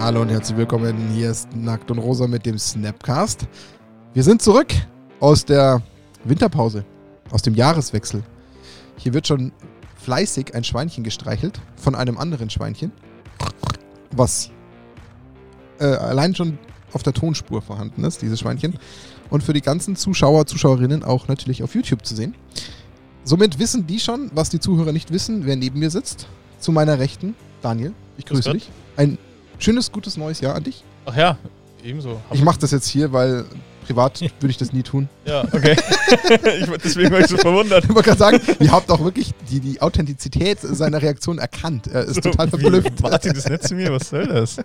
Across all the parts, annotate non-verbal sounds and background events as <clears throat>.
Hallo und herzlich willkommen. Hier ist Nackt und Rosa mit dem Snapcast. Wir sind zurück aus der Winterpause, aus dem Jahreswechsel. Hier wird schon fleißig ein Schweinchen gestreichelt von einem anderen Schweinchen, was äh, allein schon auf der Tonspur vorhanden ist, dieses Schweinchen. Und für die ganzen Zuschauer, Zuschauerinnen auch natürlich auf YouTube zu sehen. Somit wissen die schon, was die Zuhörer nicht wissen, wer neben mir sitzt. Zu meiner Rechten, Daniel. Ich Grüß grüße dich. Ein schönes, gutes neues Jahr an dich. Ach ja, ebenso. Hab Ich mache das jetzt hier, weil privat <laughs> würde ich das nie tun. Ja, okay. <laughs> ich, deswegen war ich so <laughs> verwundert. Ich wollte gerade sagen, ihr habt auch wirklich die, die Authentizität seiner Reaktion erkannt. Er ist total Wie, verblüfft. Martin, das nicht zu mir, was soll das?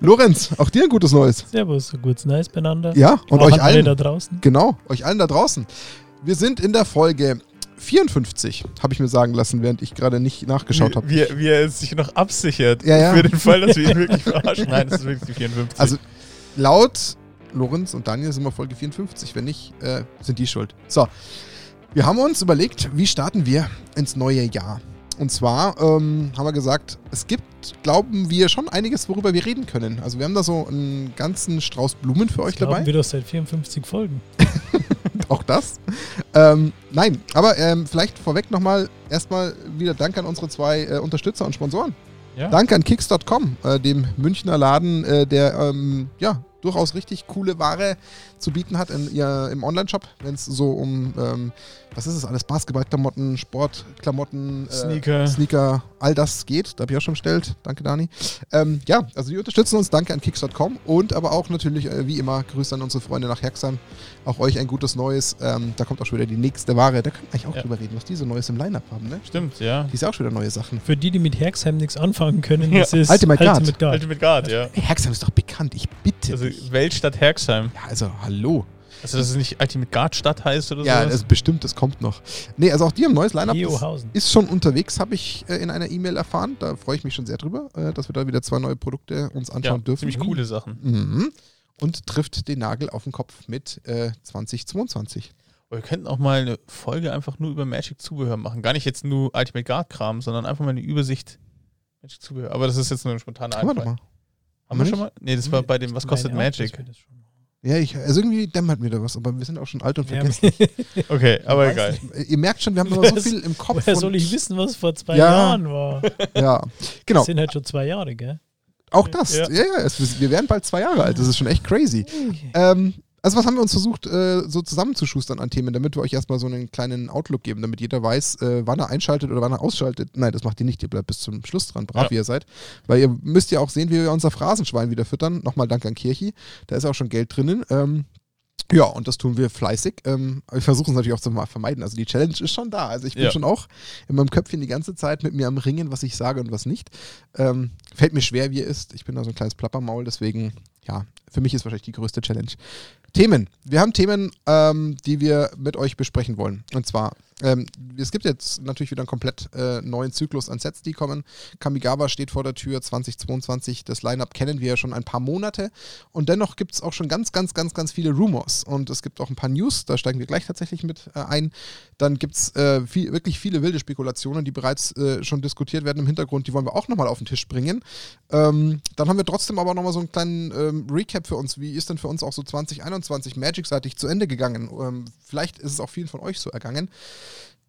Lorenz, auch dir ein gutes Neues. Servus, gutes Neues beieinander. Ja, und Auch euch allen. da draußen. Genau, euch allen da draußen. Wir sind in der Folge 54, habe ich mir sagen lassen, während ich gerade nicht nachgeschaut habe. Wie, wie, wie er sich noch absichert. Ja, ja. Für den Fall, dass wir ihn <laughs> wirklich verarschen. Nein, das ist wirklich die 54. Also laut Lorenz und Daniel sind wir Folge 54. Wenn nicht, äh, sind die schuld. So, wir haben uns überlegt, wie starten wir ins neue Jahr. Und zwar ähm, haben wir gesagt, es gibt, glauben wir, schon einiges, worüber wir reden können. Also wir haben da so einen ganzen Strauß Blumen für euch Das glauben dabei. wir doch seit 54 Folgen. <laughs> <laughs> Auch das. Ähm, nein, aber ähm, vielleicht vorweg nochmal erstmal wieder Dank an unsere zwei äh, Unterstützer und Sponsoren. ja. Danke an Kicks.com, äh, dem Münchner Laden, äh, der ähm, ja durchaus richtig coole Ware zu bieten hat in, ihr, im Online-Shop, wenn es so um, ähm, was ist es alles, Basketballklamotten, Sportklamotten, äh, Sneaker. Sneaker, all das geht. Da habe ich auch schon bestellt. Danke, Dani. Ähm, ja, also die unterstützen uns. Danke an Kicks.com und aber auch natürlich, äh, wie immer, Grüße an unsere Freunde nach Herxheim. Auch euch ein gutes Neues. Ähm, da kommt auch schon wieder die nächste Ware. Da können wir eigentlich auch Ja. drüber reden, was die so Neues im Line-Up haben, ne? Stimmt, ja. Die ist ja auch schon wieder neue Sachen. Für die, die mit Herxheim nichts anfangen können, Ja. das ist Ultimate Guard. Ultimate Guard. Ultimate Guard, ja. Herxheim ist doch bekannt, ich bitte. Also dich. Weltstadt Herxheim. Ja, also hallo. Also, dass es nicht Ultimate Guard Stadt heißt oder Ja, sowas? das bestimmt, das kommt noch. Nee, also auch die haben ein neues Line-Up. Ist schon unterwegs, habe ich äh, in einer E-Mail erfahren. Da freue ich mich schon sehr drüber, äh, dass wir da wieder zwei neue Produkte uns ja, anschauen dürfen. ziemlich coole Sachen. Mhm. Und trifft den Nagel auf den Kopf mit äh, 2022. Aber wir könnten auch mal eine Folge einfach nur über Magic-Zubehör machen. Gar nicht jetzt nur Ultimate Guard-Kram, sondern einfach mal eine Übersicht Magic-Zubehör. Aber das ist jetzt nur eine spontane Haben wir doch Einfall. mal. Haben wir Nicht? schon mal? Nee, das war bei dem Was kostet Magic? Ja, ich, also irgendwie dämmert mir da was, aber wir sind auch schon alt und vergessen. <laughs> Okay, aber egal. nicht, Ihr merkt schon, wir haben immer so viel im Kopf. Woher soll ich wissen, was vor zwei Ja. Jahren war? Ja, genau. Das sind halt schon zwei Jahre, gell? Auch das. Ja, Ja. ja, es, wir werden bald zwei Jahre alt. Das ist schon echt crazy. Ähm, also was haben wir uns versucht, äh, so zusammenzuschustern an Themen, damit wir euch erstmal so einen kleinen Outlook geben, damit jeder weiß, äh, wann er einschaltet oder wann er ausschaltet. Nein, das macht ihr nicht, ihr bleibt bis zum Schluss dran, brav Ja. wie ihr seid. Weil ihr müsst ja auch sehen, wie wir unser Phrasenschwein wieder füttern. Nochmal Dank an Kirchi, da ist auch schon Geld drinnen. Ähm, ja, und das tun wir fleißig. Ähm, wir versuchen es natürlich auch zu vermeiden. Also die Challenge ist schon da. Also ich bin Ja. schon auch in meinem Köpfchen die ganze Zeit mit mir am Ringen, was ich sage und was nicht. Ähm, fällt mir schwer, wie ihr ist. Ich bin da so ein kleines Plappermaul, deswegen, ja, für mich ist wahrscheinlich die größte Challenge. Themen. Wir haben Themen, ähm, die wir mit euch besprechen wollen. Und zwar, ähm, es gibt jetzt natürlich wieder einen komplett äh, neuen Zyklus an Sets, die kommen. Kamigawa steht vor der Tür 2022. Das Line-Up kennen wir ja schon ein paar Monate. Und dennoch gibt es auch schon ganz, ganz, ganz, ganz viele Rumors. Und es gibt auch ein paar News, da steigen wir gleich tatsächlich mit äh, ein. Dann gibt es äh, viel, wirklich viele wilde Spekulationen, die bereits äh, schon diskutiert werden im Hintergrund. Die wollen wir auch nochmal auf den Tisch bringen. Ähm, dann haben wir trotzdem aber nochmal so einen kleinen ähm, Recap für uns. Wie ist denn für uns auch so 2021 Magic-seitig zu Ende gegangen? Ähm, vielleicht ist es auch vielen von euch so ergangen.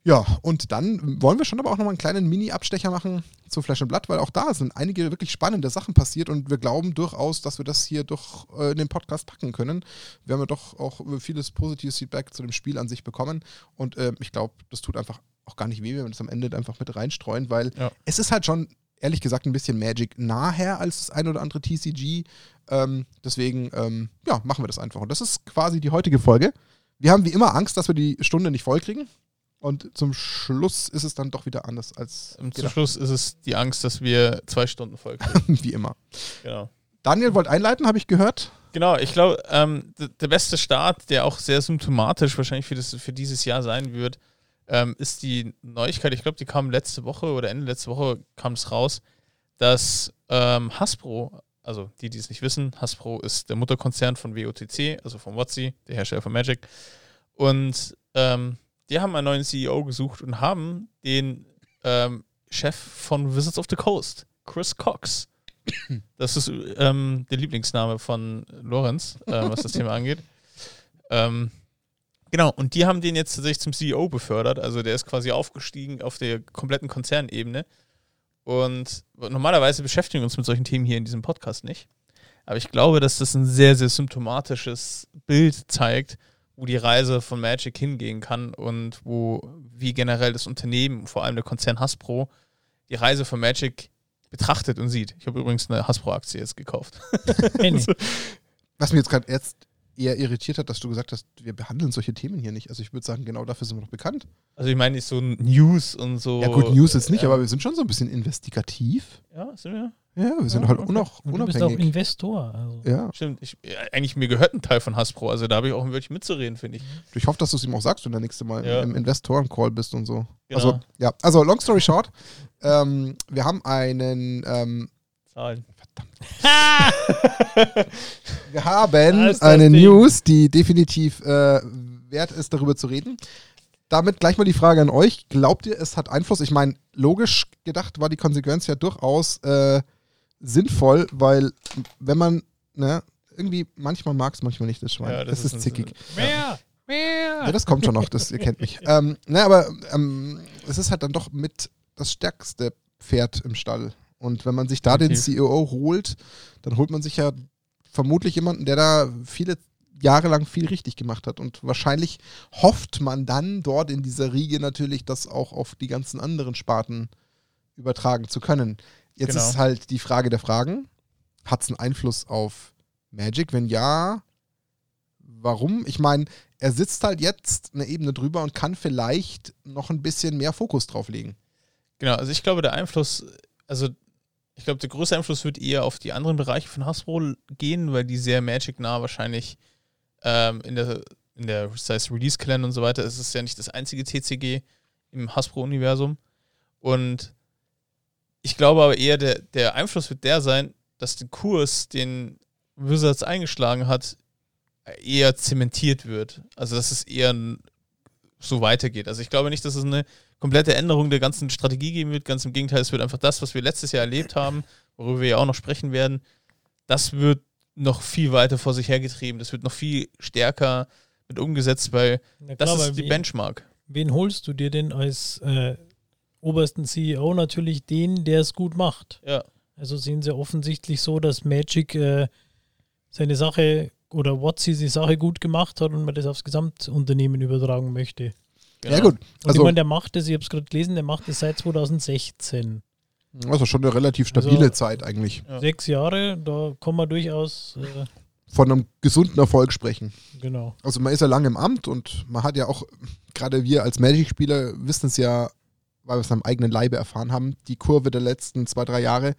Ja, und dann wollen wir schon aber auch nochmal einen kleinen Mini-Abstecher machen zu Flash and Blood, weil auch da sind einige wirklich spannende Sachen passiert und wir glauben durchaus, dass wir das hier doch äh, in den Podcast packen können. Wir haben ja doch auch vieles positives Feedback zu dem Spiel an sich bekommen und äh, ich glaube, das tut einfach auch gar nicht weh, wenn wir das am Ende einfach mit reinstreuen, weil Ja. es ist halt schon, ehrlich gesagt, ein bisschen Magic naher als das ein oder andere TCG. Ähm, deswegen, ähm, ja, machen wir das einfach. Und das ist quasi die heutige Folge. Wir haben wie immer Angst, dass wir die Stunde nicht voll kriegen. Und zum Schluss ist es dann doch wieder anders als zum gedacht. Schluss ist es die Angst, dass wir zwei Stunden folgen. <laughs> wie immer. genau. Daniel wollte einleiten, habe ich gehört. Genau, ich glaube, ähm, der beste Start, der auch sehr symptomatisch wahrscheinlich für, das, für dieses Jahr sein wird, ähm, ist die Neuigkeit, ich glaube, die kam letzte Woche oder Ende letzte Woche kam es raus, dass ähm, Hasbro, also die, die es nicht wissen, Hasbro ist der Mutterkonzern von WOTC, also von WotC, der Hersteller von Magic. Und ähm, die haben einen neuen CEO gesucht und haben den ähm, Chef von Wizards of the Coast, Chris Cox, Das ist ähm, der Lieblingsname von Lorenz, äh, was das Thema <laughs> angeht. Ähm, genau, und die haben den jetzt tatsächlich zum CEO befördert. Also der ist quasi aufgestiegen auf der kompletten Konzernebene. Und normalerweise beschäftigen wir uns mit solchen Themen hier in diesem Podcast nicht. Aber ich glaube, dass das ein sehr, sehr symptomatisches Bild zeigt, wo die Reise von Magic hingehen kann und wo, wie generell das Unternehmen, vor allem der Konzern Hasbro, die Reise von Magic betrachtet und sieht. Ich habe übrigens eine Hasbro-Aktie jetzt gekauft. Nee. <laughs> Was mir jetzt gerade jetzt eher irritiert hat, dass du gesagt hast, wir behandeln solche Themen hier nicht. Also ich würde sagen, genau dafür sind wir doch bekannt. Also ich meine, so News und so. ja gut, News jetzt nicht, ja, aber wir sind schon so ein bisschen investigativ. Ja, sind wir? Ja, wir sind Ja, halt okay. unau- Und du bist auch unabhängig. Investor. Also. Ja, Stimmt. Ich, ja, eigentlich mir gehört ein Teil von Hasbro, also da habe ich auch ein Wörtchen mitzureden, finde ich. ich hoffe, dass du es ihm auch sagst, wenn du nächste Mal Ja. im Investoren-Call bist und so. Genau. Also, ja, also long story short, ähm, wir haben einen, ähm, Zahlen. wir haben ist das eine Ding. News, die definitiv äh, wert ist, darüber zu reden. Damit gleich mal die Frage an euch. Glaubt ihr, es hat Einfluss? Ich meine, logisch gedacht war die Konsequenz ja durchaus äh, sinnvoll, weil wenn man, ne, irgendwie, manchmal mag es, manchmal nicht das Schwein. Ja, das, ist, ein- zickig. Mehr! Mehr! Ja, das kommt schon noch, das, ihr kennt mich. <laughs> Ähm, ne, aber ähm, es ist halt dann doch mit das stärkste Pferd im Stall. Und wenn man sich da den Definitiv. CEO holt, dann holt man sich ja vermutlich jemanden, der da viele Jahre lang viel richtig gemacht hat. Und wahrscheinlich hofft man dann dort in dieser Riege natürlich, das auch auf die ganzen anderen Sparten übertragen zu können. Jetzt Genau. ist halt die Frage der Fragen. Hat es einen Einfluss auf Magic? Wenn ja, warum? Ich meine, er sitzt halt jetzt eine Ebene drüber und kann vielleicht noch ein bisschen mehr Fokus drauf legen. Genau, also ich glaube, der Einfluss, also ich glaube, der größte Einfluss wird eher auf die anderen Bereiche von Hasbro gehen, weil die sehr Magic-nah wahrscheinlich ähm, in der, in der sei es Release-Kalender und so weiter, es ist ja nicht das einzige TCG im Hasbro-Universum. Und ich glaube aber eher, der, der Einfluss wird der sein, dass der Kurs, den Wizards eingeschlagen hat, eher zementiert wird. Also dass es eher so weitergeht. Also ich glaube nicht, dass es eine komplette Änderung der ganzen Strategie geben wird. Ganz im Gegenteil, es wird einfach das, was wir letztes Jahr erlebt haben, worüber wir ja auch noch sprechen werden, das wird noch viel weiter vor sich hergetrieben. Das wird noch viel stärker mit umgesetzt, weil Na das klar, weil ist die wen- Benchmark. Wen holst du dir denn als äh, obersten CEO? Natürlich den, der es gut macht. Ja, Also sehen sie offensichtlich so, dass Magic äh, seine Sache oder Watsi die Sache gut gemacht hat und man das aufs Gesamtunternehmen übertragen möchte. Genau. Ja, gut. Und ich Also, meine, der macht das, ich habe es gerade gelesen, der macht das seit 2016. also schon eine relativ stabile Also- Zeit eigentlich. Ja. Sechs Jahre, da kann man durchaus, äh, Von einem gesunden Erfolg sprechen. genau. Also man ist ja lange im Amt und man hat ja auch, gerade wir als Magic-Spieler wissen es ja, weil wir es am eigenen Leibe erfahren haben, die Kurve der letzten zwei, drei Jahre.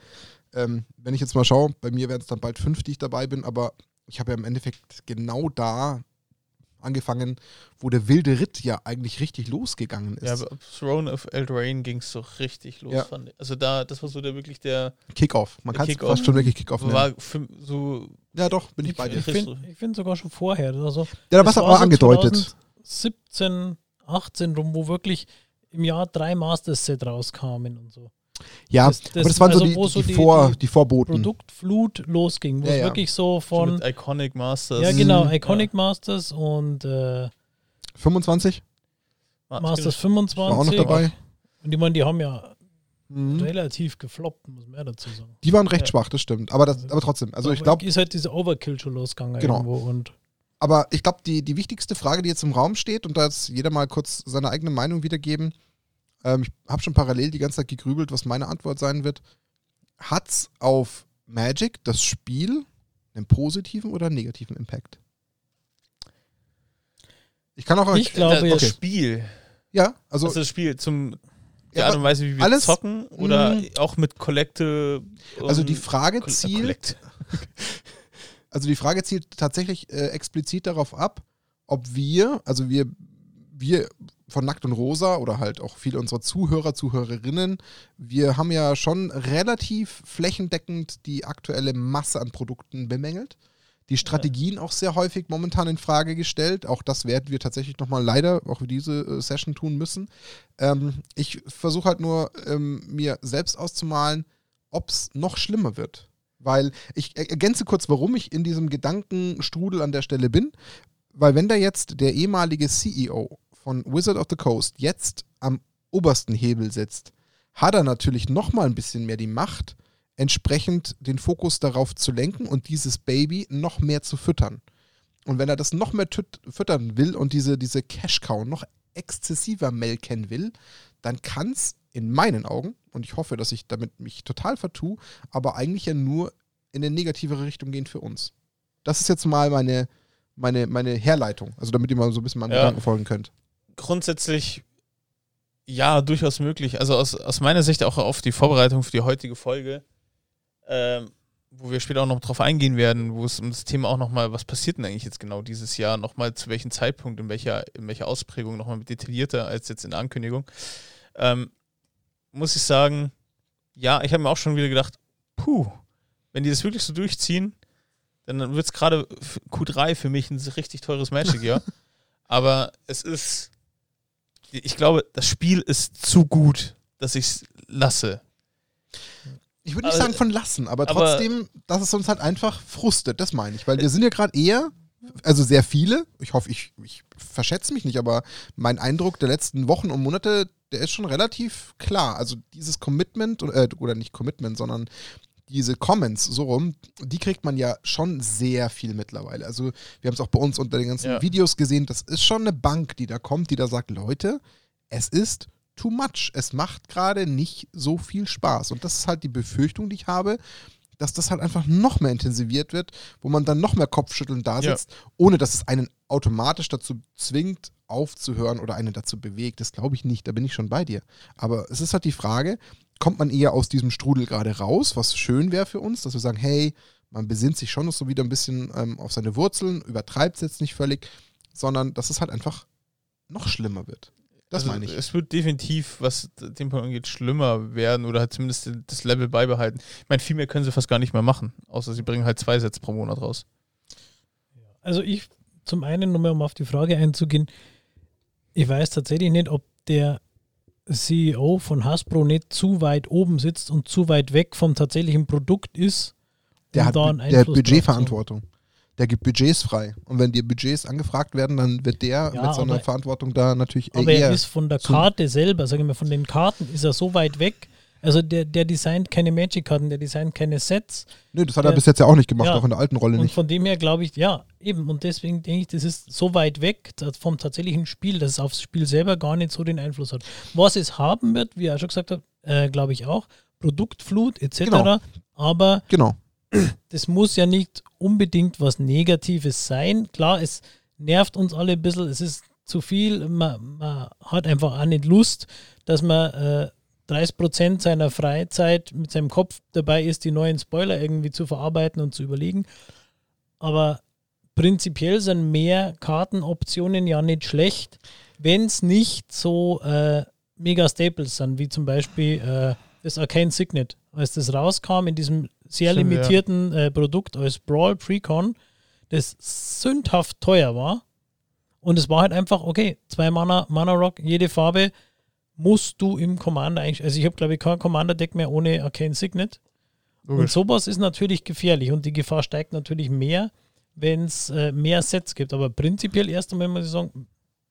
Ähm, wenn ich jetzt mal schaue, bei mir werden es dann bald fünf, die ich dabei bin, aber ich habe ja im Endeffekt genau da angefangen, wo der wilde Ritt ja eigentlich richtig losgegangen ist. Ja, aber ab Throne of Eldraine ging es so richtig los, Ja. fand ich. Also da, das war so der wirklich der, Kickoff. Man kann es fast schon wirklich Kickoff nennen. war für, so, ja, doch, bin ich bei dir. Ich finde ich find sogar schon vorher. Also, Ja, da war aber so angedeutet. 2017, 18 rum, wo wirklich im Jahr drei Masters-Set rauskamen und so. Ja, das- das- aber das waren also so die, wo so die, die- Vor, die die Vorboten. Produktflut losging, wo Ja, es ja. wirklich so von, mit Iconic Masters. ja genau, Mhm. Iconic Masters und äh, 25 Ma- Masters war auch noch 25. dabei. Und ich meine, die haben ja Mhm. relativ gefloppt, muss man ja dazu sagen. Die waren recht Ja. schwach, das stimmt. Aber, das, aber trotzdem, also ich Aber glaube, Ist halt dieser Overkill schon losgegangen Genau. irgendwo und aber ich glaube, die, die wichtigste Frage, die jetzt im Raum steht, und da jetzt jeder mal kurz seine eigene Meinung wiedergeben, ähm, ich habe schon parallel die ganze Zeit gegrübelt, was meine Antwort sein wird. Hat's auf Magic, das Spiel, einen positiven oder einen negativen Impact? Ich kann auch. Ich glaube das okay. Spiel. ja, also. Also das Spiel zum die Ja, Art und Weise, wie wir alles- zocken oder Mhm. auch mit Collecte. also die ähm, Frage äh, zielt. <laughs> Also die Frage zielt tatsächlich äh, explizit darauf ab, ob wir, also wir, wir von Nackt und Rosa oder halt auch viele unserer Zuhörer, Zuhörerinnen, wir haben ja schon relativ flächendeckend die aktuelle Masse an Produkten bemängelt. Die Strategien auch sehr häufig momentan in Frage gestellt. Auch das werden wir tatsächlich nochmal leider auch für diese äh, Session tun müssen. Ähm, ich versuche halt nur, ähm, mir selbst auszumalen, ob es noch schlimmer wird. Weil ich ergänze kurz, warum ich in diesem Gedankenstrudel an der Stelle bin. Weil wenn da jetzt der ehemalige CEO von Wizard of the Coast jetzt am obersten Hebel sitzt, hat er natürlich nochmal ein bisschen mehr die Macht, entsprechend den Fokus darauf zu lenken und dieses Baby noch mehr zu füttern. Und wenn er das noch mehr füttern will und diese, diese Cash-Cow noch exzessiver melken will, dann kann es in meinen Augen, und ich hoffe, dass ich damit mich total vertue, aber eigentlich ja nur in eine negativere Richtung gehen für uns. Das ist jetzt mal meine, meine, meine Herleitung, also damit ihr mal so ein bisschen meinen ja. Gedanken folgen könnt. Grundsätzlich ja, durchaus möglich. Also aus, aus meiner Sicht auch auf die Vorbereitung für die heutige Folge, ähm, wo wir später auch noch drauf eingehen werden, wo es um das Thema auch nochmal, was passiert denn eigentlich jetzt genau dieses Jahr, nochmal zu welchem Zeitpunkt, in welcher, in welcher Ausprägung, nochmal detaillierter als jetzt in der Ankündigung. Ähm, muss ich sagen, ja, ich habe mir auch schon wieder gedacht, puh, wenn die das wirklich so durchziehen, dann wird es gerade Q3 für mich ein richtig teures Magic, ja. <laughs> Aber es ist, ich glaube, das Spiel ist zu gut, dass ich es lasse. Ich würde nicht aber, sagen von lassen, aber trotzdem, aber, dass es uns halt einfach frustet, das meine ich. Weil wir sind ja gerade eher, also sehr viele, ich hoffe, ich, ich verschätze mich nicht, aber mein Eindruck der letzten Wochen und Monate, der ist schon relativ klar. Also dieses Commitment, äh, oder nicht Commitment, sondern diese Comments so rum, die kriegt man ja schon sehr viel mittlerweile. Also wir haben es auch bei uns unter den ganzen ja. Videos gesehen, das ist schon eine Bank, die da kommt, die da sagt, Leute, es ist too much. Es macht gerade nicht so viel Spaß. Und das ist halt die Befürchtung, die ich habe, dass das halt einfach noch mehr intensiviert wird, wo man dann noch mehr Kopfschütteln da sitzt, ja. ohne dass es einen automatisch dazu zwingt, aufzuhören oder einen dazu bewegt. Das glaube ich nicht, da bin ich schon bei dir. Aber es ist halt die Frage, kommt man eher aus diesem Strudel gerade raus, was schön wäre für uns, dass wir sagen, hey, man besinnt sich schon noch so wieder ein bisschen ähm, auf seine Wurzeln, übertreibt es jetzt nicht völlig, sondern dass es halt einfach noch schlimmer wird. Das also meine ich. Es wird definitiv, was den Punkt angeht, schlimmer werden oder halt zumindest das Level beibehalten. Ich meine, viel mehr können sie fast gar nicht mehr machen, außer sie bringen halt zwei Sets pro Monat raus. Also ich, zum einen, um auf die Frage einzugehen, ich weiß tatsächlich nicht, ob der CEO von Hasbro nicht zu weit oben sitzt und zu weit weg vom tatsächlichen Produkt ist. Der hat der Budgetverantwortung der gibt Budgets frei. Und wenn dir Budgets angefragt werden, dann wird der ja, mit so einer Verantwortung da natürlich aber eher. Aber er ist von der Karte selber, sagen wir, von den Karten ist er so weit weg. Also der, der designt keine Magic-Karten, der designt keine Sets. Nö, das hat der, er bis jetzt ja auch nicht gemacht, ja, auch in der alten Rolle und nicht. Und von dem her glaube ich, ja, eben. Und deswegen denke ich, das ist so weit weg vom tatsächlichen Spiel, dass es aufs Spiel selber gar nicht so den Einfluss hat. Was es haben wird, wie er schon gesagt hat, äh, glaube ich auch, Produktflut etc. Genau. Aber genau <clears throat> das muss ja nicht unbedingt was Negatives sein. Klar, es nervt uns alle ein bisschen, es ist zu viel, man, man hat einfach auch nicht Lust, dass man äh, 30% seiner Freizeit mit seinem Kopf dabei ist, die neuen Spoiler irgendwie zu verarbeiten und zu überlegen. Aber prinzipiell sind mehr Kartenoptionen ja nicht schlecht, wenn es nicht so äh, mega Staples sind, wie zum Beispiel äh, das Arcane Signet. Als das rauskam in diesem sehr Stimmt, limitierten ja. äh, Produkt als Brawl Precon, das sündhaft teuer war. Und es war halt einfach, okay, zwei Mana, Mana Rock, jede Farbe musst du im Commander eigentlich, also ich habe glaube ich kein Commander-Deck mehr ohne Arcane Signet. Logisch. Und sowas ist natürlich gefährlich und die Gefahr steigt natürlich mehr, wenn es äh, mehr Sets gibt. Aber prinzipiell erst einmal muss ich sagen,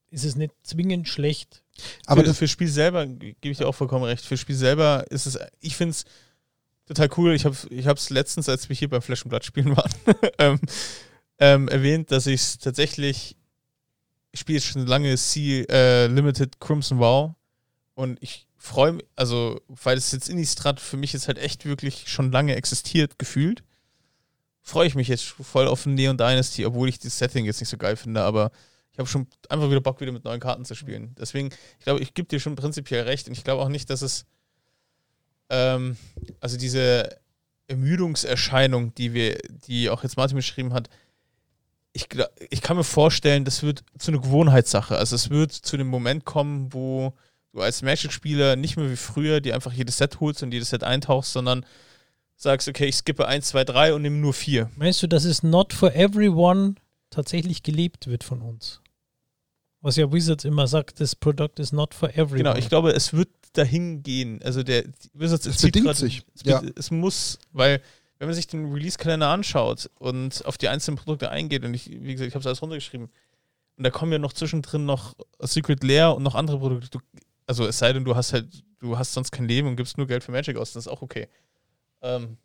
ist es nicht zwingend schlecht. Aber für, das Spiel selber gebe ich dir auch vollkommen recht. Für Spiel selber ist es, ich finde es total cool. Ich habe es letztens, als wir hier beim Flash und Blatt spielen waren, <laughs> ähm, ähm, erwähnt, dass ich es tatsächlich, ich spiele schon lange C äh, Limited Crimson Wow und ich freue mich, also, weil es jetzt Innistrad für mich jetzt halt echt wirklich schon lange existiert, gefühlt, freue ich mich jetzt voll auf Neon Dynasty, obwohl ich das Setting jetzt nicht so geil finde, aber ich habe schon einfach wieder Bock, wieder mit neuen Karten zu spielen. Deswegen, ich glaube, ich gebe dir schon prinzipiell recht und ich glaube auch nicht, dass es ähm, also diese Ermüdungserscheinung, die wir, die auch jetzt Martin beschrieben hat, ich, ich kann mir vorstellen, das wird zu einer Gewohnheitssache. Also es wird zu dem Moment kommen, wo du als Magic-Spieler nicht mehr wie früher dir einfach jedes Set holst und jedes Set eintauchst, sondern sagst, okay, ich skippe 1, 2, 3 und nehme nur 4. Meinst du, dass es not for everyone tatsächlich gelebt wird von uns? Was ja Wizards immer sagt, das Produkt is not for everyone. Genau, ich glaube, es wird dahin gehen. Also der Wizards es bedingt grad, sich. Es, ja. es muss, weil wenn man sich den Release-Kalender anschaut und auf die einzelnen Produkte eingeht, und ich, wie gesagt, ich habe es alles runtergeschrieben, und da kommen ja noch zwischendrin noch Secret Lair und noch andere Produkte. Du, also es sei denn, du hast halt, du hast sonst kein Leben und gibst nur Geld für Magic aus, das ist auch okay. Ähm,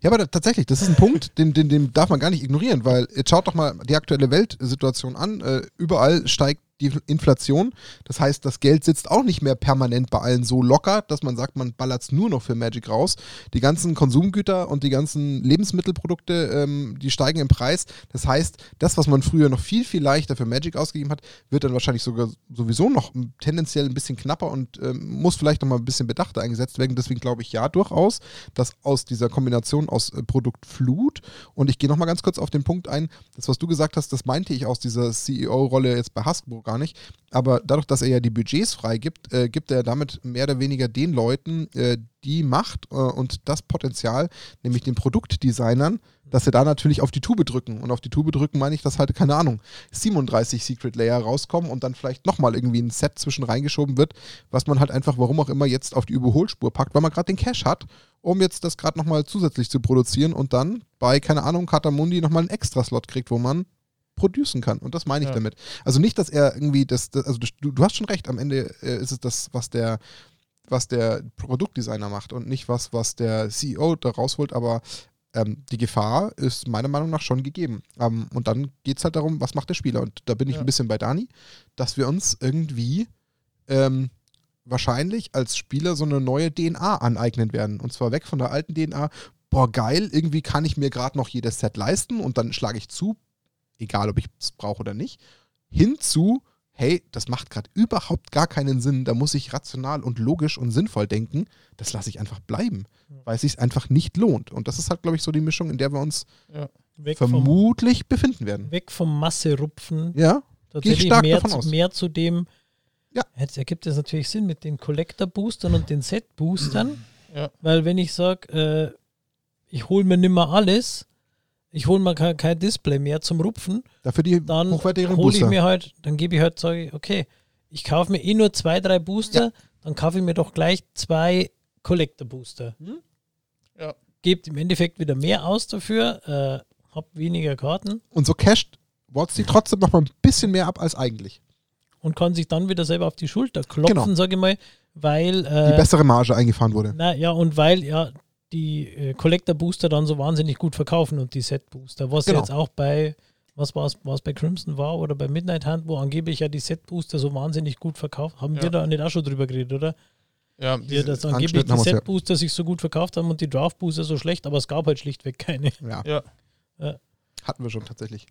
Ja, aber da, tatsächlich, das ist ein Punkt, den, den, den darf man gar nicht ignorieren, weil jetzt schaut doch mal die aktuelle Weltsituation an. Äh, überall steigt die Inflation. Das heißt, das Geld sitzt auch nicht mehr permanent bei allen so locker, dass man sagt, man ballert es nur noch für Magic raus. Die ganzen Konsumgüter und die ganzen Lebensmittelprodukte, ähm, die steigen im Preis. Das heißt, das, was man früher noch viel, viel leichter für Magic ausgegeben hat, wird dann wahrscheinlich sogar sowieso noch tendenziell ein bisschen knapper und ähm, muss vielleicht nochmal ein bisschen bedachter eingesetzt werden. Deswegen glaube ich ja durchaus, dass aus dieser Kombination aus äh, Produktflut und ich gehe nochmal ganz kurz auf den Punkt ein, das, was du gesagt hast, das meinte ich aus dieser CEO-Rolle jetzt bei Hasbro gar nicht. Aber dadurch, dass er ja die Budgets freigibt, äh, gibt er damit mehr oder weniger den Leuten äh, die Macht äh, und das Potenzial, nämlich den Produktdesignern, dass sie da natürlich auf die Tube drücken. Und auf die Tube drücken meine ich, dass halt, keine Ahnung, 37 Secret Layer rauskommen und dann vielleicht nochmal irgendwie ein Set zwischen reingeschoben wird, was man halt einfach, warum auch immer, jetzt auf die Überholspur packt, weil man gerade den Cash hat, um jetzt das gerade nochmal zusätzlich zu produzieren und dann bei, keine Ahnung, Katamundi nochmal einen Extra-Slot kriegt, wo man producen kann. Und das meine ich Ja. damit. Also nicht, dass er irgendwie das, das also du, du hast schon recht, am Ende äh, ist es das, was der, was der Produktdesigner macht und nicht was, was der CEO da rausholt, aber ähm, die Gefahr ist meiner Meinung nach schon gegeben. Ähm, und dann geht es halt darum, was macht der Spieler? Und da bin ich Ja. ein bisschen bei Dani, dass wir uns irgendwie ähm, wahrscheinlich als Spieler so eine neue DNA aneignen werden. Und zwar weg von der alten DNA, boah, geil, irgendwie kann ich mir gerade noch jedes Set leisten und dann schlage ich zu, egal ob ich es brauche oder nicht, hinzu, hey, das macht gerade überhaupt gar keinen Sinn, da muss ich rational und logisch und sinnvoll denken, das lasse ich einfach bleiben, weil es sich einfach nicht lohnt. Und das ist halt, glaube ich, so die Mischung, in der wir uns vom, vermutlich befinden werden. weg vom Masse-Rupfen Ja, tatsächlich stark mehr davon zu, aus. mehr zu dem. Ja. Jetzt ergibt es natürlich Sinn mit den Collector-Boostern und den Set-Boostern, Ja. weil wenn ich sage, äh, ich hole mir nimmer alles, ich hole mir kein, kein Display mehr zum Rupfen, dafür die dann hole ich Booster. mir halt, dann gebe ich halt, sage ich, okay, ich kaufe mir eh nur zwei, drei Booster, dann kaufe ich mir doch gleich zwei Collector-Booster. Hm? Ja. Gebt im Endeffekt wieder mehr aus dafür, äh, hab weniger Karten Und so casht WotC trotzdem noch mal ein bisschen mehr ab als eigentlich. und kann sich dann wieder selber auf die Schulter klopfen, Genau. sage ich mal, weil Die äh, bessere Marge eingefahren wurde. na ja und weil ja die äh, Collector Booster dann so wahnsinnig gut verkaufen und die Set Booster, was Genau. jetzt auch bei was war es was bei Crimson war oder bei Midnight Hand, wo angeblich ja die Set Booster so wahnsinnig gut verkauft haben. Ja. Wir da nicht auch schon drüber geredet, oder? Ja, diese, dass angeblich die ja. Set Booster sich so gut verkauft haben und die Draft Booster so schlecht, aber es gab halt schlichtweg keine. Ja, ja, hatten wir schon tatsächlich.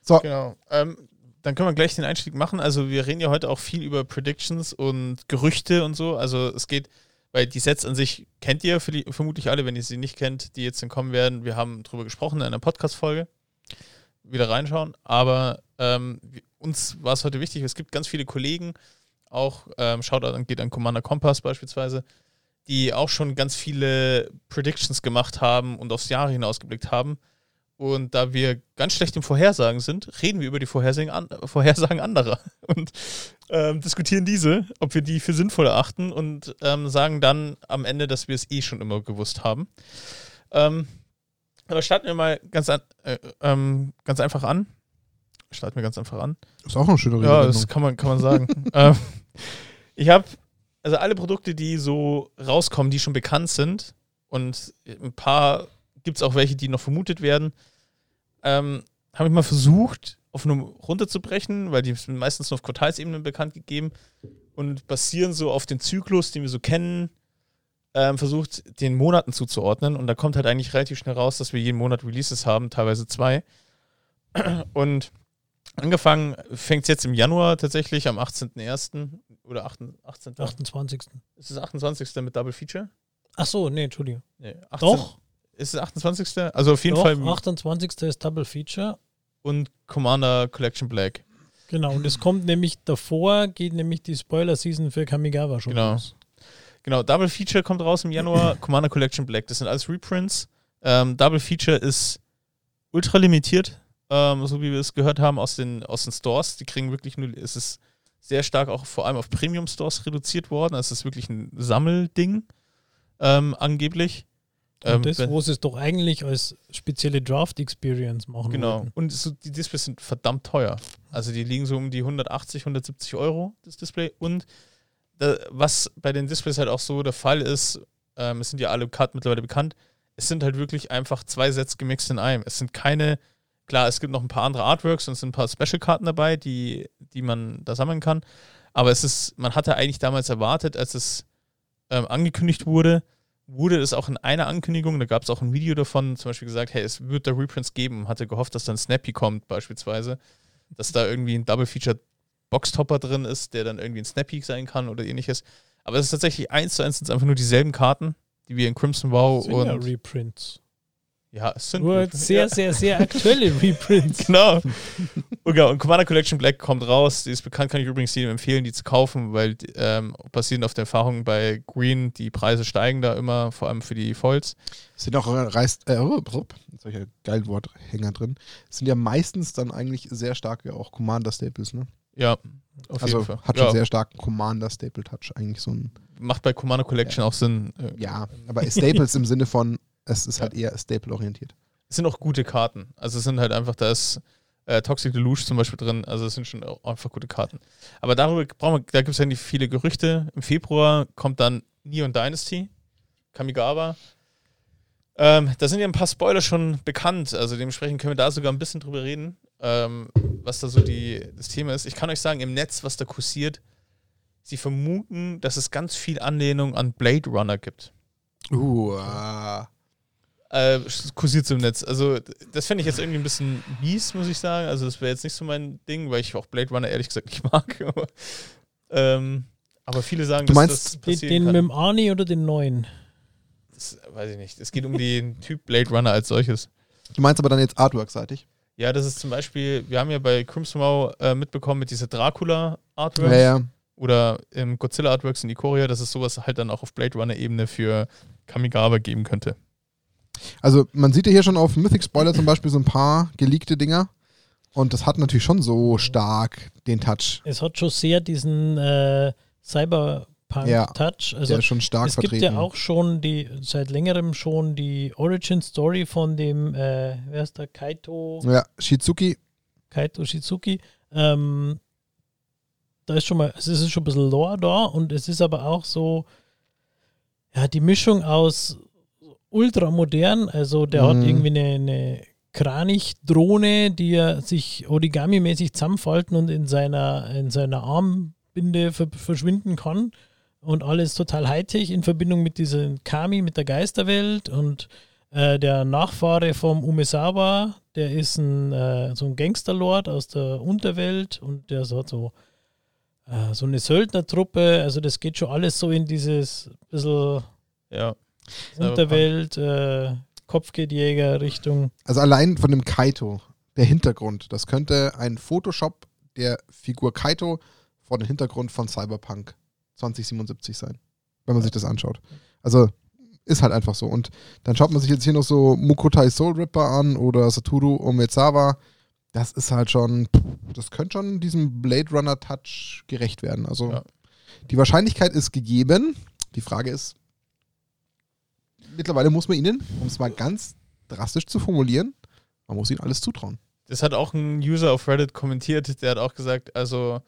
So, genau. Ähm, dann können wir gleich den Einstieg machen. Also wir reden ja heute auch viel über Predictions und Gerüchte und so. Also es geht, weil die Sets an sich kennt ihr vermutlich alle, wenn ihr sie nicht kennt, die jetzt dann kommen werden. Wir haben drüber gesprochen in einer Podcast-Folge. Wieder reinschauen. Aber ähm, uns war es heute wichtig, es gibt ganz viele Kollegen, auch ähm, Shoutout geht an Commander Kompass beispielsweise, die auch schon ganz viele Predictions gemacht haben und aufs Jahr hinausgeblickt haben. Und da wir ganz schlecht im Vorhersagen sind, reden wir über die Vorhersagen, an, Vorhersagen anderer <laughs> und ähm, diskutieren diese, ob wir die für sinnvoll erachten und ähm, sagen dann am Ende, dass wir es eh schon immer gewusst haben. Ähm, aber starten wir mal ganz, an, äh, ähm, ganz einfach an. Starten wir ganz einfach an. ist auch eine schöne Ja, Redewendung. das kann man, kann man sagen. <laughs> ähm, ich habe also alle Produkte, die so rauskommen, die schon bekannt sind und ein paar gibt es auch welche, die noch vermutet werden, ähm, habe ich mal versucht, auf eine runterzubrechen, weil die sind meistens nur auf Quartalsebene bekannt gegeben und basieren so auf den Zyklus, den wir so kennen, ähm, versucht, den Monaten zuzuordnen. Und da kommt halt eigentlich relativ schnell raus, dass wir jeden Monat Releases haben, teilweise zwei. Und angefangen fängt es jetzt im Januar tatsächlich am 18.01. oder 18. 18. 28. Ist es 28. mit Double Feature? Ach so, nee, Entschuldigung. Nee, 18. Doch, Ist es 28. Also auf jeden doch, Fall 28. ist Double Feature. und Commander Collection Black. Genau, und es kommt nämlich davor, geht nämlich die Spoiler-Season für Kamigawa schon Genau. los. Genau, Double Feature kommt raus im Januar, <clears throat> Commander Collection Black. Das sind alles Reprints. Ähm, Double Feature ist ultra limitiert, ähm, so wie wir es gehört haben aus den, aus den Stores. Die kriegen wirklich nur, es ist sehr stark auch vor allem auf Premium Stores reduziert worden. Es ist wirklich ein Sammelding, ähm, angeblich. Ähm, das, wo sie es doch eigentlich als spezielle Draft-Experience machen Genau. wollten. Und so, die Displays sind verdammt teuer. Also die liegen so um die 180, 170 Euro, das Display. Und da, was bei den Displays halt auch so der Fall ist, ähm, es sind ja alle Karten mittlerweile bekannt, es sind halt wirklich einfach zwei Sets gemixt in einem. Es sind keine, klar, es gibt noch ein paar andere Artworks und es sind ein paar Special-Karten dabei, die, die man da sammeln kann. Aber es ist, man hatte eigentlich damals erwartet, als es ähm, angekündigt wurde, wurde es auch in einer Ankündigung, da gab es auch ein Video davon, zum Beispiel gesagt, hey, es wird da Reprints geben, hatte gehofft, dass dann Snappy kommt beispielsweise, dass da irgendwie ein Double-Featured Boxtopper drin ist, der dann irgendwie ein Snappy sein kann oder ähnliches. Aber es ist tatsächlich eins zu eins sind einfach nur dieselben Karten, die wir in Crimson Wow sind ja und Reprints. Ja, es sind Nur sehr, ja. sehr, sehr aktuelle Reprints. <laughs> Genau. Und, genau. Und Commander Collection Black kommt raus. Die ist bekannt, kann ich übrigens jedem empfehlen, die zu kaufen, weil ähm, basierend auf der Erfahrung bei Green, die Preise steigen da immer, vor allem für die Foils. Sind auch reißt, äh, oh, jetzt habe ich einen geilen Worthänger drin. Sind ja meistens dann eigentlich sehr starke auch Commander-Staples, ne? Ja, auf also jeden Fall. hat schon ja, sehr starken Commander-Staple-Touch, eigentlich so ein. macht bei Commander Collection auch Sinn. Äh, Ja, aber Staples im Sinne von, es ist halt eher Staple-orientiert. Es sind auch gute Karten. Also es sind halt einfach, da ist äh, Toxic Deluge zum Beispiel drin. Also es sind schon einfach gute Karten. Aber darüber brauchen wir, da gibt es ja nicht viele Gerüchte. Im Februar kommt dann Neon Dynasty, Kamigawa. Ähm, da sind ja ein paar Spoiler schon bekannt. Also dementsprechend können wir da sogar ein bisschen drüber reden, ähm, was da so die, das Thema ist. Ich kann euch sagen, im Netz, was da kursiert, sie vermuten, dass es ganz viel Anlehnung an Blade Runner gibt. Uh, ah. Äh, kursiert im Netz. Also, das fände ich jetzt irgendwie ein bisschen mies, muss ich sagen. Also, das wäre jetzt nicht so mein Ding, weil ich auch Blade Runner ehrlich gesagt nicht mag. <laughs> Aber, ähm, aber viele sagen, Du dass meinst das Den, den mit dem Arnie oder den neuen? Das weiß ich nicht. Es geht um den Typ Blade Runner als solches. Du meinst aber dann jetzt Artwork-seitig? Ja, das ist zum Beispiel, wir haben ja bei Crimson Wow äh, mitbekommen mit dieser Dracula-Artworks Ja, ja. oder im Godzilla-Artworks in Ikoria, dass es sowas halt dann auch auf Blade Runner-Ebene für Kamigawa geben könnte. Also man sieht ja hier schon auf Mythic Spoiler zum Beispiel so ein paar geleakte Dinger. Und das hat natürlich schon so stark den Touch. Es hat schon sehr diesen äh, Ja. Cyberpunk-Touch. Also der ist schon stark es vertreten. gibt ja auch schon die, seit längerem schon die Origin-Story von dem, äh, wer ist der, Kaito, Ja, Shizuki. Kaito Shizuki. Ähm, da ist schon mal, es ist schon ein bisschen Lore da und es ist aber auch so, ja, die Mischung aus ultramodern, also der Mhm. hat irgendwie eine, eine Kranich-Drohne, die er sich Origami-mäßig zusammenfalten und in seiner, in seiner Armbinde ver verschwinden kann. Und alles total Hightech in Verbindung mit diesem Kami, mit der Geisterwelt und äh, der Nachfahre vom Umesawa, der ist ein, äh, so ein Gangsterlord aus der Unterwelt und der hat so, äh, so eine Söldnertruppe. Also das geht schon alles so in dieses bisschen Ja. Unterwelt, äh, Kopfgeldjäger-Richtung. Also allein von dem Kaito, der Hintergrund, das könnte ein Photoshop der Figur Kaito vor dem Hintergrund von Cyberpunk 2077 sein, wenn man sich das anschaut. Also ist halt einfach so. Und dann schaut man sich jetzt hier noch so Mukotai Soul Ripper an oder Satoru Omezawa. Das ist halt schon, das könnte schon diesem Blade Runner Touch gerecht werden. Also Ja. die Wahrscheinlichkeit ist gegeben. Die Frage ist, mittlerweile muss man ihnen, um es mal ganz drastisch zu formulieren, man muss ihnen alles zutrauen. Das hat auch ein User auf Reddit kommentiert, der hat auch gesagt, also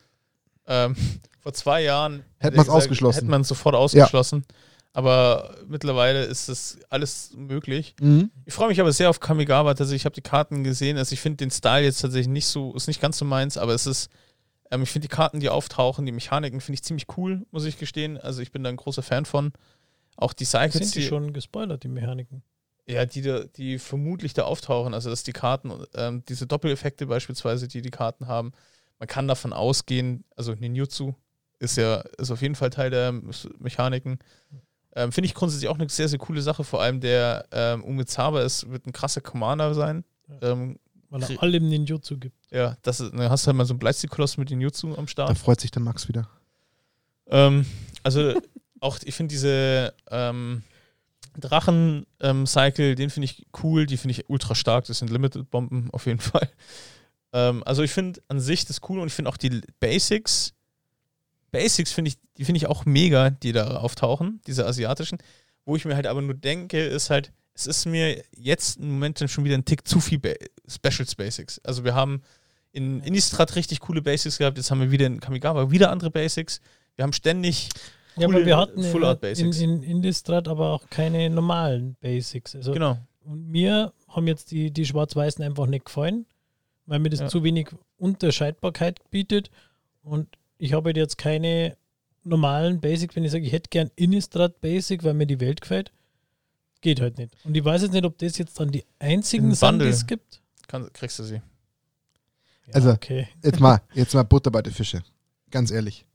ähm, <laughs> vor zwei Jahren Hätte man's gesagt, ausgeschlossen. Hätte man es sofort ausgeschlossen. Aber mittlerweile ist das alles möglich. Ich freue mich aber sehr auf Kamigawa. Tatsächlich, ich habe die Karten gesehen. Also ich finde den Style jetzt tatsächlich nicht so, ist nicht ganz so meins, aber es ist, ähm, ich finde die Karten, die auftauchen, die Mechaniken finde ich ziemlich cool, muss ich gestehen. Also ich bin da ein großer Fan von. Auch die Cycles, Sind die die- schon gespoilert, die Mechaniken? ja, die, da- die vermutlich da auftauchen, also dass die Karten, ähm, diese Doppeleffekte beispielsweise, die die Karten haben, man kann davon ausgehen, also Ninjutsu ist ja ist auf jeden Fall Teil der Mechaniken. Ähm, Finde ich grundsätzlich auch eine sehr, sehr coole Sache, vor allem der ähm, Umezawa ist, wird ein krasser Commander sein. Ähm, Weil er allem Ninjutsu gibt. ja, das ist, dann hast du halt mal so einen Bleistigkoloss mit Ninjutsu am Da Start. freut sich der Max wieder. Ähm, also auch, ich finde diese ähm, Drachen-Cycle, den finde ich cool, die finde ich ultra stark, das sind Limited-Bomben auf jeden Fall. Ähm, also ich finde an sich das cool und ich finde auch die Basics, Basics finde ich, die finde ich auch mega, die da auftauchen, diese asiatischen. Wo ich mir halt aber nur denke, ist halt, es ist mir jetzt im Moment dann schon wieder ein Tick zu viel ba Specials Basics. Also wir haben in Innistrad richtig coole Basics gehabt, jetzt haben wir wieder in Kamigawa wieder andere Basics. Wir haben ständig Ja, aber wir hatten Full in, Art in, Basics. in Innistrad aber auch keine normalen Basics. Also genau. Und mir haben jetzt die, die Schwarz-Weißen einfach nicht gefallen, weil mir das Ja. zu wenig Unterscheidbarkeit bietet. Und ich habe halt jetzt keine normalen Basics, wenn ich sage, ich hätte gern Innistrad Basic, weil mir die Welt gefällt. Geht halt nicht. Und ich weiß jetzt nicht, ob das jetzt dann die einzigen Ein sind, die es gibt. Kann, kriegst du sie. Ja, Also- okay. Jetzt mal, jetzt mal Butter bei den Fische. Ganz ehrlich.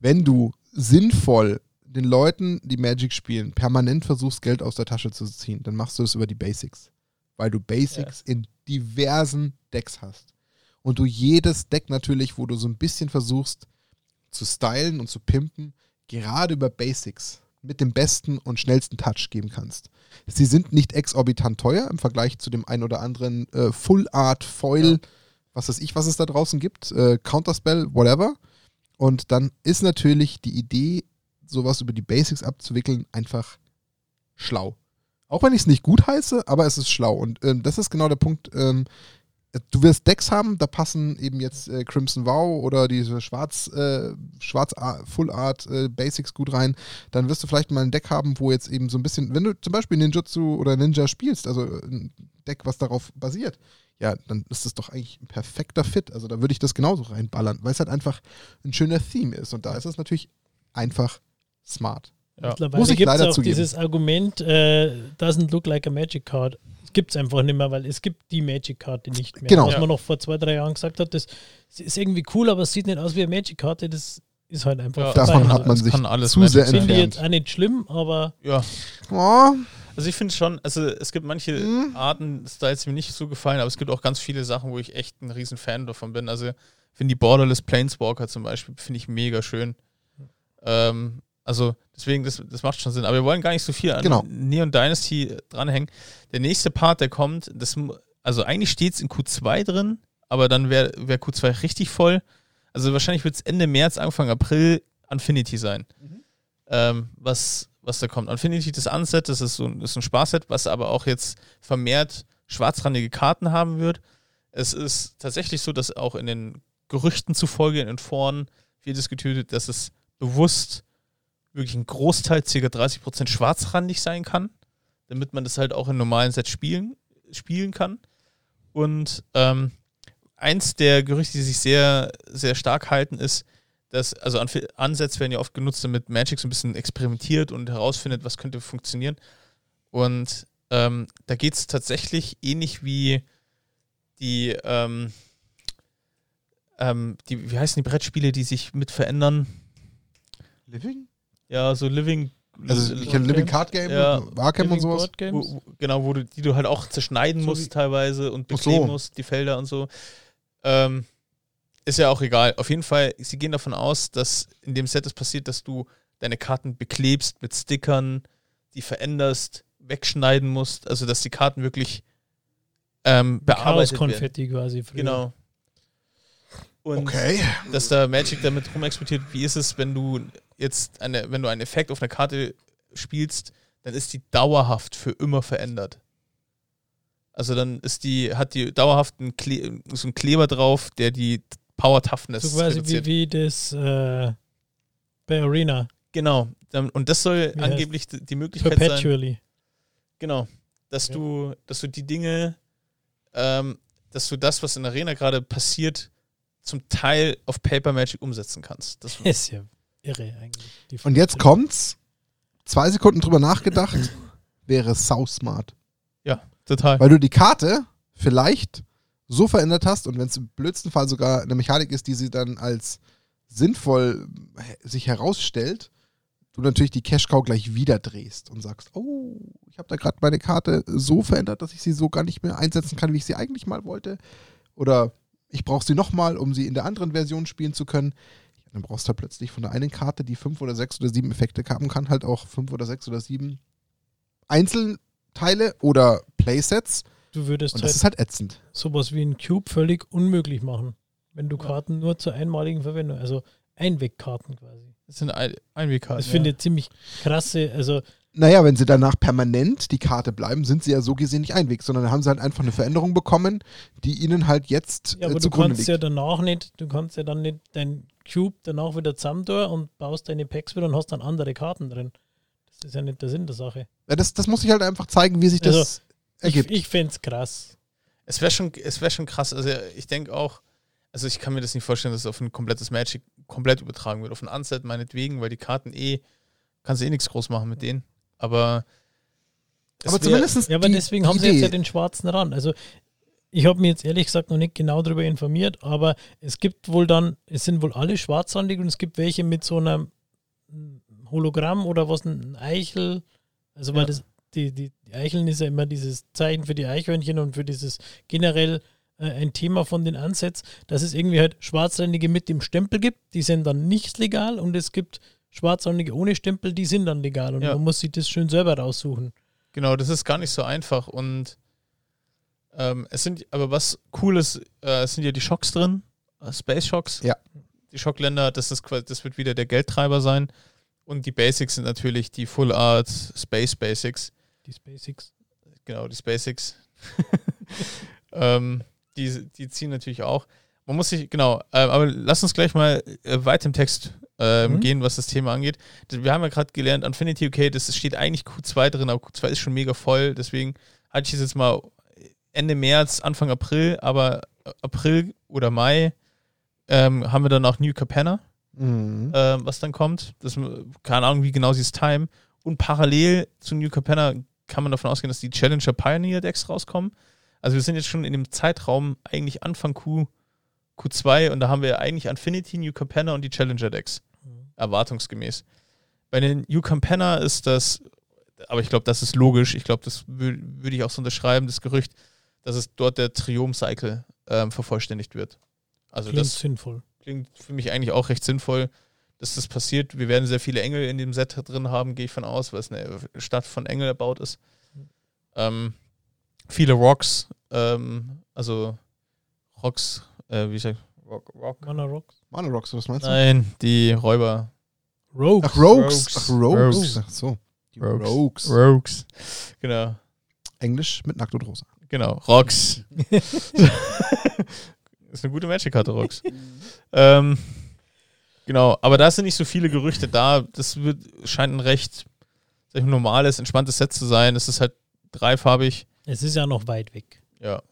Wenn du sinnvoll den Leuten, die Magic spielen, permanent versuchst, Geld aus der Tasche zu ziehen, dann machst du das über die Basics. Weil du Basics in diversen Decks hast. Und du jedes Deck natürlich, wo du so ein bisschen versuchst zu stylen und zu pimpen, gerade über Basics mit dem besten und schnellsten Touch geben kannst. Sie sind nicht exorbitant teuer im Vergleich zu dem ein oder anderen äh, Full Art Foil, was weiß ich, was es da draußen gibt, äh, Counterspell, whatever. Und dann ist natürlich die Idee, sowas über die Basics abzuwickeln, einfach schlau. Auch wenn ich es nicht gut heiße, aber es ist schlau. Und ähm, das ist genau der Punkt. Ähm, du wirst Decks haben, da passen eben jetzt äh, Crimson Vow oder diese Schwarz, äh, Schwarz Ar- Full Art äh, Basics gut rein. Dann wirst du vielleicht mal ein Deck haben, wo jetzt eben so ein bisschen, wenn du zum Beispiel Ninjutsu oder Ninja spielst, also ein Deck, was darauf basiert, ja, dann ist das doch eigentlich ein perfekter Fit. Also da würde ich das genauso reinballern, weil es halt einfach ein schöner Theme ist. Und da ist es natürlich einfach smart. Ja. Mittlerweile Muss ich gibt es leider auch zugeben. dieses Argument, äh, doesn't look like a Magic Card. Das gibt es einfach nicht mehr, weil es gibt die Magic-Karte nicht mehr. Genau. Was Ja. man noch vor zwei, drei Jahren gesagt hat, das ist irgendwie cool, aber es sieht nicht aus wie eine Magic-Karte. Das ist halt einfach Ja. Davon hat man sich zu sehr. Finde ich entfernt. jetzt auch nicht schlimm, aber Ja. Oh, Also ich finde schon, also es gibt manche Mhm. Arten, Styles, die mir nicht so gefallen, aber es gibt auch ganz viele Sachen, wo ich echt ein riesen Fan davon bin. Also ich finde die Borderless Planeswalker zum Beispiel, finde ich mega schön. Ähm, also deswegen, das, das macht schon Sinn. Aber wir wollen gar nicht so viel an Genau. Neon Dynasty dranhängen. Der nächste Part, der kommt, das, also eigentlich steht es in Q2 drin, aber dann wäre wär Q2 richtig voll. Also wahrscheinlich wird es Ende März, Anfang April Infinity sein. Ähm, was, was da kommt. Infinity, das Unset, das ist so ein, ist ein Sparset, was aber auch jetzt vermehrt schwarzrandige Karten haben wird. Es ist tatsächlich so, dass auch in den Gerüchten zufolge in den Foren viel diskutiert wird, dass es bewusst wirklich ein Großteil, ca. 30% schwarzrandig sein kann, damit man das halt auch in normalen Sets spielen, spielen kann. Und ähm, eins der Gerüchte, die sich sehr, sehr stark halten, ist, dass, also Ansätze werden ja oft genutzt, damit Magic so ein bisschen experimentiert und herausfindet, was könnte funktionieren. Und ähm, da geht es tatsächlich ähnlich wie die, ähm, ähm, die, wie heißen die Brettspiele, die sich mit verändern? Living? Ja, so Living. Also ich kenne Living Card Game, Ja. Arkham und sowas. Board Games. Wo, wo, genau, wo du, die du halt auch zerschneiden So musst teilweise und Ach so. bekleben musst, die Felder und so. Ähm, ist ja auch egal. Auf jeden Fall, sie gehen davon aus, dass in dem Set es passiert, dass du deine Karten beklebst mit Stickern, die veränderst, wegschneiden musst, also dass die Karten wirklich ähm, bearbeitet werden. Chaos-Konfetti quasi. Früher. Genau. Und Okay. dass da Magic damit rumexportiert, wie ist es, wenn du jetzt eine, wenn du einen Effekt auf einer Karte spielst, dann ist die dauerhaft für immer verändert. Also dann ist die, hat die dauerhaft einen Kle so einen Kleber drauf, der die Power Toughness So quasi wie, reduziert. wie das äh, bei Arena. Genau. Und das soll Wie angeblich die die Möglichkeit sein. Perpetually. Genau. Dass Ja. du, dass du die Dinge, ähm, dass du das, was in der Arena gerade passiert, zum Teil auf Paper Magic umsetzen kannst. Das, <laughs> Ist ja irre eigentlich. Und jetzt kommt's. Zwei Sekunden drüber nachgedacht, <laughs> wäre sau smart. Total. Weil du die Karte vielleicht so verändert hast und wenn es im blödsten Fall sogar eine Mechanik ist, die sie dann als sinnvoll äh, sich herausstellt, du natürlich die Cash-Cow gleich wieder drehst und sagst, oh, ich habe da gerade meine Karte so verändert, dass ich sie so gar nicht mehr einsetzen kann, wie ich sie eigentlich mal wollte. Oder ich brauche sie nochmal, um sie in der anderen Version spielen zu können. Dann brauchst du halt plötzlich von der einen Karte, die fünf oder sechs oder sieben Effekte haben kann, halt auch fünf oder sechs oder sieben Einzelteile oder Playsets. Du würdest Und halt das ist halt ätzend. sowas wie ein Cube völlig unmöglich machen, wenn du Ja. Karten nur zur einmaligen Verwendung, also Einwegkarten quasi. Das sind Ein Einwegkarten. Das finde ich ziemlich krasse, also Naja, wenn sie danach permanent die Karte bleiben, sind sie ja so gesehen nicht ein Weg, sondern haben sie halt einfach eine Veränderung bekommen, die ihnen halt jetzt Ja, äh, aber du zugrunde kannst liegt. ja danach nicht, du kannst ja dann nicht dein Cube danach wieder zusammen tun und baust deine Packs wieder und hast dann andere Karten drin. Das ist ja nicht der Sinn der Sache. Ja, das, das muss ich halt einfach zeigen, wie sich das Also, Ich, ergibt. ich fände es krass. Es wäre schon, es wär schon krass. Also ich denke auch, also ich kann mir das nicht vorstellen, dass es auf ein komplettes Magic komplett übertragen wird. Auf ein Unset meinetwegen, weil die Karten eh, kannst du eh nichts groß machen mit denen. Aber aber zumindest Ja, aber deswegen haben sie jetzt ja den schwarzen Rand. Also ich habe mich jetzt ehrlich gesagt noch nicht genau darüber informiert, aber es gibt wohl dann, es sind wohl alle schwarzrandig und es gibt welche mit so einem Hologramm oder was, ein Eichel. Also weil Ja. das, die, die, die Eicheln ist ja immer dieses Zeichen für die Eichhörnchen und für dieses generell äh, ein Thema von den Ansatz, dass es irgendwie halt Schwarzrandige mit dem Stempel gibt, die sind dann nicht legal und es gibt Schwarzrandige ohne Stempel, die sind dann legal und Ja. man muss sich das schön selber raussuchen. Genau, das ist gar nicht so einfach und ähm, es sind, aber was cool ist, äh, es sind ja die Schocks drin, äh, Space Shocks. Ja. Die Schockländer, das ist quasi, das wird wieder der Geldtreiber sein. Und die Basics sind natürlich die Full Art Space Basics. Die Basics. Genau, die Basics. <laughs> ähm, die, die ziehen natürlich auch. Man muss sich, genau, äh, aber lass uns gleich mal äh, weit im Text ähm, Mhm. gehen, was das Thema angeht. Wir haben ja gerade gelernt, Infinity, okay, das steht eigentlich Q2 drin, aber Q2 ist schon mega voll, deswegen hatte ich es jetzt mal Ende März, Anfang April, aber April oder Mai ähm, haben wir dann auch New Capenna, Mhm. ähm, was dann kommt. Das, keine Ahnung, wie genau sie es timen. Und parallel zu New Capenna kann man davon ausgehen, dass die Challenger Pioneer Decks rauskommen. Also wir sind jetzt schon in dem Zeitraum eigentlich Anfang Q, Q2 und da haben wir eigentlich Infinity, New Capenna und die Challenger Decks. Erwartungsgemäß. Bei den New Capenna ist das, aber ich glaube, das ist logisch. Ich glaube, das wür- würde ich auch so unterschreiben, das Gerücht, dass es dort der Triumph-Cycle ähm, vervollständigt wird. Also Klingt das sinnvoll. Klingt für mich eigentlich auch recht sinnvoll, dass das passiert. Wir werden sehr viele Engel in dem Set drin haben, gehe ich von aus, weil es eine Stadt von Engel erbaut ist. Ähm, viele Rocks, ähm, also Rocks, äh, wie sagt Rock, Rock? Mana Rocks. Mana Rocks, was meinst du? Nein, die Räuber. Rogues. Ach, Rogues. Rogues. Ach, Rogues. Rogues. Ach so. Die Rogues. Rogues. Rogues. Genau, Englisch mit Nackt und Rosa. genau, Rocks. <laughs> <laughs> ist eine gute Magic-Karte, Rocks. <laughs> ähm, genau, aber da sind nicht so viele Gerüchte da. Das wird, scheint ein recht sag ich mal, normales, entspanntes Set zu sein. Es ist halt dreifarbig. Es ist ja noch weit weg. Ja.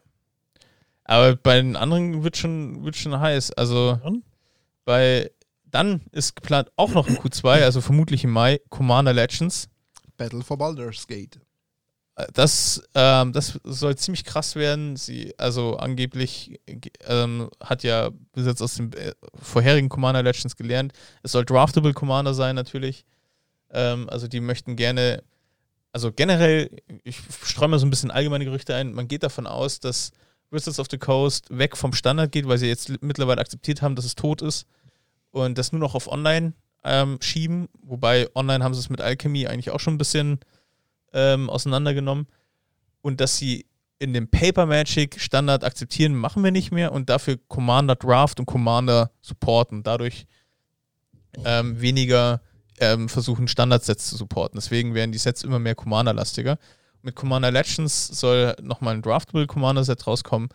Aber bei den anderen wird schon, wird schon heiß. Also Dann? bei dann ist geplant auch noch ein Q2, also vermutlich im Mai, Commander Legends. Battle for Baldur's Gate. Äh, Das, ähm, das soll ziemlich krass werden. Sie, also angeblich äh, ähm, hat ja bis jetzt aus den äh, vorherigen Commander Legends gelernt. Es soll Draftable Commander sein, natürlich. Ähm, also die möchten gerne, also generell, ich streue mal so ein bisschen allgemeine Gerüchte ein, man geht davon aus, dass Wizards of the Coast weg vom Standard geht, weil sie jetzt mittlerweile akzeptiert haben, dass es tot ist und das nur noch auf Online ähm, schieben. Wobei Online haben sie es mit Alchemy eigentlich auch schon ein bisschen ähm, auseinandergenommen. Und dass sie in dem Paper Magic Standard akzeptieren, machen wir nicht mehr und dafür Commander Draft und Commander supporten. Dadurch ähm, weniger ähm, versuchen, Standardsets zu supporten. Deswegen werden die Sets immer mehr Commander-lastiger. Mit Commander Legends soll nochmal ein Draftable Commander-Set rauskommen.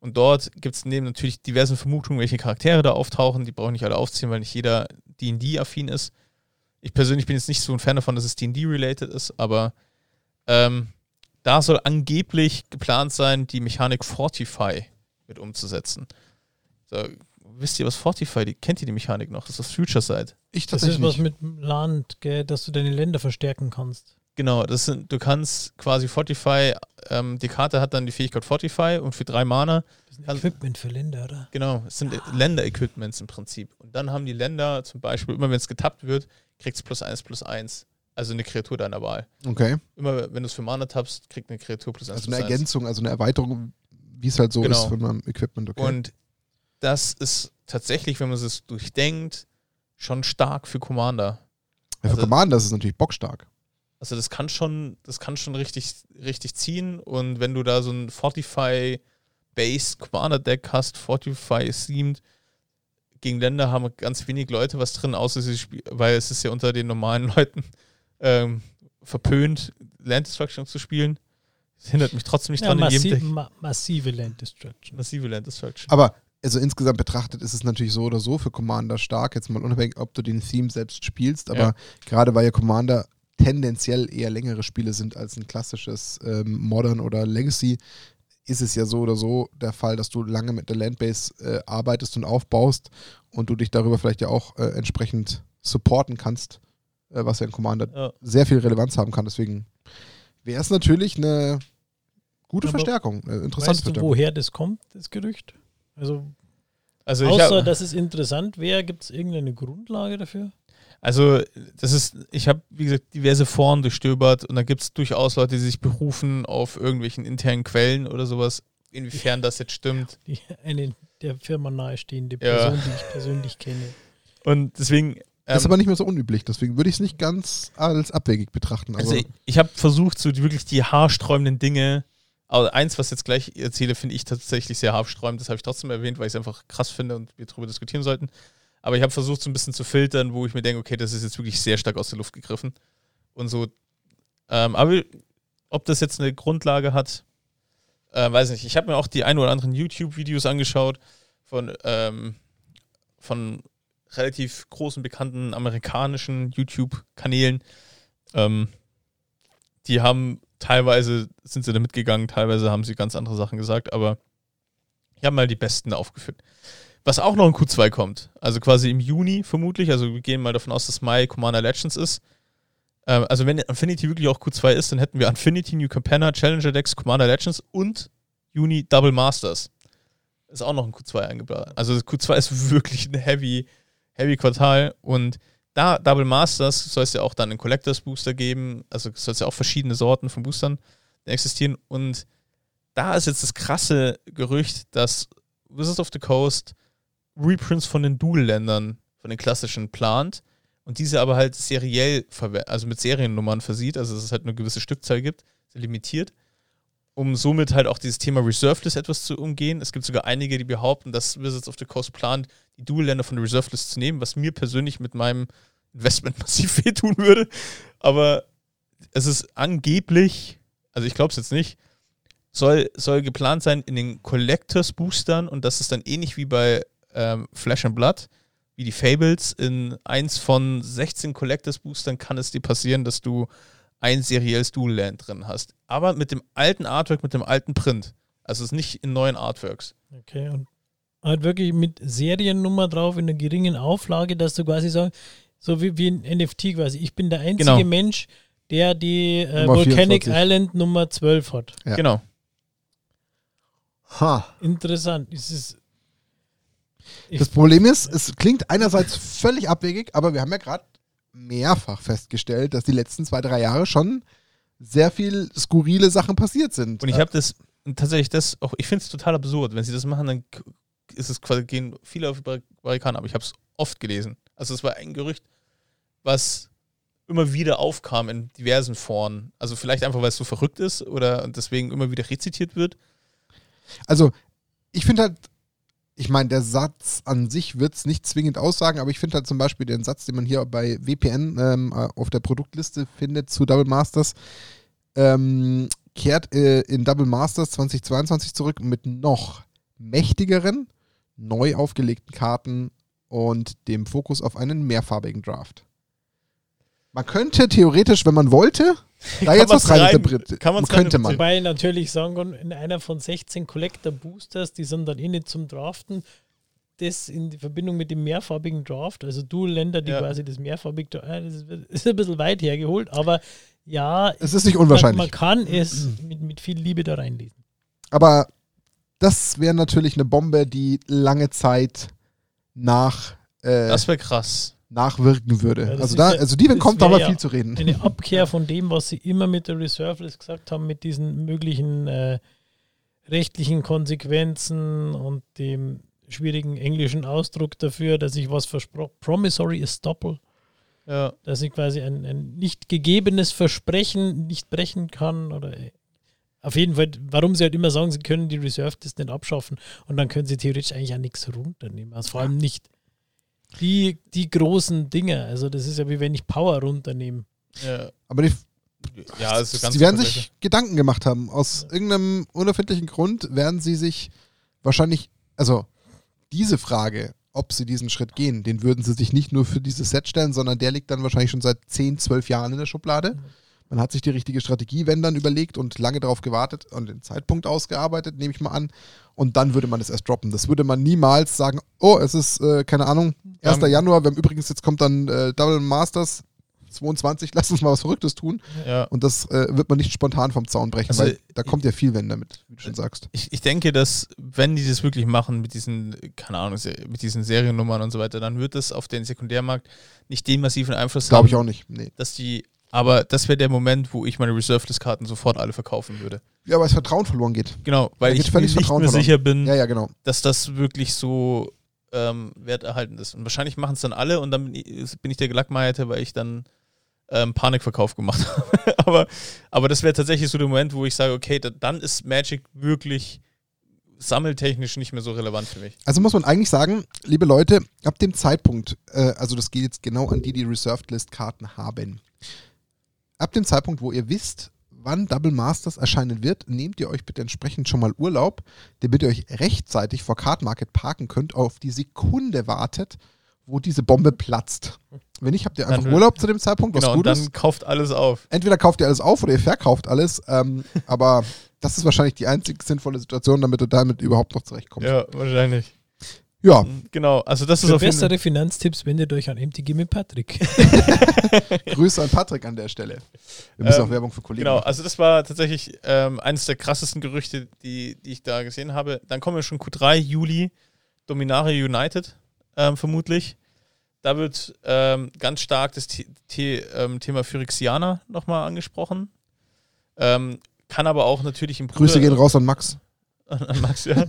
Und dort gibt es neben natürlich diversen Vermutungen, welche Charaktere da auftauchen. Die brauche ich nicht alle aufzählen, weil nicht jeder D&D-affin ist. Ich persönlich bin jetzt nicht so ein Fan davon, dass es D&D-related ist, aber ähm, da soll angeblich geplant sein, die Mechanik Fortify mit umzusetzen. So, wisst ihr, was Fortify, die, kennt ihr die Mechanik noch? Das ist das Future Side. Ich Das ist was mit Land, gell, dass du deine Länder verstärken kannst. Genau, das sind, du kannst quasi Fortify, ähm, die Karte hat dann die Fähigkeit Fortify und für drei Mana, Das ist ein Equipment für Länder, oder? genau, es sind Länder-Equipments im Prinzip. Und dann haben die Länder zum Beispiel, immer wenn es getappt wird, kriegst du plus eins plus eins. Also eine Kreatur deiner Wahl. Okay. Immer wenn du es für Mana tappst, kriegt eine Kreatur plus eins Also plus eine. Ergänzung, also eine Erweiterung, wie es halt so Genau. ist von meinem Equipment. Okay. Und das ist tatsächlich, wenn man es durchdenkt, schon stark für Commander. ja, für also- Commander ist es natürlich bockstark. Also das kann schon, das kann schon richtig, richtig ziehen. Und wenn du da so ein Fortify Based Commander Deck hast, Fortify themed, gegen Länder haben ganz wenig Leute was drin, außer sie spielen, weil es ist ja unter den normalen <laughs> Leuten ähm, verpönt, Land Destruction zu spielen. Das hindert mich trotzdem nicht Ja, dran, in massi jedem Deck. ma massive Land Destruction. Massive Land Destruction. Aber also insgesamt betrachtet ist es natürlich so oder so für Commander stark, jetzt mal unabhängig, ob du den Theme selbst spielst, aber Ja. gerade weil ja Commander tendenziell eher längere Spiele sind als ein klassisches ähm, Modern oder Legacy, ist es ja so oder so der Fall, dass du lange mit der Landbase äh, arbeitest und aufbaust und du dich darüber vielleicht ja auch äh, entsprechend supporten kannst, äh, was ja in Commander Ja. sehr viel Relevanz haben kann. Deswegen wäre es natürlich eine gute Aber Verstärkung, eine interessante Weißt du, Verstärkung. woher das kommt, das Gerücht? Also, Also, ich außer hab, dass es interessant wäre, gibt es irgendeine Grundlage dafür? also das ist, ich habe, wie gesagt, diverse Foren durchstöbert und da gibt es durchaus Leute, die sich berufen auf irgendwelchen internen Quellen oder sowas, inwiefern das jetzt stimmt. Die, eine der Firma nahestehende Ja. Person, die ich persönlich kenne. Und deswegen. Das ist ähm, aber nicht mehr so unüblich, deswegen würde ich es nicht ganz als abwegig betrachten. Also Also, ich, ich habe versucht, so die, wirklich die haarsträubenden Dinge, aber eins, was ich jetzt gleich erzähle, finde ich tatsächlich sehr haarsträubend. Das habe ich trotzdem erwähnt, weil ich es einfach krass finde und wir darüber diskutieren sollten. Aber ich habe versucht, so ein bisschen zu filtern, wo ich mir denke, okay, das ist jetzt wirklich sehr stark aus der Luft gegriffen. Und so. Ähm, aber ob das jetzt eine Grundlage hat, äh, weiß nicht. Ich habe mir auch die ein oder anderen YouTube-Videos angeschaut von, ähm, von relativ großen, bekannten amerikanischen YouTube-Kanälen. Ähm, die haben teilweise sind sie da mitgegangen, teilweise haben sie ganz andere Sachen gesagt, aber ich habe mal die besten aufgeführt. Was auch noch in Q2 kommt, also quasi im Juni vermutlich, also wir gehen mal davon aus, dass Mai Commander Legends ist. Ähm, also wenn Infinity wirklich auch Q2 ist, dann hätten wir Infinity, New Capenna, Challenger Decks, Commander Legends und Juni Double Masters. Ist auch noch ein Q2 eingeplant. Also das Q2 ist wirklich ein heavy, heavy Quartal und da Double Masters soll es ja auch dann einen Collectors Booster geben, also soll es ja auch verschiedene Sorten von Boostern existieren und da ist jetzt das krasse Gerücht, dass Wizards of the Coast Reprints von den Dual-Ländern, von den klassischen plant und diese aber halt seriell, also mit Seriennummern versieht, also dass es halt eine gewisse Stückzahl gibt, limitiert, um somit halt auch dieses Thema Reserve List etwas zu umgehen. Es gibt sogar einige, die behaupten, dass Wizards of the Coast plant, die Dual-Länder von der Reserve List zu nehmen, was mir persönlich mit meinem Investment <laughs> massiv wehtun würde. Aber es ist angeblich, also ich glaube es jetzt nicht, soll, soll geplant sein in den Collectors Boostern und das ist dann ähnlich wie bei ähm, Flash and Blood, wie die Fables. In eins von 16 Collectors Boostern kann es dir passieren, dass du ein serielles Dual Land drin hast. Aber mit dem alten Artwork, mit dem alten Print. Also es ist nicht in neuen Artworks. Okay, und halt wirklich mit Seriennummer drauf in einer geringen Auflage, dass du quasi sagst, so wie, wie ein NFT quasi, ich bin der einzige Genau. Mensch, der die äh, Volcanic 24. Island Nummer 12 hat. Ja. Genau. ha. Interessant. Es ist, Das Problem ist, es klingt einerseits völlig abwegig, aber wir haben ja gerade mehrfach festgestellt, dass die letzten zwei, drei Jahre schon sehr viel skurrile Sachen passiert sind. Und ich habe das tatsächlich das auch, ich finde es total absurd. Wenn sie das machen, dann ist es quasi, gehen viele auf die Bar- Barrikaden, aber ich habe es oft gelesen. Also es war ein Gerücht, was immer wieder aufkam in diversen Foren. Also vielleicht einfach, weil es so verrückt ist oder deswegen immer wieder rezitiert wird. Also, ich finde halt, ich meine, der Satz an sich wird es nicht zwingend aussagen, aber ich finde halt zum Beispiel den Satz, den man hier bei WPN ähm, äh, auf der Produktliste findet zu Double Masters, ähm, kehrt äh, in Double Masters 2022 zurück mit noch mächtigeren, neu aufgelegten Karten und dem Fokus auf einen mehrfarbigen Draft. Man könnte theoretisch, wenn man wollte, <laughs> da jetzt was rein kann man's könnte man. wobei natürlich sagen in einer von 16 Collector Boosters, die sind dann eh nicht zum Draften, das in Verbindung mit dem mehrfarbigen Draft, also Dual-Länder, die Ja. quasi das mehrfarbig, äh, das ist- ein bisschen weit hergeholt, aber ja, Es ist nicht man, unwahrscheinlich. man kann es mit, mit viel Liebe da reinlesen. Aber das wäre natürlich eine Bombe, die lange Zeit nach, äh, Das wäre krass. Nachwirken würde. Ja, also, da, also die kommt aber ja viel zu reden. Eine <laughs> Abkehr von dem, was sie immer mit der Reserve List gesagt haben, mit diesen möglichen äh, rechtlichen Konsequenzen und dem schwierigen englischen Ausdruck dafür, dass ich was versprochen, Promissory Estoppel, Ja. dass ich quasi ein, ein nicht gegebenes Versprechen nicht brechen kann oder auf jeden Fall, warum sie halt immer sagen, sie können die Reserve List nicht abschaffen und dann können sie theoretisch eigentlich auch nichts runternehmen. Also vor allem nicht die, die großen Dinge. Also das ist ja wie wenn ich Power runternehme. ja. Aber die Ja, also ganz sie werden sich Gedanken gemacht haben. Aus irgendeinem unerfindlichen Grund werden sie sich wahrscheinlich, also diese Frage, ob sie diesen Schritt gehen, den würden sie sich nicht nur für dieses Set stellen, sondern der liegt dann wahrscheinlich schon seit 10, 12 Jahren in der Schublade. Man hat sich die richtige Strategie, wenn dann, überlegt und lange darauf gewartet und den Zeitpunkt ausgearbeitet, nehme ich mal an. Und dann würde man es erst droppen. Das würde man niemals sagen, oh, es ist, äh, keine Ahnung, 1. Ja. Januar, wir haben übrigens, jetzt kommt dann äh, Double Masters 22, <laughs> lass uns mal was Verrücktes tun. Ja. Und das äh, wird man nicht spontan vom Zaun brechen, Also, weil da kommt ja viel wenn damit, wie du schon sagst. Ich, ich denke, dass wenn die das wirklich machen mit diesen, keine Ahnung, mit diesen Seriennummern und so weiter, dann wird das auf den Sekundärmarkt nicht den massiven Einfluss Glaube ich haben, auch nicht. Nee. dass die, aber das wäre der Moment, wo ich meine Reserved-Karten sofort alle verkaufen würde. Ja, weil das Vertrauen verloren geht. Genau, weil ich mir nicht Vertrauen mehr verloren. sicher bin, Ja, ja, genau. dass das wirklich so ähm, werterhaltend ist. Und wahrscheinlich machen es dann alle und dann bin ich, bin ich der Gelackmeierte, weil ich dann ähm, Panikverkauf gemacht <laughs> habe. aber, aber das wäre tatsächlich so der Moment, wo ich sage, okay, da, dann ist Magic wirklich sammeltechnisch nicht mehr so relevant für mich. Also muss man eigentlich sagen, liebe Leute, ab dem Zeitpunkt, äh, also das geht jetzt genau an die, die Reserved List Karten haben. Ab dem Zeitpunkt, wo ihr wisst, wann Double Masters erscheinen wird, nehmt ihr euch bitte entsprechend schon mal Urlaub, damit ihr euch rechtzeitig vor Card Market parken könnt, auf die Sekunde wartet, wo diese Bombe platzt. Wenn nicht, habt ihr einfach Dann- Urlaub zu dem Zeitpunkt, was Genau, gut ist. dann kauft alles auf. Entweder kauft ihr alles auf oder ihr verkauft alles, ähm, <laughs> aber das ist wahrscheinlich die einzig sinnvolle Situation, damit du damit überhaupt noch zurechtkommst. Ja, wahrscheinlich. Ja. Genau, also das ist Für auf jeden Fall. bessere Finanztipps wendet euch an MTG mit Patrick. <laughs> Grüße an Patrick an der Stelle. Wir müssen Ähm, auch Werbung für Kollegen Genau, machen. also das war tatsächlich ähm, eines der krassesten Gerüchte, die, die ich da gesehen habe. Dann kommen wir schon Q3, Juli, Dominaria United, ähm, vermutlich. Da wird ähm, ganz stark das The The ähm, Thema Phyrexianer nochmal angesprochen. Ähm, kann aber auch natürlich im Grüße Bruder- gehen raus an Max. An, Max, ja.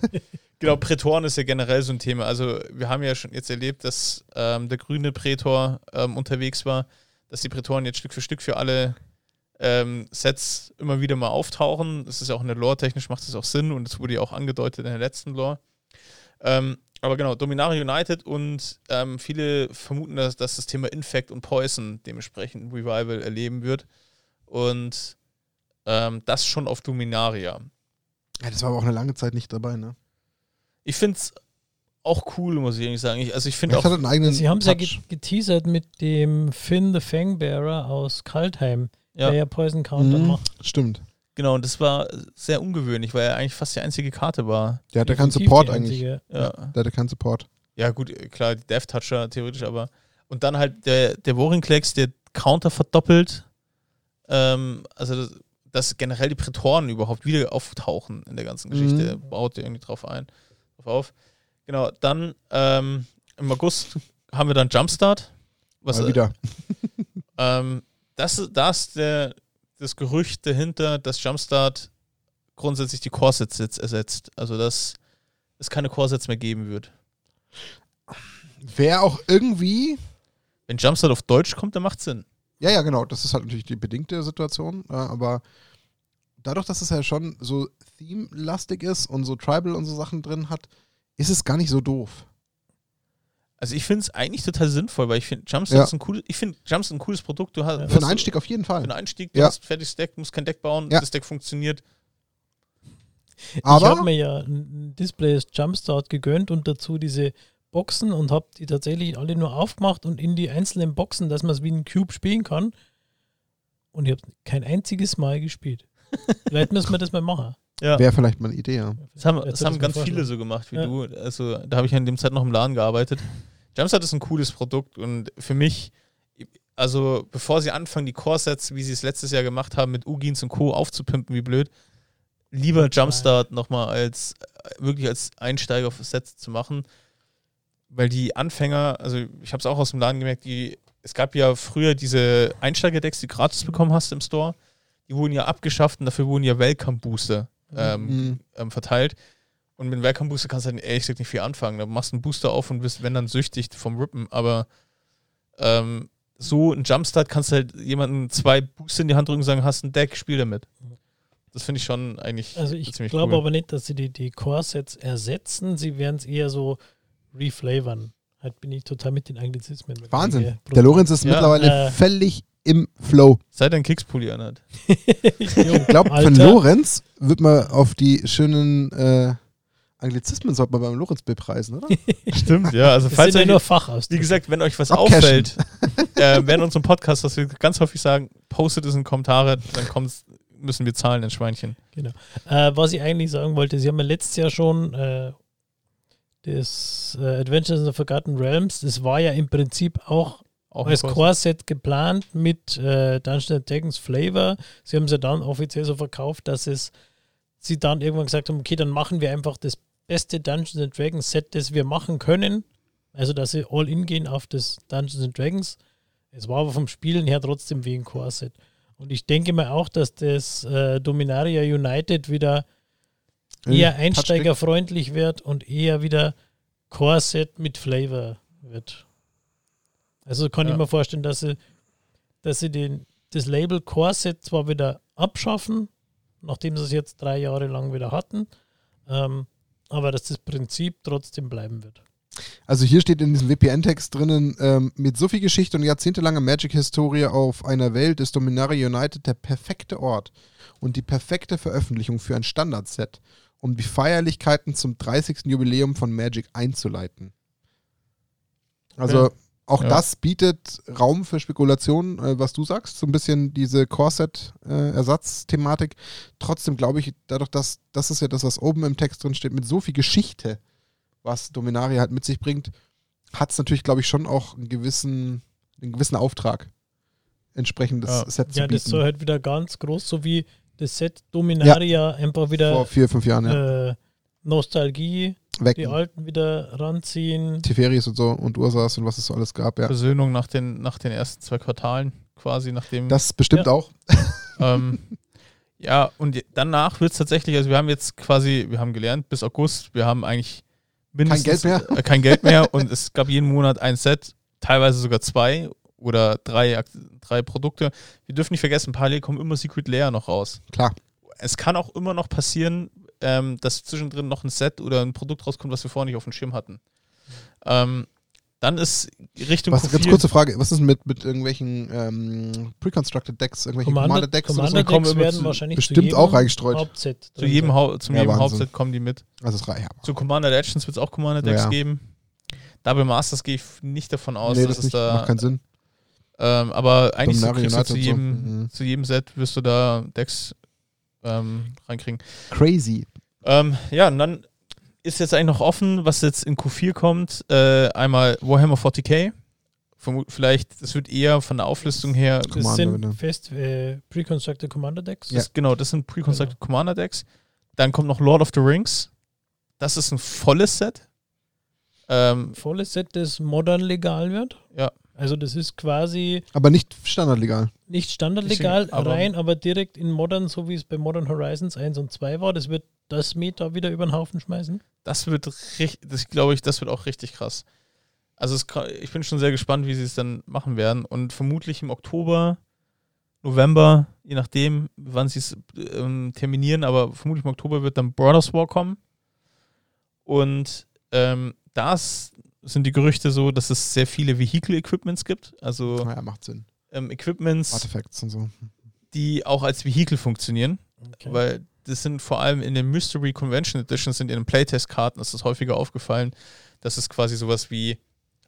genau, Prätoren ist ja generell so ein Thema. Also wir haben ja schon jetzt erlebt, dass ähm, der grüne Prätor ähm, unterwegs war, dass die Prätoren jetzt Stück für Stück für alle ähm, Sets immer wieder mal auftauchen. Das ist ja auch in der Lore technisch macht das auch Sinn und es wurde ja auch angedeutet in der letzten Lore. Ähm, aber genau, Dominaria United und ähm, viele vermuten, dass, dass das Thema Infect und Poison dementsprechend Revival erleben wird. Und ähm, das schon auf Dominaria. Ja, das war aber auch eine lange Zeit nicht dabei, ne? Ich finde es auch cool, muss ich eigentlich sagen. Ich, also ich finde auch, hat einen eigenen Sie haben es ja geteasert mit dem Finn the Fangbearer aus Kaltheim, ja, der ja Poison Counter Mhm, macht. Stimmt. genau, und das war sehr ungewöhnlich, weil er eigentlich fast die einzige Karte war. Der hatte keinen Support eigentlich. Ja, Der hatte keinen Support. ja gut, klar, die Death Toucher theoretisch, aber und dann halt der, der Warringklex, der Counter verdoppelt. Ähm, also das, dass generell die Prätoren überhaupt wieder auftauchen in der ganzen Geschichte, Mhm. baut irgendwie drauf ein, drauf auf. Genau, dann ähm, im August haben wir dann Jumpstart. Was, Mal wieder. Ähm, das, ist- da ist der, das Gerücht dahinter, dass Jumpstart grundsätzlich die Corsets jetzt ersetzt. Also, dass es keine Corsets mehr geben wird. Wäre auch irgendwie. Wenn Jumpstart auf Deutsch kommt, dann macht Sinn. Ja, ja, genau. Das ist halt natürlich die bedingte Situation. äh, aber dadurch, dass es ja schon so theme-lastig ist und so Tribal und so Sachen drin hat, ist es gar nicht so doof. Also ich finde es eigentlich total sinnvoll, weil ich finde Jumpstart Ja. ist ein cooles, ich finde Jumpstart ein cooles Produkt. Du hast, Für einen Einstieg auf jeden Für Fall. einen Einstieg, du Ja. hast ein fertiges Deck, musst kein Deck bauen, Ja. das Deck funktioniert. ich habe Aber mir ja ein Display als Jumpstart gegönnt und dazu diese Boxen und habe die tatsächlich alle nur aufgemacht und in die einzelnen Boxen, dass man es wie ein Cube spielen kann. Und ich habe kein einziges Mal gespielt. <laughs> Vielleicht müssen wir das mal machen. Ja. wäre vielleicht mal eine Idee, ja. Das haben, Jetzt das haben ganz viele so gemacht wie Ja. du. Also da habe ich ja in dem Zeit noch im Laden gearbeitet. Jumpstart ist ein cooles Produkt und für mich, also bevor sie anfangen, die Core-Sets, wie sie es letztes Jahr gemacht haben, mit Ugins und Co. aufzupimpen, wie blöd, lieber Jumpstart nochmal als äh, wirklich als Einsteiger auf Sets zu machen. Weil die Anfänger, also ich habe es auch aus dem Laden gemerkt, die, es gab ja früher diese Einsteigerdecks, die du gratis bekommen hast im Store, die wurden ja abgeschafft und dafür wurden ja Welcome-Booster ähm, Mhm. ähm, verteilt. Und mit einem Welcome Booster kannst du halt ehrlich gesagt nicht viel anfangen. Da machst du einen Booster auf und bist, wenn dann, süchtig vom Rippen. Aber ähm, so ein Jumpstart kannst du halt jemanden zwei Booster in die Hand drücken und sagen, hast ein Deck, spiel damit. Das finde ich schon eigentlich Also ich glaube cool. aber nicht, dass sie die, die Core-Sets ersetzen. Sie werden es eher so reflavern. Halt bin ich total mit den Anglizismen. Wahnsinn. Einige Der Lorenz ist Ja. mittlerweile Äh. völlig im Flow. Seit er einen Kicks-Pulli anhat. <laughs> Ich glaube, von Lorenz wird man auf die schönen äh, Anglizismen sollte man beim Lorenz bepreisen, oder? <laughs> Stimmt, ja. Also Das falls sind ja euch, nur Fachausdrücke. wie gesagt, wenn euch was Abcashen. auffällt, <laughs> äh, während unserem Podcast, was wir ganz häufig sagen, postet es in Kommentare, dann kommt's, müssen wir zahlen, ein Schweinchen. Äh, was ich eigentlich sagen wollte, Sie haben ja letztes Jahr schon äh, das äh, Adventures in the Forgotten Realms, das war ja im Prinzip auch Auch als. Core-Set geplant mit äh, Dungeons and Dragons Flavor. Sie haben es ja dann offiziell so verkauft, dass es sie dann irgendwann gesagt haben, okay, dann machen wir einfach das beste Dungeons and Dragons Set, das wir machen können. Also, dass sie all in gehen auf das Dungeons and Dragons. Es war aber vom Spielen her trotzdem wie ein Core-Set. Und ich denke mir auch, dass das äh, Dominaria United wieder eher Touchstick. einsteigerfreundlich wird und eher wieder Core-Set mit Flavor wird. Also kann Ja. ich mir vorstellen, dass sie, dass sie den, das Label Core-Set zwar wieder abschaffen, nachdem sie es jetzt drei Jahre lang wieder hatten, ähm, aber dass das Prinzip trotzdem bleiben wird. Also hier steht in diesem WPN-Text drinnen, ähm, mit so viel Geschichte und jahrzehntelanger Magic-Historie auf einer Welt ist Dominaria United der perfekte Ort und die perfekte Veröffentlichung für ein Standardset, um die Feierlichkeiten zum 30. Jubiläum von Magic einzuleiten. Also Ja. auch Ja. das bietet Raum für Spekulationen, äh, was du sagst, so ein bisschen diese Core-Set-Ersatzthematik. Trotzdem glaube ich, dadurch, dass das ist ja das, was oben im Text drin steht, mit so viel Geschichte, was Dominaria halt mit sich bringt, hat es natürlich, glaube ich, schon auch einen gewissen, einen gewissen Auftrag, entsprechendes Ja. Set zu Ja, das bieten. soll halt wieder ganz groß, so wie das Set Dominaria einfach Vor wieder vier, fünf Jahren, ja. äh, Nostalgie, Weg. die Alten wieder ranziehen. Tiferis und so und Ursas und was es so alles gab, ja. Versöhnung nach den, nach den ersten zwei Quartalen, quasi nachdem. Das bestimmt Ja. auch. <laughs> Ähm, ja, und danach wird es tatsächlich, also wir haben jetzt quasi, wir haben gelernt, bis August, wir haben eigentlich mindestens Geld Äh, kein Geld mehr und es gab jeden Monat ein Set, teilweise sogar zwei oder drei, drei Produkte. Wir dürfen nicht vergessen, parallel kommen immer Secret Layer noch raus. Klar. Es kann auch immer noch passieren, ähm, dass zwischendrin noch ein Set oder ein Produkt rauskommt, was wir vorher nicht auf dem Schirm hatten. Ähm, dann ist Richtung Was, ganz Q4 kurze Frage, was ist denn mit, mit irgendwelchen ähm, Pre-Constructed Decks, irgendwelche Commander, Commander-Decks oder Commander so? kommen Decks werden zu- wahrscheinlich Bestimmt zu jedem auch reingestreut. Hauptset zu jedem. Hau zum Ja, jedem. Hauptset kommen die mit. Also es reicht, ja. Zu Commander Legends wird es auch Commander Decks Ja. geben. Double Masters gehe ich nicht davon aus, nee, dass das es nicht, da. macht keinen Sinn. Ähm, aber eigentlich so kriegst du zu und so. jedem, Mhm. zu jedem Set wirst du da Decks ähm, reinkriegen. Crazy. Ähm, ja, und dann ist jetzt eigentlich noch offen, was jetzt in Q4 kommt. Äh, einmal Warhammer 40k. Vermut, vielleicht, das wird eher von der Auflistung her. Das Commander, sind ne? fest äh, pre-constructed Commander Decks. Das, Genau, das sind Pre-Constructed Commander Decks. Dann kommt noch Lord of the Rings. Das ist ein volles Set. Ähm, Volles Set, das modern legal wird. Ja. Also das ist quasi Aber nicht standardlegal. nicht standardlegal Deswegen, aber- rein, aber direkt in Modern, so wie es bei Modern Horizons 1 und 2 war. Das wird das Meta wieder über den Haufen schmeißen. Das wird richtig, das glaube ich, das wird auch richtig krass. Also es, ich bin schon sehr gespannt, wie sie es dann machen werden. Und vermutlich im Oktober, November, je nachdem, wann sie es ähm, terminieren, aber vermutlich im Oktober wird dann Brothers War kommen. Und ähm, das sind die Gerüchte so, dass es sehr viele Vehicle-Equipments gibt. Also Naja, macht Sinn. ähm, Equipments, Artifacts und so. die auch als Vehicle funktionieren. Okay. Weil das sind vor allem in den Mystery Convention Editions, sind in den Playtest-Karten, ist das häufiger aufgefallen, dass es quasi sowas wie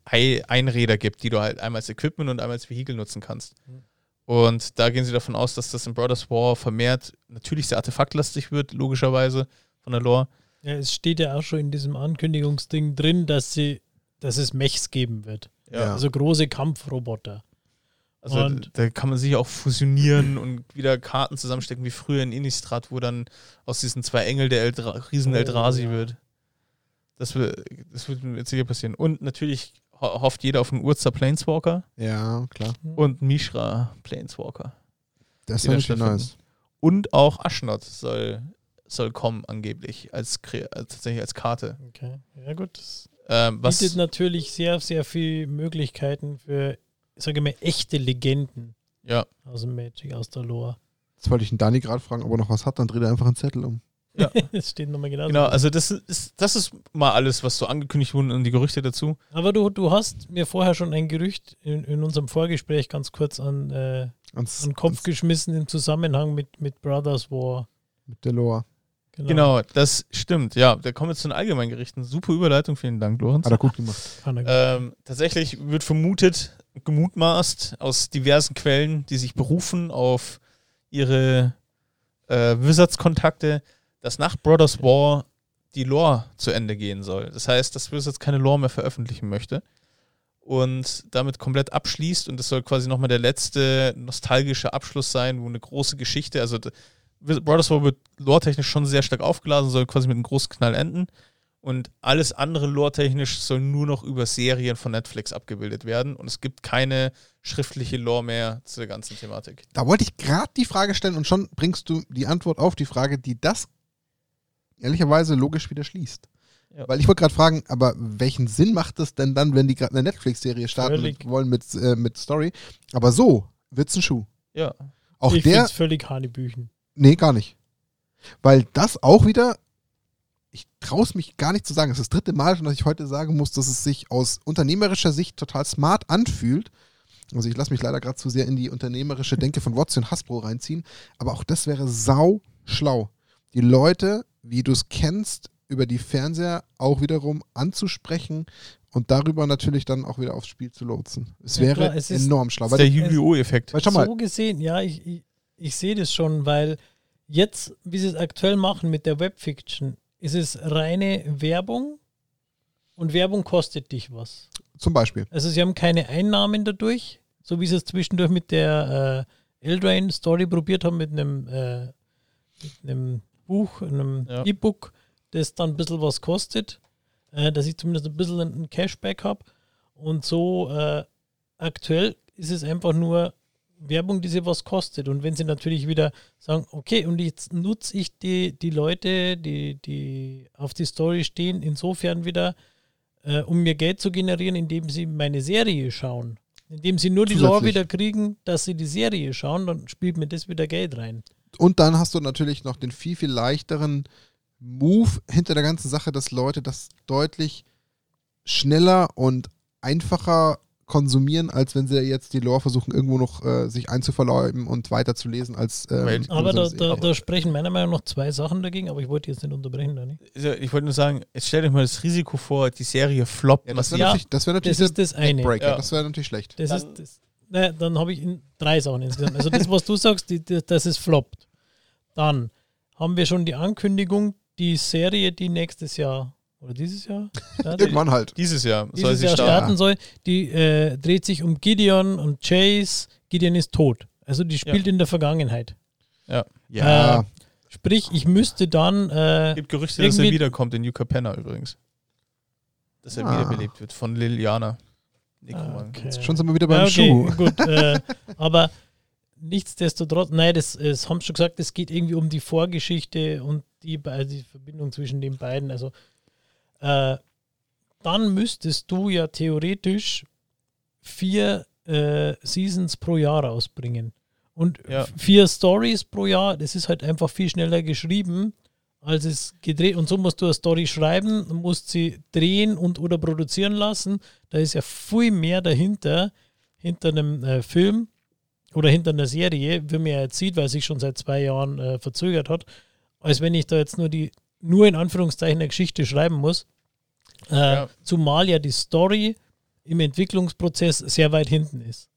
Ei- Einräder gibt, die du halt einmal als Equipment und einmal als Vehikel nutzen kannst. Mhm. Und da gehen sie davon aus, dass das in Brothers War vermehrt natürlich sehr artefaktlastig wird, logischerweise von der Lore. Ja, es steht ja auch schon in diesem Ankündigungsding drin, dass sie, dass es Mechs geben wird. Ja. Also große Kampfroboter. Also Und- da kann man sich auch fusionieren <clears throat> und wieder Karten zusammenstecken, wie früher in Innistrad, wo dann aus diesen zwei Engel der Eldra Riesen Oh, Eldrazi ja. wird. Das wird, das wird mir sicher passieren. Und natürlich ho hofft jeder auf einen Urza Planeswalker Ja, klar. und Mishra Planeswalker. Das ist da stattfinden. nice. Und auch Ashnod soll, soll kommen, angeblich, als, Kre- als tatsächlich als Karte. Okay. Ja gut, das Ähm, was, bietet natürlich sehr, sehr viele Möglichkeiten für, ich sage mal, echte Legenden ja, aus dem Magic, aus der Lore. Jetzt wollte ich den Dani gerade fragen, ob er noch was hat, dann dreht er einfach einen Zettel um. Ja. <laughs> das steht nochmal genau. Genau, also das ist, das ist mal alles, was so angekündigt wurde und die Gerüchte dazu. Aber du, du hast mir vorher schon ein Gerücht in, in unserem Vorgespräch ganz kurz an, äh, Ans, an den Kopf ans, geschmissen im Zusammenhang mit, mit Brothers War. mit der Lore. Genau. das stimmt. Ja, da kommen wir zu den Allgemeingerichten. Super Überleitung, vielen Dank, Lorenz. Hat er gut gemacht. Ähm, tatsächlich wird vermutet, gemutmaßt aus diversen Quellen, die sich berufen auf ihre äh, Wizards-Kontakte, dass nach Brothers War die Lore zu Ende gehen soll. Das heißt, dass Wizards keine Lore mehr veröffentlichen möchte und damit komplett abschließt und das soll quasi nochmal der letzte nostalgische Abschluss sein, wo eine große Geschichte, also Brothers War wird lore-technisch schon sehr stark aufgeladen, soll quasi mit einem großen Knall enden und alles andere lore-technisch soll nur noch über Serien von Netflix abgebildet werden und es gibt keine schriftliche Lore mehr zu der ganzen Thematik. Da wollte ich gerade die Frage stellen und schon bringst du die Antwort auf die Frage, die das ehrlicherweise logisch wieder schließt. Ja. Weil ich wollte gerade fragen, aber welchen Sinn macht es denn dann, wenn die gerade eine Netflix-Serie starten Völlig. mit, wollen mit, äh, mit Story? Aber so wird's ein Schuh. Ja, Auch ich der, finde es völlig Hanebüchen. Nee, gar nicht. Weil das auch wieder, ich traue es mich gar nicht zu sagen, es ist das dritte Mal schon, dass ich heute sagen muss, dass es sich aus unternehmerischer Sicht total smart anfühlt. Also ich lasse mich leider gerade zu sehr in die unternehmerische Denke von Watson und Hasbro reinziehen, aber auch das wäre sau schlau. Die Leute, wie du es kennst, über die Fernseher auch wiederum anzusprechen und darüber natürlich dann auch wieder aufs Spiel zu lotsen. Es Ja, wäre klar, es ist- enorm schlau. das ist Weil der Yu-Gi-Oh!-Effekt. So gesehen, ja, ich, ich, ich sehe das schon, weil jetzt, wie sie es aktuell machen mit der Webfiction, ist es reine Werbung und Werbung kostet dich was. zum Beispiel. Also sie haben keine Einnahmen dadurch, so wie sie es zwischendurch mit der äh, Eldraine-Story probiert haben, mit einem, äh, mit einem Buch, einem Ja. E-Book, das dann ein bisschen was kostet, äh, dass ich zumindest ein bisschen ein Cashback habe. Und so äh, aktuell ist es einfach nur Werbung, die sie was kostet. Und wenn sie natürlich wieder sagen, okay, und jetzt nutze ich die, die Leute, die, die auf die Story stehen, insofern wieder, äh, um mir Geld zu generieren, indem sie meine Serie schauen. Indem sie nur die Lore wieder kriegen, dass sie die Serie schauen, dann spielt mir das wieder Geld rein. Und dann hast du natürlich noch den viel, viel leichteren Move hinter der ganzen Sache, dass Leute das deutlich schneller und einfacher konsumieren, als wenn sie jetzt die Lore versuchen, irgendwo noch äh, sich einzuverleiben und weiterzulesen als ähm, Aber da, da, da sprechen meiner Meinung nach zwei Sachen dagegen, aber ich wollte jetzt nicht unterbrechen, Dani. Also ich wollte nur sagen, jetzt stellt euch mal das Risiko vor, die Serie floppt. ja, das wäre Ja, natürlich, das wär natürlich Das ist das eine. Breaker. Ja. Das wäre natürlich schlecht. Das Dann- ist das. Naja, dann habe ich in drei Sachen insgesamt. Also das, was du sagst, die, die, das ist floppt. Dann haben wir schon die Ankündigung, die Serie, die nächstes Jahr oder dieses Jahr, <laughs> ja, die, Irgendwann halt. Dieses Jahr soll dieses sie Jahr starten. starten soll, die äh, dreht sich um Gideon und Chase. Gideon ist tot. Also die spielt in der Vergangenheit. Ja, Äh, Sprich, ich müsste dann äh, Es gibt Gerüchte, dass er wiederkommt in New Capenna übrigens. Dass er Ah. wiederbelebt wird von Liliana. Necroman. Ah, okay. schon sind wir wieder beim Ja, okay, Schuh. gut. Äh, <laughs> aber nichtsdestotrotz, nein, das, das haben sie schon gesagt, es geht irgendwie um die Vorgeschichte und die, also die Verbindung zwischen den beiden. Also äh, dann müsstest du ja theoretisch vier äh, Seasons pro Jahr rausbringen. Und Ja. vier Stories pro Jahr, das ist halt einfach viel schneller geschrieben, als es gedreht. Und so musst du eine Story schreiben, musst sie drehen und oder produzieren lassen. Da ist ja viel mehr dahinter, hinter einem äh, Film oder hinter einer Serie, wie man ja jetzt sieht, weil es sich schon seit zwei Jahren äh, verzögert hat, als wenn ich da jetzt nur die, nur in Anführungszeichen eine Geschichte schreiben muss. Äh, Ja. Zumal ja die Story im Entwicklungsprozess sehr weit hinten ist.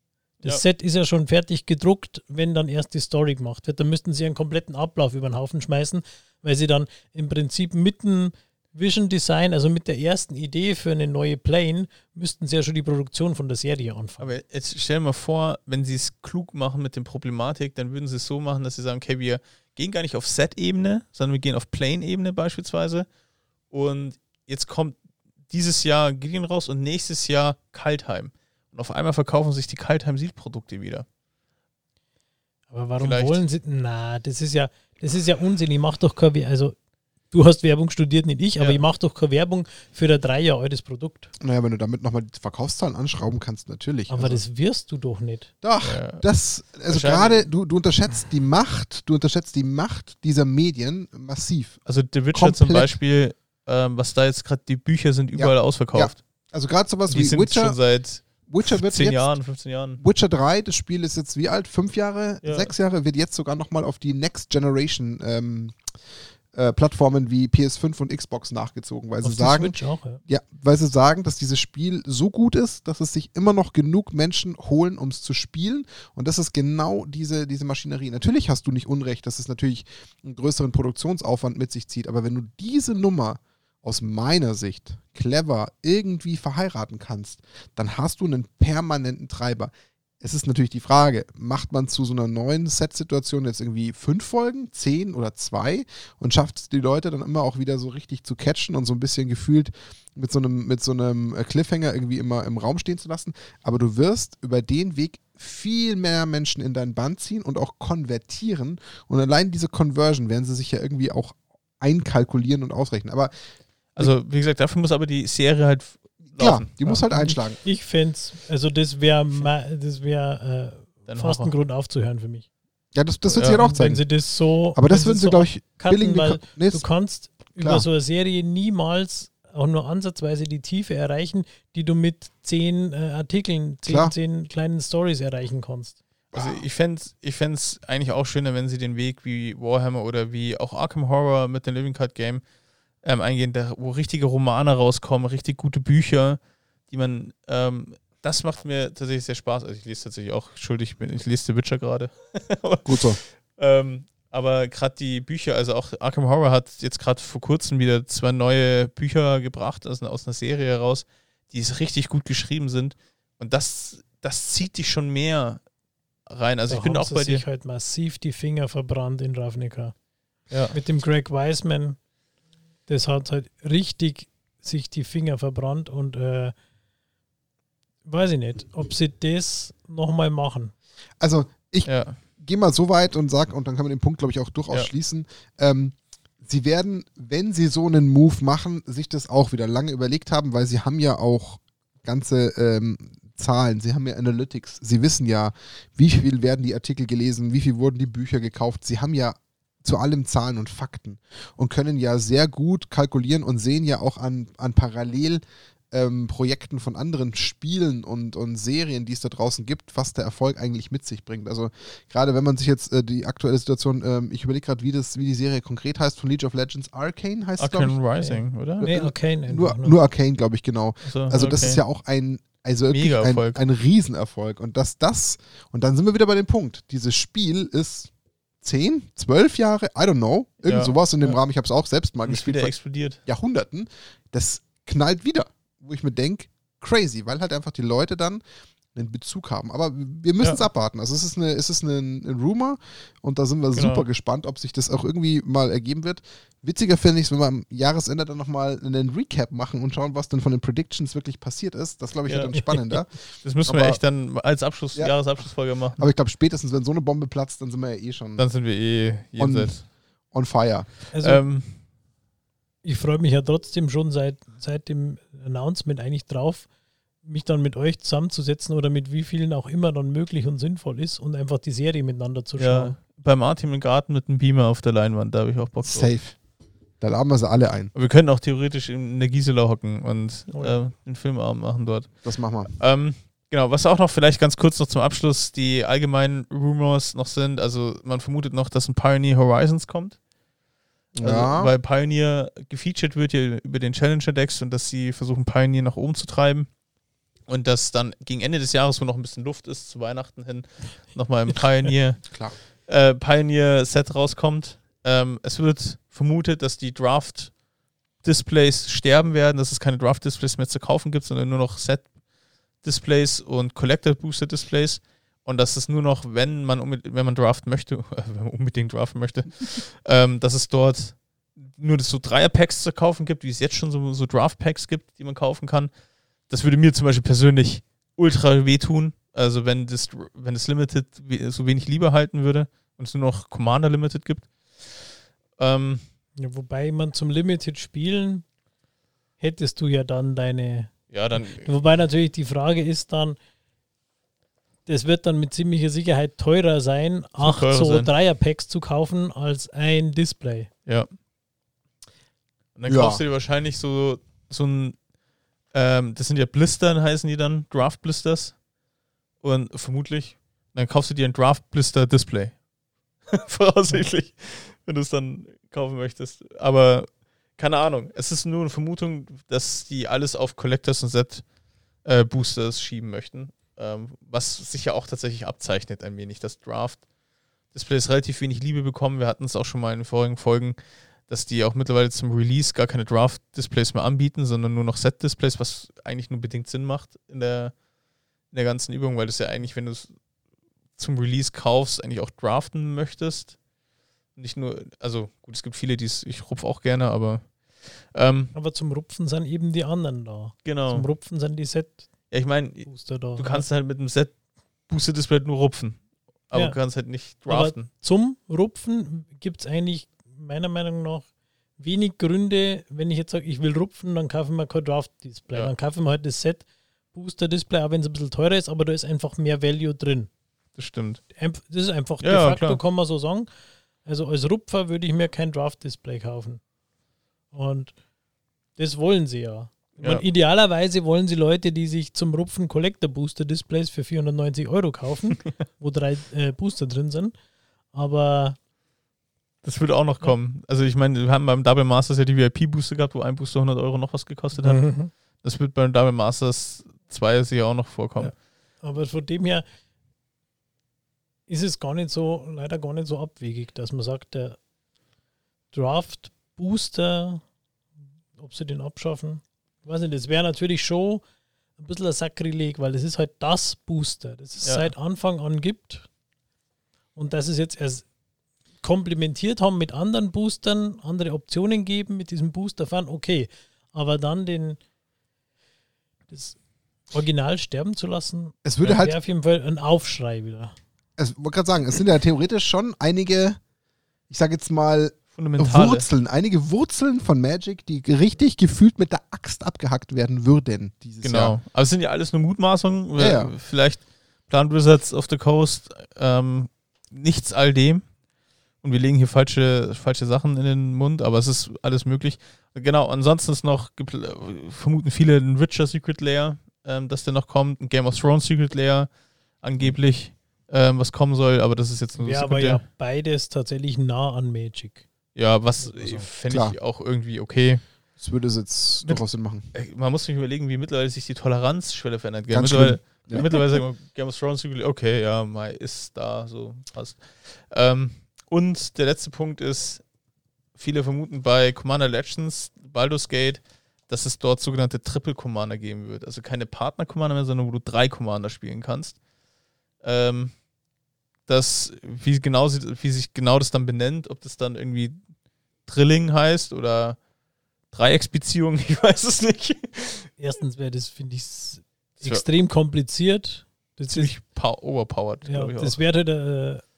Das Ja. Set ist ja schon fertig gedruckt, wenn dann erst die Story gemacht wird. Da müssten sie einen kompletten Ablauf über den Haufen schmeißen, weil sie dann im Prinzip mitten Vision Design, also mit der ersten Idee für eine neue Plane, müssten sie ja schon die Produktion von der Serie anfangen. Aber jetzt stell mal vor, wenn sie es klug machen mit der Problematik, dann würden sie es so machen, dass sie sagen, okay, wir gehen gar nicht auf Set-Ebene, sondern wir gehen auf Plane-Ebene beispielsweise. Und jetzt kommt dieses Jahr Gideon raus und nächstes Jahr Kaltheim. Und auf einmal verkaufen sich die Kaltheim-Sieg-Produkte wieder. Aber warum Vielleicht. wollen sie. Na, das ist ja, das ist ja Unsinn. Ich mach doch keine. Also, Du hast Werbung studiert, nicht ich, aber Ja. ich mache doch keine Werbung für ein drei Jahre altes Produkt. Naja, wenn du damit nochmal die Verkaufszahlen anschrauben kannst, natürlich. Aber also, das wirst du doch nicht. Doch, Ja. das, also gerade, du, du unterschätzt die Macht, du unterschätzt die Macht dieser Medien massiv. Also The Witcher zum Komplett. Beispiel, ähm, was da jetzt gerade, die Bücher sind überall ausverkauft. Also gerade sowas Die wie sind Witcher, schon seit Witcher wird 10 jetzt, Jahren, 15 Jahren. Witcher 3, das Spiel ist jetzt wie alt? Fünf Jahre? Ja. Sechs Jahre? Wird jetzt sogar nochmal auf die Next Generation ähm, äh, Plattformen wie PS5 und Xbox nachgezogen, weil Auf sie sagen, auch, ja. ja, weil sie sagen, dass dieses Spiel so gut ist, dass es sich immer noch genug Menschen holen, um es zu spielen. Und das ist genau diese, diese Maschinerie. Natürlich hast du nicht Unrecht, dass es natürlich einen größeren Produktionsaufwand mit sich zieht, aber wenn du diese Nummer aus meiner Sicht clever irgendwie verheiraten kannst, dann hast du einen permanenten Treiber. Es ist natürlich die Frage, macht man zu so einer neuen Set-Situation jetzt irgendwie fünf Folgen, zehn oder zwei und schafft es die Leute dann immer auch wieder so richtig zu catchen und so ein bisschen gefühlt mit so einem, mit so einem Cliffhanger irgendwie immer im Raum stehen zu lassen. Aber du wirst über den Weg viel mehr Menschen in dein Band ziehen und auch konvertieren. Und allein diese Conversion werden sie sich ja irgendwie auch einkalkulieren und ausrechnen. Aber Also, wie gesagt, dafür muss aber die Serie halt laufen. die muss halt einschlagen. Ich fände also das wäre das wär, äh, fast ein. Grund aufzuhören für mich. Ja, das, das wird Ja, sich halt auch Wenn zeigen. sie das so. Aber das wenn würden sie, so glaube ich, cutten, billig. weil Nee, Du kannst Klar. über so eine Serie niemals auch nur ansatzweise die Tiefe erreichen, die du mit zehn äh, Artikeln, zehn, Klar. zehn kleinen Stories erreichen kannst. Also ich fände es ich fänd's eigentlich auch schöner, wenn sie den Weg wie Warhammer oder wie auch Arkham Horror mit dem Living Card Game ähm, eingehen, da, wo richtige Romane rauskommen, richtig gute Bücher, die man, ähm, das macht mir tatsächlich sehr Spaß. Also ich lese tatsächlich auch, schuldig, ich bin- ich lese The Witcher gerade. <laughs> Gut so. Ähm, aber gerade die Bücher, also auch Arkham Horror hat jetzt gerade vor kurzem wieder zwei neue Bücher gebracht, also aus einer Serie heraus, die richtig gut geschrieben sind. Und das, das zieht dich schon mehr rein. Also da ich bin auch bei dir. sich halt massiv die Finger verbrannt in Ravnica. Ja. Mit dem Greg Wiseman, das hat halt richtig sich die Finger verbrannt und äh, weiß ich nicht, ob sie das nochmal machen. Also, ich Ja. gehe mal so weit und sag, und dann kann man den Punkt, glaube ich, auch durchaus Ja. schließen. Ähm, sie werden, wenn sie so einen Move machen, sich das auch wieder lange überlegt haben, weil sie haben ja auch ganze ähm, Zahlen, sie haben ja Analytics, sie wissen ja, wie viel werden die Artikel gelesen, wie viel wurden die Bücher gekauft, sie haben ja zu allem Zahlen und Fakten und können ja sehr gut kalkulieren und sehen ja auch an, an parallel ähm, Projekten von anderen Spielen und, und Serien, die es da draußen gibt, was der Erfolg eigentlich mit sich bringt. Also gerade wenn man sich jetzt äh, die aktuelle Situation, ähm, ich überlege gerade, wie das, wie die Serie konkret heißt, von League of Legends, Arcane heißt es, Arcane Rising, oder? Nee, äh, Arcane ich. Nur, nur Arcane, glaube ich, genau. Also, Also das okay. ist ja auch ein, also wirklich ein, ein Riesenerfolg. Und dass das, und dann sind wir wieder bei dem Punkt, dieses Spiel ist 10, 12 Jahre, I don't know, irgend Ja. sowas in dem Ja. Rahmen, ich habe es auch selbst mal Und gespielt, wieder explodiert. Jahrhunderten, das knallt wieder, wo ich mir denke, crazy, weil halt einfach die Leute dann einen Bezug haben. Aber wir müssen es Ja. abwarten. Also es ist, eine, es ist ein, ein Rumor und da sind wir Genau. super gespannt, ob sich das auch irgendwie mal ergeben wird. Witziger finde ich es, wenn wir am Jahresende dann nochmal einen Recap machen und schauen, was denn von den Predictions wirklich passiert ist. Das glaube ich Ja. wird dann spannender. <laughs> Das müssen Aber- wir echt dann als Abschluss, Ja. Jahresabschlussfolge machen. Aber ich glaube, spätestens wenn so eine Bombe platzt, dann sind wir ja eh schon Dann sind wir eh jenseits. on fire. Also ähm, ich freue mich ja trotzdem schon seit, seit dem Announcement eigentlich drauf, mich dann mit euch zusammenzusetzen oder mit wie vielen auch immer dann möglich und sinnvoll ist und einfach die Serie miteinander zu ja, schauen. bei Martin im Garten mit einem Beamer auf der Leinwand, da habe ich auch Bock drauf. Safe. Da laden wir sie alle ein. Aber Wir können auch theoretisch in der Gisela hocken und Oh ja. äh, den Filmabend machen dort. Das machen wir. Ähm, genau, was auch noch vielleicht ganz kurz noch zum Abschluss die allgemeinen Rumors noch sind. Also man vermutet noch, dass ein Pioneer Horizons kommt. Also, ja. Weil Pioneer gefeatured wird ja über den Challenger-Decks und dass sie versuchen, Pioneer nach oben zu treiben. Und dass dann gegen Ende des Jahres, wo noch ein bisschen Luft ist, zu Weihnachten hin, nochmal ein Pioneer, <laughs> Klar. äh, Pioneer-Set rauskommt. Ähm, es wird vermutet, dass die Draft-Displays sterben werden, dass es keine Draft-Displays mehr zu kaufen gibt, sondern nur noch Set-Displays und Collector-Booster-Displays. Und dass es nur noch, wenn man, unbedingt- wenn man draften möchte, <laughs> wenn man unbedingt draften möchte, <laughs> ähm, dass es dort nur so Dreier-Packs zu kaufen gibt, wie es jetzt schon so, so Draft-Packs gibt, die man kaufen kann. Das würde mir zum Beispiel persönlich ultra wehtun. Also wenn das, wenn das Limited so wenig Liebe halten würde und es nur noch Commander Limited gibt. Ähm, Ja, wobei man zum Limited spielen hättest du ja dann deine. Ja, dann. Wobei natürlich die Frage ist dann, das wird dann mit ziemlicher Sicherheit teurer sein, acht teurer so sein. Dreier-Packs zu kaufen als ein Display. Ja. Und dann Ja. kaufst du dir wahrscheinlich so, so ein, ähm, das sind ja Blistern, heißen die dann, Draft Blisters. Und vermutlich, dann kaufst du dir ein Draft Blister Display. <laughs> Voraussichtlich, wenn du es dann kaufen möchtest. Aber keine Ahnung, es ist nur eine Vermutung, dass die alles auf Collectors und Set äh, Boosters schieben möchten. Ähm, was sich ja auch tatsächlich abzeichnet ein wenig. Das Draft Displays relativ wenig Liebe bekommen. Wir hatten es auch schon mal in vorigen Folgen, dass die auch mittlerweile zum Release gar keine Draft-Displays mehr anbieten, sondern nur noch Set-Displays, was eigentlich nur bedingt Sinn macht in der, in der ganzen Übung, weil das ja eigentlich, wenn du es zum Release kaufst, eigentlich auch draften möchtest. Nicht nur, also gut, es gibt viele, die es, ich rupf auch gerne, aber ähm, Aber zum Rupfen sind eben die anderen da. genau. Zum Rupfen sind die Ja, ich meine, du kannst halt mit einem Set-Booster-Display nur rupfen, aber Ja. du kannst halt nicht Aber draften. Zum Rupfen gibt es eigentlich meiner Meinung nach wenig Gründe, wenn ich jetzt sage, ich will rupfen, dann kaufe ich mir kein Draft-Display. Ja. Dann kaufe ich mir halt das Set Booster-Display, auch wenn es ein bisschen teurer ist, aber da ist einfach mehr Value drin. Das stimmt. Das ist einfach Ja, de facto, klar. kann man so sagen. Also als Rupfer würde ich mir kein Draft-Display kaufen. Und das wollen sie ja. Ja. meine, idealerweise wollen sie Leute, die sich zum Rupfen Collector Booster Displays für 490 Euro kaufen, <laughs> wo drei äh, Booster drin sind. Aber Das würde auch noch Ja. kommen. Also ich meine, wir haben beim Double Masters ja die VIP-Booster gehabt, wo ein Booster 100 Euro noch was gekostet hat. Mhm. Das wird beim Double Masters 2 sicher auch noch vorkommen. Aber von dem her ist es gar nicht so, leider gar nicht so abwegig, dass man sagt, der Draft Booster, ob sie den abschaffen, ich weiß nicht, das wäre natürlich schon ein bisschen ein Sakrileg, weil das ist halt das Booster, das es Ja. seit Anfang an gibt. Und dass es jetzt erst komplementiert haben mit anderen Boostern, andere Optionen geben mit diesem Booster fahren, okay. Aber dann den das Original sterben zu lassen, Es würde wäre halt, auf jeden Fall ein Aufschrei wieder. es wollte gerade sagen, es sind ja theoretisch schon einige, ich sage jetzt mal. Wurzeln, einige Wurzeln von Magic, die gefühlt gefühlt mit der Axt abgehackt werden würden dieses Genau. Jahr. Aber es sind ja alles nur Mutmaßungen. Ja, ja. Vielleicht plant Wizards of the Coast ähm, nichts all dem. Und wir legen hier falsche, falsche Sachen in den Mund, aber es ist alles möglich. Genau, ansonsten ist noch, äh, vermuten viele ein Witcher Secret Layer, ähm, dass der noch kommt, ein Game of Thrones Secret Layer angeblich, ähm, was kommen soll, aber das ist jetzt nur Wäre das aber Sekundär. ja beides tatsächlich nah an Magic. Ja, was Also, fände ich auch irgendwie okay. Das würde es jetzt Mit- durchaus Sinn machen. Äh, Man muss sich überlegen, wie mittlerweile sich die Toleranzschwelle verändert. Ganz Mittlerweile. Ja. mittlerweile sagen wir Game of Thrones, okay, ja, Mai ist da, so passt. Ähm, und der letzte Punkt ist, viele vermuten bei Commander Legends, Baldur's Gate, dass es dort sogenannte Triple Commander geben wird. Also keine Partner Commander mehr, sondern wo du drei Commander spielen kannst. Ähm, das, wie, genau, wie sich genau das dann benennt, ob das dann irgendwie Drilling heißt oder Dreiecksbeziehung, <laughs> ich weiß es nicht. Erstens wäre das, finde ich, extrem kompliziert. Das ist, Ziemlich pow- overpowered, ja, das wäre äh,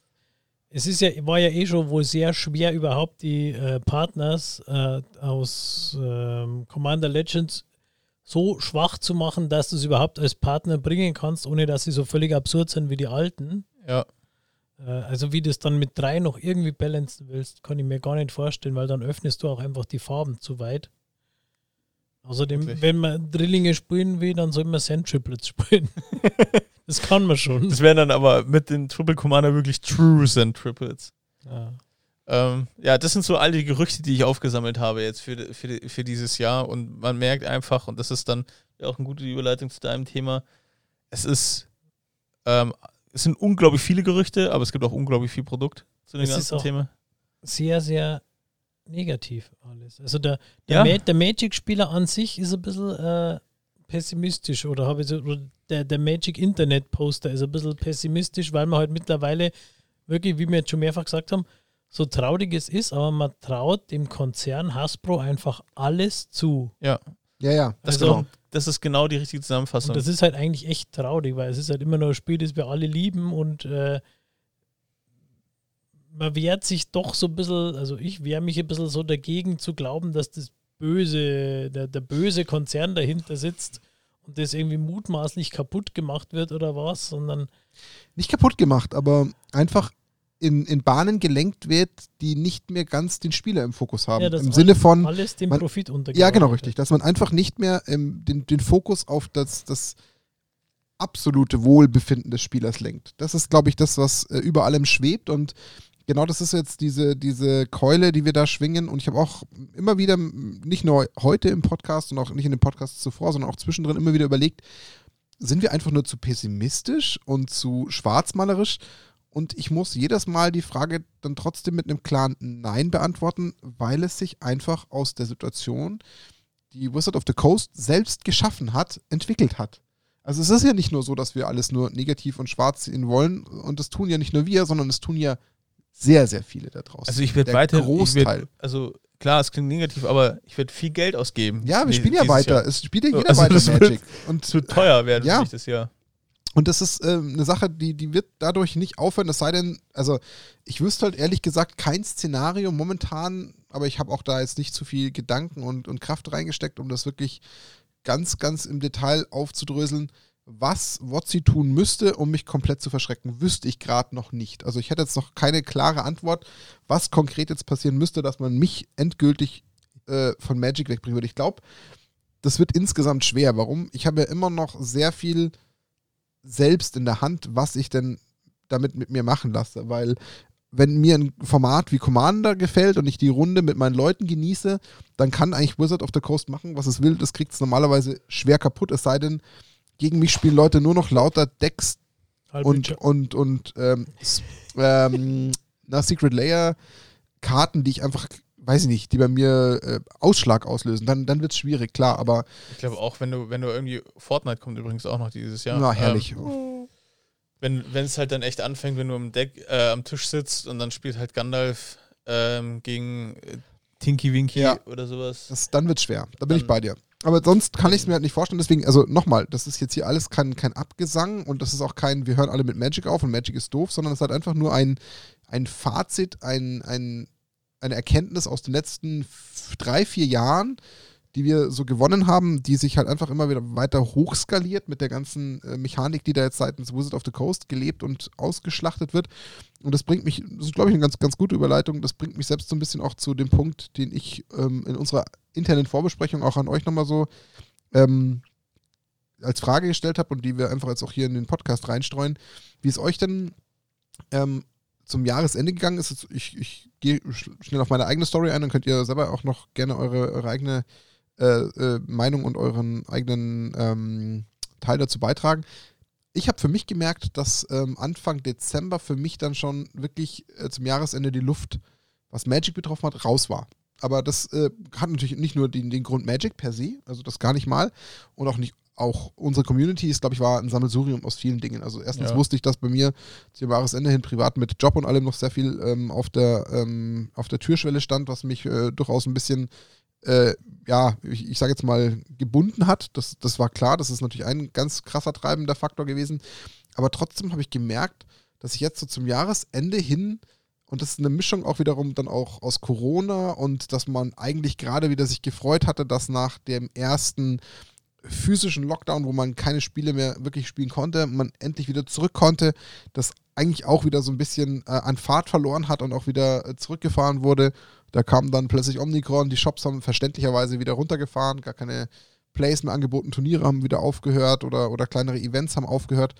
es ist ja, war ja eh schon wohl sehr schwer, überhaupt die äh, Partners äh, aus ähm, Commander Legends so schwach zu machen, dass du es überhaupt als Partner bringen kannst, ohne dass sie so völlig absurd sind wie die alten. Ja, Äh, also wie du es dann mit drei noch irgendwie balancen willst, kann ich mir gar nicht vorstellen, weil dann öffnest du auch einfach die Farben zu weit. Außerdem, Wirklich? wenn man Drillinge spielen will, dann soll man Sand Triplets spielen. <laughs> das kann man schon. das wären dann aber mit den Triple Commander wirklich True Send Triples. Ja. Ähm, ja, das sind so all die Gerüchte, die ich aufgesammelt habe jetzt für, für, für dieses Jahr. Und man merkt einfach, und das ist dann auch eine gute Überleitung zu deinem Thema, es ist, ähm, es sind unglaublich viele Gerüchte, aber es gibt auch unglaublich viel Produkt zu dem Es ganzen Thema. Sehr, sehr negativ alles. Also der, der, Ja. Ma der Magic-Spieler an sich ist ein bisschen äh, pessimistisch oder habe ich so, oder der, der Magic-Internet-Poster ist ein bisschen pessimistisch, weil man halt mittlerweile wirklich, wie wir jetzt schon mehrfach gesagt haben, so traurig es ist, aber man traut dem Konzern Hasbro einfach alles zu. Ja, ja. Das, Also- genau, das ist genau die richtige Zusammenfassung. Und das ist halt eigentlich echt traurig, weil es ist halt immer noch ein Spiel, das wir alle lieben und äh, man wehrt sich doch so ein bisschen, also ich wehre mich ein bisschen so dagegen zu glauben, dass das böse, der, der böse Konzern dahinter sitzt und das irgendwie mutmaßlich kaputt gemacht wird oder was, sondern. Nicht kaputt gemacht, aber einfach in, in Bahnen gelenkt wird, die nicht mehr ganz den Spieler im Fokus haben. Ja, Im Sinne von. Alles dem man- Profit untergeht. Ja, genau, richtig. Dass man einfach nicht mehr ähm, den, den Fokus auf das, das absolute Wohlbefinden des Spielers lenkt. Das ist, glaube ich, das, was äh, über allem schwebt und genau das ist jetzt diese, diese Keule, die wir da schwingen. Und ich habe auch immer wieder, nicht nur heute im Podcast und auch nicht in den Podcasts zuvor, sondern auch zwischendrin immer wieder überlegt, sind wir einfach nur zu pessimistisch und zu schwarzmalerisch? Und ich muss jedes Mal die Frage dann trotzdem mit einem klaren Nein beantworten, weil es sich einfach aus der Situation, die Wizard of the Coast selbst geschaffen hat, entwickelt hat. Also es ist ja nicht nur so, dass wir alles nur negativ und schwarz sehen wollen. Und das tun ja nicht nur wir, sondern es tun ja sehr, sehr viele da draußen. Also ich werde weiter, Großteil. werd, also klar, es klingt negativ, aber ich werde viel Geld ausgeben. ja, wir spielen ja weiter. Jahr. Es spielt ja So, jeder also weiter das wird- Magic. <laughs> Und Zu teuer werden Ja. das Jahr. Und das ist ähm, eine Sache, die, die wird dadurch nicht aufhören, es sei denn, also ich wüsste halt ehrlich gesagt kein Szenario momentan, aber ich habe auch da jetzt nicht zu viel Gedanken und, und Kraft reingesteckt, um das wirklich ganz, ganz im Detail aufzudröseln. Was Wotzi tun müsste, um mich komplett zu verschrecken, wüsste ich gerade noch nicht. Also ich hätte jetzt noch keine klare Antwort, was konkret jetzt passieren müsste, dass man mich endgültig äh, von Magic wegbringen würde. Ich glaube, das wird insgesamt schwer. Warum? Ich habe ja immer noch sehr viel selbst in der Hand, was ich denn damit mit mir machen lasse. Weil wenn mir ein Format wie Commander gefällt und ich die Runde mit meinen Leuten genieße, dann kann eigentlich Wizard of the Coast machen, was es will. Das kriegt es normalerweise schwer kaputt, es sei denn, gegen mich spielen Leute nur noch lauter Decks und, und, und ähm, ähm, na, Secret Layer Karten, die ich einfach, weiß ich nicht, die bei mir äh, Ausschlag auslösen, dann, dann wird es schwierig, klar, aber Ich glaube auch, wenn du, wenn du irgendwie, Fortnite kommt übrigens auch noch dieses Jahr. na, herrlich. Ähm, wenn wenn es halt dann echt anfängt, wenn du am Deck, äh, am Tisch sitzt und dann spielt halt Gandalf ähm, gegen äh, Tinky Winky Ja. oder sowas. Das, dann wird schwer. Da bin ich Dann- bei dir. Aber sonst kann ich es mir halt nicht vorstellen. Deswegen, also nochmal, das ist jetzt hier alles kein, kein Abgesang und das ist auch kein, wir hören alle mit Magic auf und Magic ist doof, sondern es ist halt einfach nur ein, ein Fazit, ein, ein, eine Erkenntnis aus den letzten drei, vier Jahren, die wir so gewonnen haben, die sich halt einfach immer wieder weiter hochskaliert mit der ganzen äh, Mechanik, die da jetzt seitens Wizard of the Coast gelebt und ausgeschlachtet wird. Und das bringt mich, das ist glaube ich eine ganz, ganz gute Überleitung, das bringt mich selbst so ein bisschen auch zu dem Punkt, den ich ähm, in unserer internen Vorbesprechung auch an euch nochmal so ähm, als Frage gestellt habe und die wir einfach jetzt auch hier in den Podcast reinstreuen, wie es euch denn ähm, zum Jahresende gegangen ist. Ich, ich gehe sch- schnell auf meine eigene Story ein, dann könnt ihr selber auch noch gerne eure, eure eigene äh, äh, Meinung und euren eigenen ähm, Teil dazu beitragen. Ich habe für mich gemerkt, dass ähm, Anfang Dezember für mich dann schon wirklich äh, zum Jahresende die Luft, was Magic betroffen hat, raus war. Aber das äh, hat natürlich nicht nur den, den Grund Magic per se, also das gar nicht mal. Und auch nicht, auch unsere Community ist, glaube ich, war ein Sammelsurium aus vielen Dingen. Also erstens Ja. wusste ich, dass bei mir zum Jahresende hin privat mit Job und allem noch sehr viel ähm, auf, der, ähm, auf der Türschwelle stand, was mich äh, durchaus ein bisschen, äh, ja, ich, ich sage jetzt mal, gebunden hat. Das, das war klar, das ist natürlich ein ganz krasser treibender Faktor gewesen. Aber trotzdem habe ich gemerkt, dass ich jetzt so zum Jahresende hin und das ist eine Mischung auch wiederum dann auch aus Corona und dass man eigentlich gerade wieder sich gefreut hatte, dass nach dem ersten physischen Lockdown, wo man keine Spiele mehr wirklich spielen konnte, man endlich wieder zurück konnte, das eigentlich auch wieder so ein bisschen äh, an Fahrt verloren hat und auch wieder äh, zurückgefahren wurde. Da kam dann plötzlich Omnicron, die Shops haben verständlicherweise wieder runtergefahren, gar keine Plays mehr angeboten, Turniere haben wieder aufgehört oder, oder kleinere Events haben aufgehört.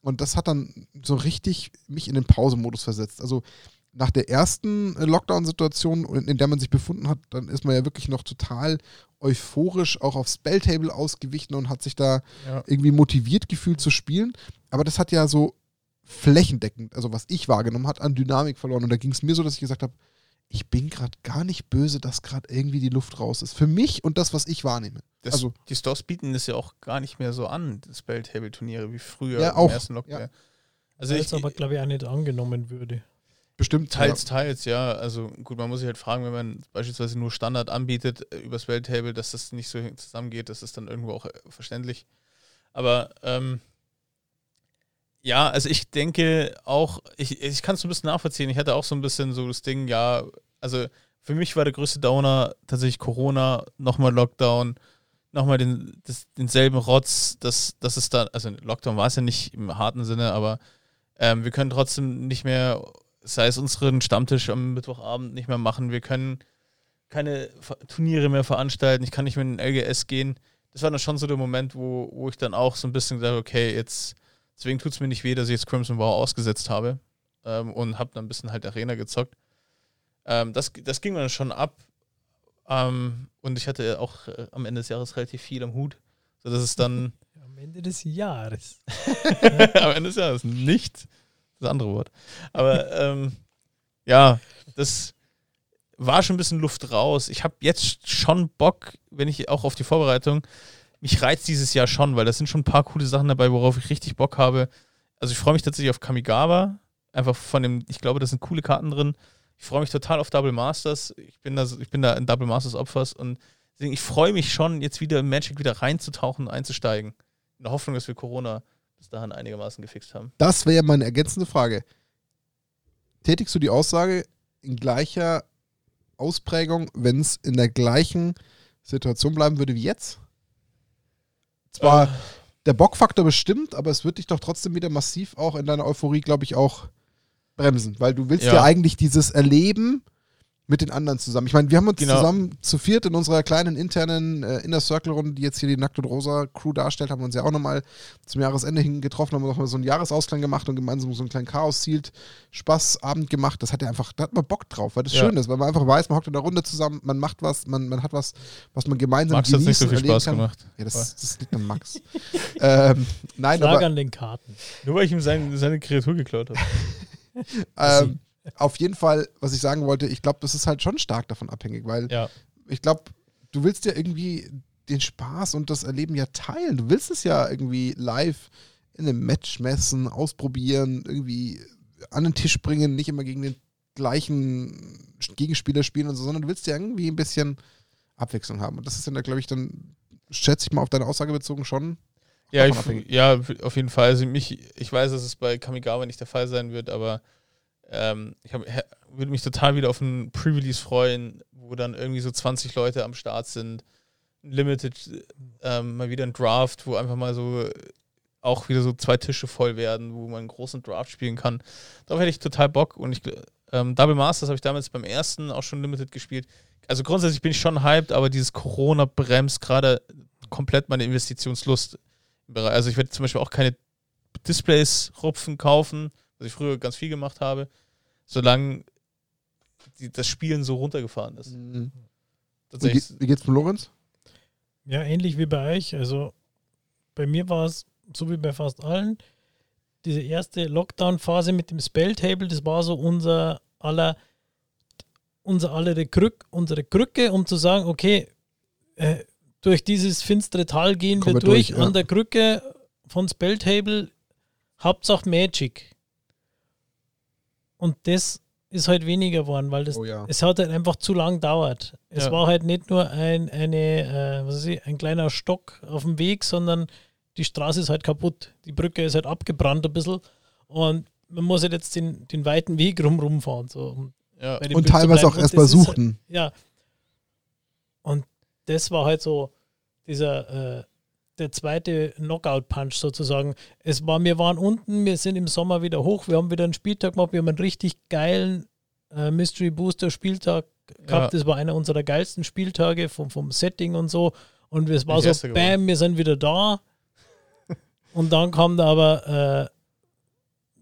Und das hat dann so richtig mich in den Pausemodus versetzt. Also nach der ersten äh, Lockdown-Situation, in der man sich befunden hat, dann ist man ja wirklich noch total euphorisch auch aufs Spelltable ausgewichen und hat sich da Ja. irgendwie motiviert gefühlt zu spielen. Aber das hat ja so flächendeckend, also was ich wahrgenommen hat, an Dynamik verloren. Und da ging es mir so, dass ich gesagt habe, ich bin gerade gar nicht böse, dass gerade irgendwie die Luft raus ist. Für mich und das, was ich wahrnehme. Das, Also- die Stores bieten das ja auch gar nicht mehr so an, das Spelltable-Turniere wie früher Ja, im auch, ersten Lockdown. ja. Also Weil ich, es aber, glaube ich, auch nicht angenommen würde. Bestimmt. Teils, teils, ja. Also gut, man muss sich halt fragen, wenn man beispielsweise nur Standard anbietet äh, übers Welttable, dass das nicht so zusammengeht, das ist dann irgendwo auch äh, verständlich. Aber ähm, Ja, also ich denke auch, ich, ich kann es ein bisschen nachvollziehen. Ich hatte auch so ein bisschen so das Ding, ja, also für mich war der größte Downer tatsächlich Corona, nochmal Lockdown, nochmal den, das, denselben Rotz, dass das ist dann, also Lockdown war es ja nicht im harten Sinne, aber ähm, wir können trotzdem nicht mehr, sei es unseren Stammtisch am Mittwochabend nicht mehr machen, wir können keine Turniere mehr veranstalten, ich kann nicht mehr in den LGS gehen. Das war dann schon so der Moment, wo, wo ich dann auch so ein bisschen gesagt okay, jetzt, deswegen tut es mir nicht weh, dass ich jetzt Crimson War ausgesetzt habe ähm, und habe dann ein bisschen halt Arena gezockt. Ähm, das, das ging dann schon ab. Ähm, und ich hatte auch äh, am Ende des Jahres relativ viel am Hut. Sodass es dann. <laughs> Am Ende des Jahres. <laughs> am Ende des Jahres, nicht das andere Wort. Aber ähm, ja, das war schon ein bisschen Luft raus. Ich habe jetzt schon Bock, wenn ich auch auf die Vorbereitung, mich reizt dieses Jahr schon, weil da sind schon ein paar coole Sachen dabei, worauf ich richtig Bock habe. Also ich freue mich tatsächlich auf Kamigawa. Einfach von dem, ich glaube, da sind coole Karten drin. Ich freue mich total auf Double Masters. Ich bin da, ich bin da ein Double Masters Opfers und deswegen, ich freue mich schon, jetzt wieder in Magic wieder reinzutauchen, einzusteigen. In der Hoffnung, dass wir Corona bis dahin einigermaßen gefixt haben. Das wäre meine ergänzende Frage. Tätigst du die Aussage in gleicher Ausprägung, wenn es in der gleichen Situation bleiben würde wie jetzt? Zwar äh. der Bockfaktor bestimmt, aber es wird dich doch trotzdem wieder massiv auch in deiner Euphorie, glaube ich, auch bremsen, weil du willst ja, ja eigentlich dieses Erleben mit den anderen zusammen. Ich meine, wir haben uns genau. zusammen zu viert in unserer kleinen internen äh, Inner Circle Runde, die jetzt hier die Nackt und Rosa Crew darstellt, haben wir uns ja auch nochmal zum Jahresende hin getroffen, haben nochmal so einen Jahresausklang gemacht und gemeinsam so einen kleinen Chaos-Zielt Spaßabend gemacht. Das hat ja einfach, da hat man Bock drauf, weil das ja. schön ist, weil man einfach weiß, man hockt in der Runde zusammen, man macht was, man, man hat was, was man gemeinsam Max genießt hat nicht so viel Spaß kann. gemacht. Ja, das, das liegt an Max. <laughs> ähm, nein, Schlag aber, an den Karten. Nur weil ich ihm sein, seine Kreatur geklaut habe. <laughs> ähm, auf jeden Fall, was ich sagen wollte, ich glaube, das ist halt schon stark davon abhängig, weil ja. ich glaube, du willst ja irgendwie den Spaß und das Erleben ja teilen. Du willst es ja irgendwie live in einem Match messen, ausprobieren, irgendwie an den Tisch bringen, nicht immer gegen den gleichen Gegenspieler spielen und so, sondern du willst ja irgendwie ein bisschen Abwechslung haben. Und das ist dann, glaube ich, dann, schätze ich mal auf deine Aussage bezogen, schon. Ja, ich, ja, auf jeden Fall. Also mich, ich weiß, dass es bei Kamigawa nicht der Fall sein wird, aber ähm, ich würde mich total wieder auf ein Pre-Release freuen, wo dann irgendwie so 20 Leute am Start sind. Limited, ähm, mal wieder ein Draft, wo einfach mal so auch wieder so zwei Tische voll werden, wo man einen großen Draft spielen kann. Darauf hätte ich total Bock und ich ähm, Double Masters habe ich damals beim ersten auch schon Limited gespielt. Also grundsätzlich bin ich schon hyped, aber dieses Corona bremst gerade komplett meine Investitionslust. Also ich werde zum Beispiel auch keine Displays rupfen kaufen, was ich früher ganz viel gemacht habe solange die, das Spielen so runtergefahren ist. Mhm. Wie, wie geht's mit Lorenz? Ja, ähnlich wie bei euch. Also bei mir war es, so wie bei fast allen, diese erste Lockdown-Phase mit dem Spelltable, das war so unser aller, unser aller Krück, unsere Krücke, um zu sagen, okay, äh, durch dieses finstere Tal gehen Kommen wir durch, durch ja. an der Krücke von Spelltable, Hauptsache Magic. Und das ist halt weniger geworden, weil das, oh ja. es hat halt einfach zu lang dauert. Es ja. war halt nicht nur ein, eine, äh, ich, ein kleiner Stock auf dem Weg, sondern die Straße ist halt kaputt. Die Brücke ist halt abgebrannt ein bisschen und man muss halt jetzt den, den weiten Weg rumrum fahren. So, ja. Und teilweise auch erstmal suchen. Halt, ja. Und das war halt so dieser äh, der zweite Knockout-Punch sozusagen. Es war, wir waren unten, wir sind im Sommer wieder hoch, wir haben wieder einen Spieltag gemacht, wir haben einen richtig geilen äh, Mystery Booster Spieltag gehabt. Ja. Das war einer unserer geilsten Spieltage vom, vom Setting und so. Und es war so, bam, wir sind wieder da. <laughs> und dann kam da aber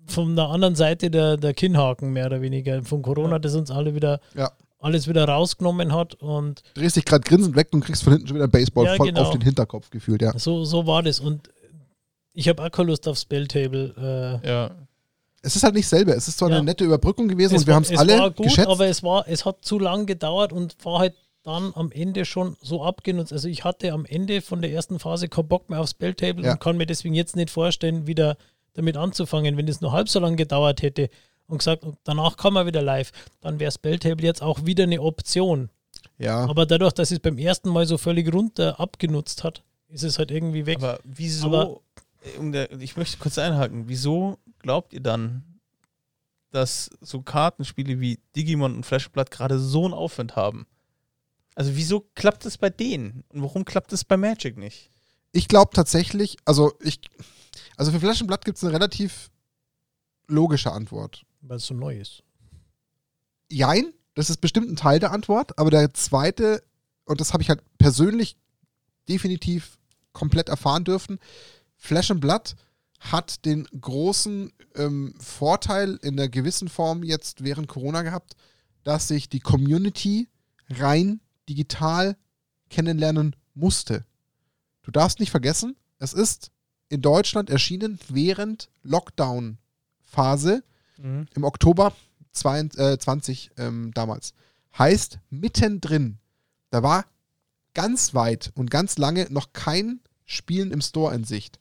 äh, von der anderen Seite der, der Kinnhaken mehr oder weniger. Von Corona, ja. das uns alle wieder ja alles wieder rausgenommen hat und. Du drehst dich gerade grinsend weg und kriegst von hinten schon wieder Baseball ja, voll genau. auf den Hinterkopf gefühlt, ja. So, so war das und ich habe auch keine Lust aufs Spelltable. Äh, ja. Es ist halt nicht selber. Es ist zwar ja. eine nette Überbrückung gewesen es und wir haben es alle war gut, geschätzt. aber es war, es hat zu lang gedauert und war halt dann am Ende schon so abgenutzt. Also ich hatte am Ende von der ersten Phase keinen Bock mehr aufs Spelltable ja. und kann mir deswegen jetzt nicht vorstellen, wieder damit anzufangen, wenn es nur halb so lange gedauert hätte und gesagt, danach kann man wieder live, dann wäre Spelltable jetzt auch wieder eine Option. Ja. Aber dadurch, dass es beim ersten Mal so völlig runter abgenutzt hat, ist es halt irgendwie weg. Aber wieso? Aber ich möchte kurz einhaken. Wieso glaubt ihr dann, dass so Kartenspiele wie Digimon und Flashblatt gerade so einen Aufwand haben? Also wieso klappt es bei denen? Und warum klappt es bei Magic nicht? Ich glaube tatsächlich, also ich, also für Flash und Blatt gibt es eine relativ logische Antwort. Weil es so neu ist. Jein, das ist bestimmt ein Teil der Antwort, aber der zweite, und das habe ich halt persönlich definitiv komplett erfahren dürfen, Flash and Blood hat den großen ähm, Vorteil in einer gewissen Form jetzt während Corona gehabt, dass sich die Community rein digital kennenlernen musste. Du darfst nicht vergessen, es ist in Deutschland erschienen während Lockdown-Phase Mhm. im Oktober 2020 ähm, damals. Heißt, mittendrin, da war ganz weit und ganz lange noch kein Spielen im Store in Sicht.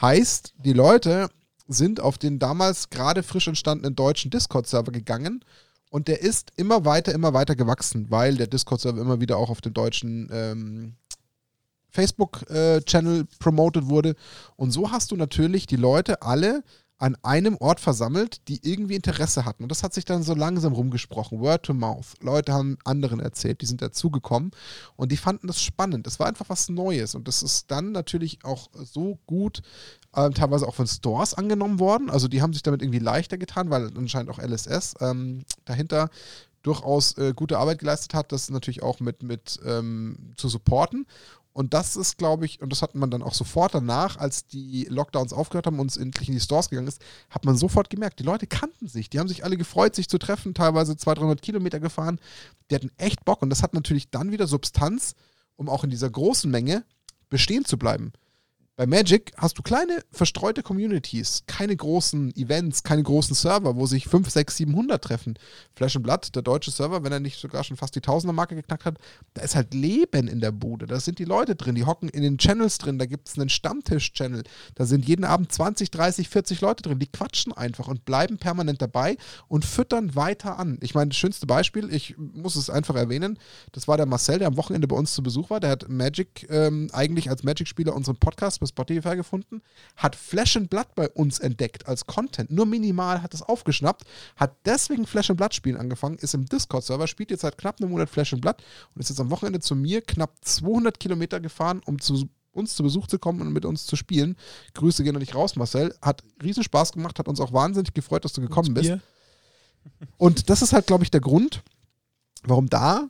Heißt, die Leute sind auf den damals gerade frisch entstandenen deutschen Discord-Server gegangen und der ist immer weiter, immer weiter gewachsen, weil der Discord-Server immer wieder auch auf dem deutschen ähm, Facebook-Channel promoted wurde. Und so hast du natürlich die Leute alle an einem Ort versammelt, die irgendwie Interesse hatten. Und das hat sich dann so langsam rumgesprochen, Word to Mouth. Leute haben anderen erzählt, die sind dazugekommen und die fanden das spannend. Das war einfach was Neues und das ist dann natürlich auch so gut ähm, teilweise auch von Stores angenommen worden. Also die haben sich damit irgendwie leichter getan, weil anscheinend auch LSS ähm, dahinter durchaus äh, gute Arbeit geleistet hat, das natürlich auch mit, mit ähm, zu supporten. Und das ist, glaube ich, und das hat man dann auch sofort danach, als die Lockdowns aufgehört haben und es endlich in die Stores gegangen ist, hat man sofort gemerkt, die Leute kannten sich. Die haben sich alle gefreut, sich zu treffen, teilweise 200, 300 Kilometer gefahren. Die hatten echt Bock und das hat natürlich dann wieder Substanz, um auch in dieser großen Menge bestehen zu bleiben. Bei Magic hast du kleine verstreute Communities, keine großen Events, keine großen Server, wo sich 5, 6, 700 treffen. Flash and Blood, der deutsche Server, wenn er nicht sogar schon fast die Tausender-Marke geknackt hat, da ist halt Leben in der Bude. Da sind die Leute drin, die hocken in den Channels drin, da gibt es einen Stammtisch-Channel, da sind jeden Abend 20, 30, 40 Leute drin, die quatschen einfach und bleiben permanent dabei und füttern weiter an. Ich meine, das schönste Beispiel, ich muss es einfach erwähnen, das war der Marcel, der am Wochenende bei uns zu Besuch war, der hat Magic ähm, eigentlich als Magic-Spieler unseren Podcast bei Spotify gefunden, hat Flash and Blood bei uns entdeckt als Content. Nur minimal hat es aufgeschnappt, hat deswegen Flash and Blood spielen angefangen, ist im Discord-Server, spielt jetzt seit knapp einem Monat Flash and Blood und ist jetzt am Wochenende zu mir knapp 200 Kilometer gefahren, um zu uns zu Besuch zu kommen und mit uns zu spielen. Grüße gehen noch nicht raus, Marcel. Hat riesen Spaß gemacht, hat uns auch wahnsinnig gefreut, dass du gekommen bist. <laughs> Und das ist halt, glaube ich, der Grund, warum da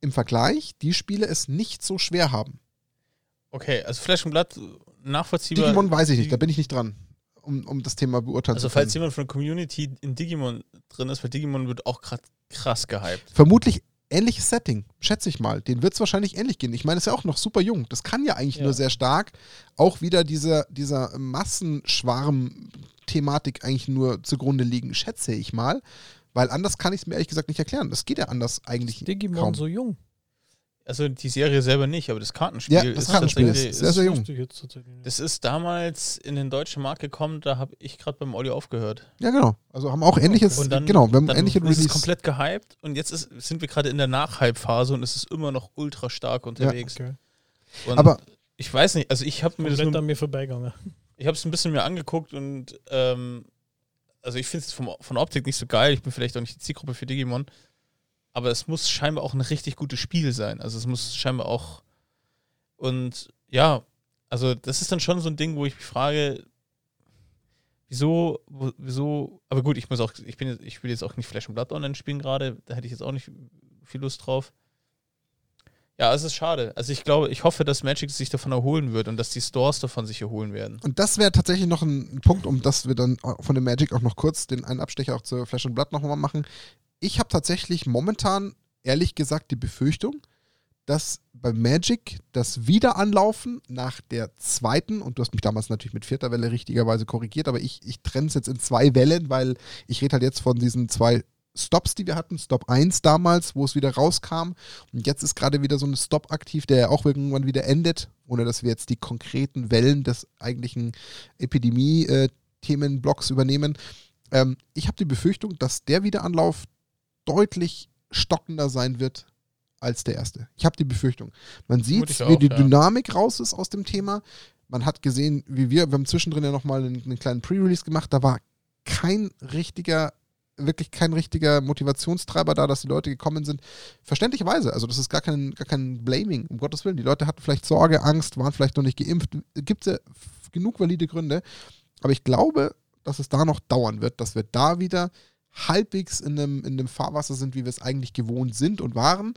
im Vergleich die Spiele es nicht so schwer haben. Okay, also Flash und Blood nachvollziehbar. Digimon weiß ich nicht, da bin ich nicht dran, um, um das Thema beurteilen Also zu können. falls jemand von der Community in Digimon drin ist, weil Digimon wird auch gerade krass gehypt. Vermutlich ähnliches Setting, schätze ich mal. Den wird es wahrscheinlich ähnlich gehen. Ich meine, es ist ja auch noch super jung. Das kann ja eigentlich Ja. nur sehr stark auch wieder dieser, dieser Massenschwarm-Thematik eigentlich nur zugrunde liegen, schätze ich mal. Weil anders kann ich es mir ehrlich gesagt nicht erklären. Das geht ja anders eigentlich Digimon kaum. so jung. Also die Serie selber nicht, aber das Kartenspiel Ja, das ist Kartenspiel tatsächlich- ist sehr, sehr jung. Das ist damals in den deutschen Markt gekommen, da habe ich gerade beim Audio aufgehört. Ja, genau. Also haben auch ähnliches, Und dann, genau, wir haben dann ähnliche ist es Release. komplett gehypt und jetzt ist, sind wir gerade in der Nachhype-Phase und es ist immer noch ultra stark unterwegs. Okay. Und Aber ich weiß nicht, also ich habe mir das nur, an mir vorbeigegangen. ich habe es ein bisschen mir angeguckt und ähm, also ich finde es vom- von Optik nicht so geil. Ich bin vielleicht auch nicht die Zielgruppe für Digimon, aber es muss scheinbar auch ein richtig gutes Spiel sein. Also es muss scheinbar auch und ja, also das ist dann schon so ein Ding, wo ich mich frage, wieso, wieso, aber gut, ich muss auch, ich bin, ich will jetzt auch nicht Flash und Blood Online spielen gerade, da hätte ich jetzt auch nicht viel Lust drauf. Ja, es ist schade. Also ich glaube, ich hoffe, dass Magic sich davon erholen wird und dass die Stores davon sich erholen werden. Und das wäre tatsächlich noch ein Punkt, um das wir dann von dem Magic auch noch kurz den einen Abstecher auch zur Flash and Blood nochmal machen. Ich habe tatsächlich momentan, ehrlich gesagt, die Befürchtung, dass bei Magic das Wiederanlaufen nach der zweiten, und du hast mich damals natürlich mit vierter Welle richtigerweise korrigiert, aber ich, ich trenne es jetzt in zwei Wellen, weil ich rede halt jetzt von diesen zwei Stops, die wir hatten. Stop 1 damals, wo es wieder rauskam. Und jetzt ist gerade wieder so ein Stop aktiv, der ja auch irgendwann wieder endet, ohne dass wir jetzt die konkreten Wellen des eigentlichen Epidemie-Themenblocks übernehmen. Ähm, ich habe die Befürchtung, dass der Wiederanlauf deutlich stockender sein wird als der erste. Ich habe die Befürchtung. Man sieht, wie auch, die ja. Dynamik raus ist aus dem Thema. Man hat gesehen, wie wir, wir haben zwischendrin ja nochmal einen, einen kleinen Pre-Release gemacht, da war kein richtiger, wirklich kein richtiger Motivationstreiber da, dass die Leute gekommen sind. Verständlicherweise, also das ist gar kein, gar kein Blaming, um Gottes Willen. Die Leute hatten vielleicht Sorge, Angst, waren vielleicht noch nicht geimpft. Gibt es ja genug valide Gründe. Aber ich glaube, dass es da noch dauern wird, dass wir da wieder halbwegs in einem, in einem Fahrwasser sind, wie wir es eigentlich gewohnt sind und waren.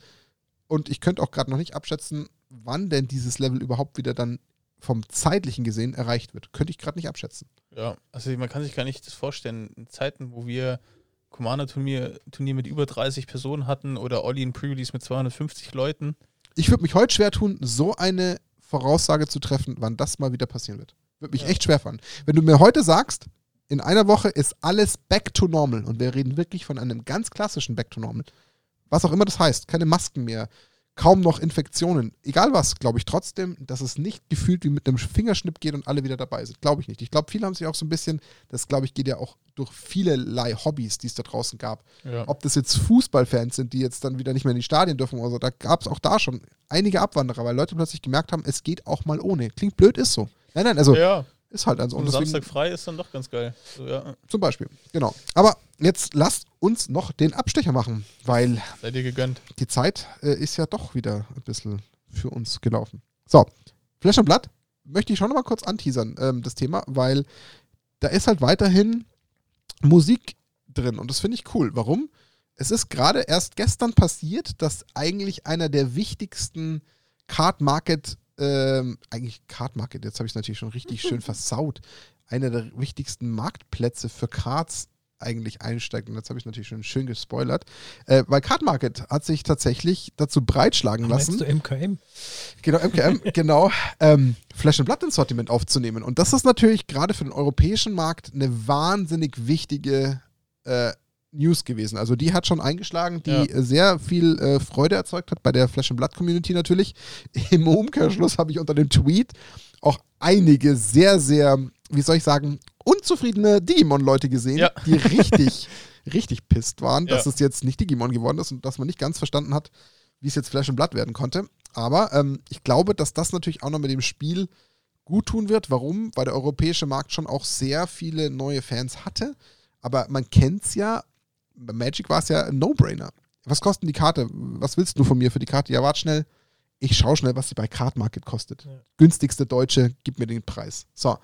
Und ich könnte auch gerade noch nicht abschätzen, wann denn dieses Level überhaupt wieder dann vom zeitlichen gesehen erreicht wird. Könnte ich gerade nicht abschätzen. Ja, also man kann sich gar nicht das vorstellen, in Zeiten, wo wir Commander-Turnier Turnier mit über 30 Personen hatten oder Olli in Pre-Release mit 250 Leuten. Ich würde mich heute schwer tun, so eine Voraussage zu treffen, wann das mal wieder passieren wird. Würde mich Ja. echt schwer fallen. Wenn du mir heute sagst, in einer Woche ist alles back to normal und wir reden wirklich von einem ganz klassischen back to normal, was auch immer das heißt, keine Masken mehr, kaum noch Infektionen, egal was, glaube ich trotzdem, dass es nicht gefühlt wie mit einem Fingerschnipp geht und alle wieder dabei sind. Glaube ich nicht. Ich glaube, viele haben sich auch so ein bisschen, das glaube ich, geht ja auch durch vielerlei Hobbys, die es da draußen gab. Ja. Ob das jetzt Fußballfans sind, die jetzt dann wieder nicht mehr in die Stadien dürfen oder so, da gab es auch da schon einige Abwanderer, weil Leute plötzlich gemerkt haben, es geht auch mal ohne. Klingt blöd, ist so. Nein, nein, also ja, ist halt also. und Und Samstag frei ist dann doch ganz geil. So, ja, zum Beispiel, genau. Aber jetzt lasst uns noch den Abstecher machen, weil seid ihr gegönnt. die Zeit äh, ist ja doch wieder ein bisschen für uns gelaufen. So, Flash und Blatt möchte ich schon noch mal kurz anteasern, ähm, das Thema, weil da ist halt weiterhin Musik drin und das finde ich cool. Warum? Es ist gerade erst gestern passiert, dass eigentlich einer der wichtigsten Card Market, ähm, eigentlich Card Market, jetzt habe ich es natürlich schon richtig schön <laughs> versaut, einer der wichtigsten Marktplätze für Cards eigentlich einsteigt. Und jetzt habe ich natürlich schon schön gespoilert. Äh, weil Card Market hat sich tatsächlich dazu breitschlagen lassen. Du MKM? Genau, MKM, <laughs> genau, ähm, Flash and Blood ins Sortiment aufzunehmen. Und das ist natürlich gerade für den europäischen Markt eine wahnsinnig wichtige äh, News gewesen. Also die hat schon eingeschlagen, die Ja. sehr viel äh, Freude erzeugt hat bei der Flash and Blood Community natürlich. <laughs> Im Umkehrschluss habe ich unter dem Tweet auch einige sehr, sehr, wie soll ich sagen, unzufriedene Digimon-Leute gesehen, Ja. die <laughs> richtig, richtig pisst waren, dass Ja. es jetzt nicht Digimon geworden ist und dass man nicht ganz verstanden hat, wie es jetzt Flash and Blood werden konnte. Aber ähm, ich glaube, dass das natürlich auch noch mit dem Spiel gut tun wird. Warum? Weil der europäische Markt schon auch sehr viele neue Fans hatte. Aber man kennt es ja, bei Magic war es ja ein No-Brainer. Was kostet die Karte? Was willst du von mir für die Karte? Ja, warte schnell. Ich schaue schnell, was sie bei Card Market kostet. Ja. Günstigste Deutsche, gib mir den Preis. So.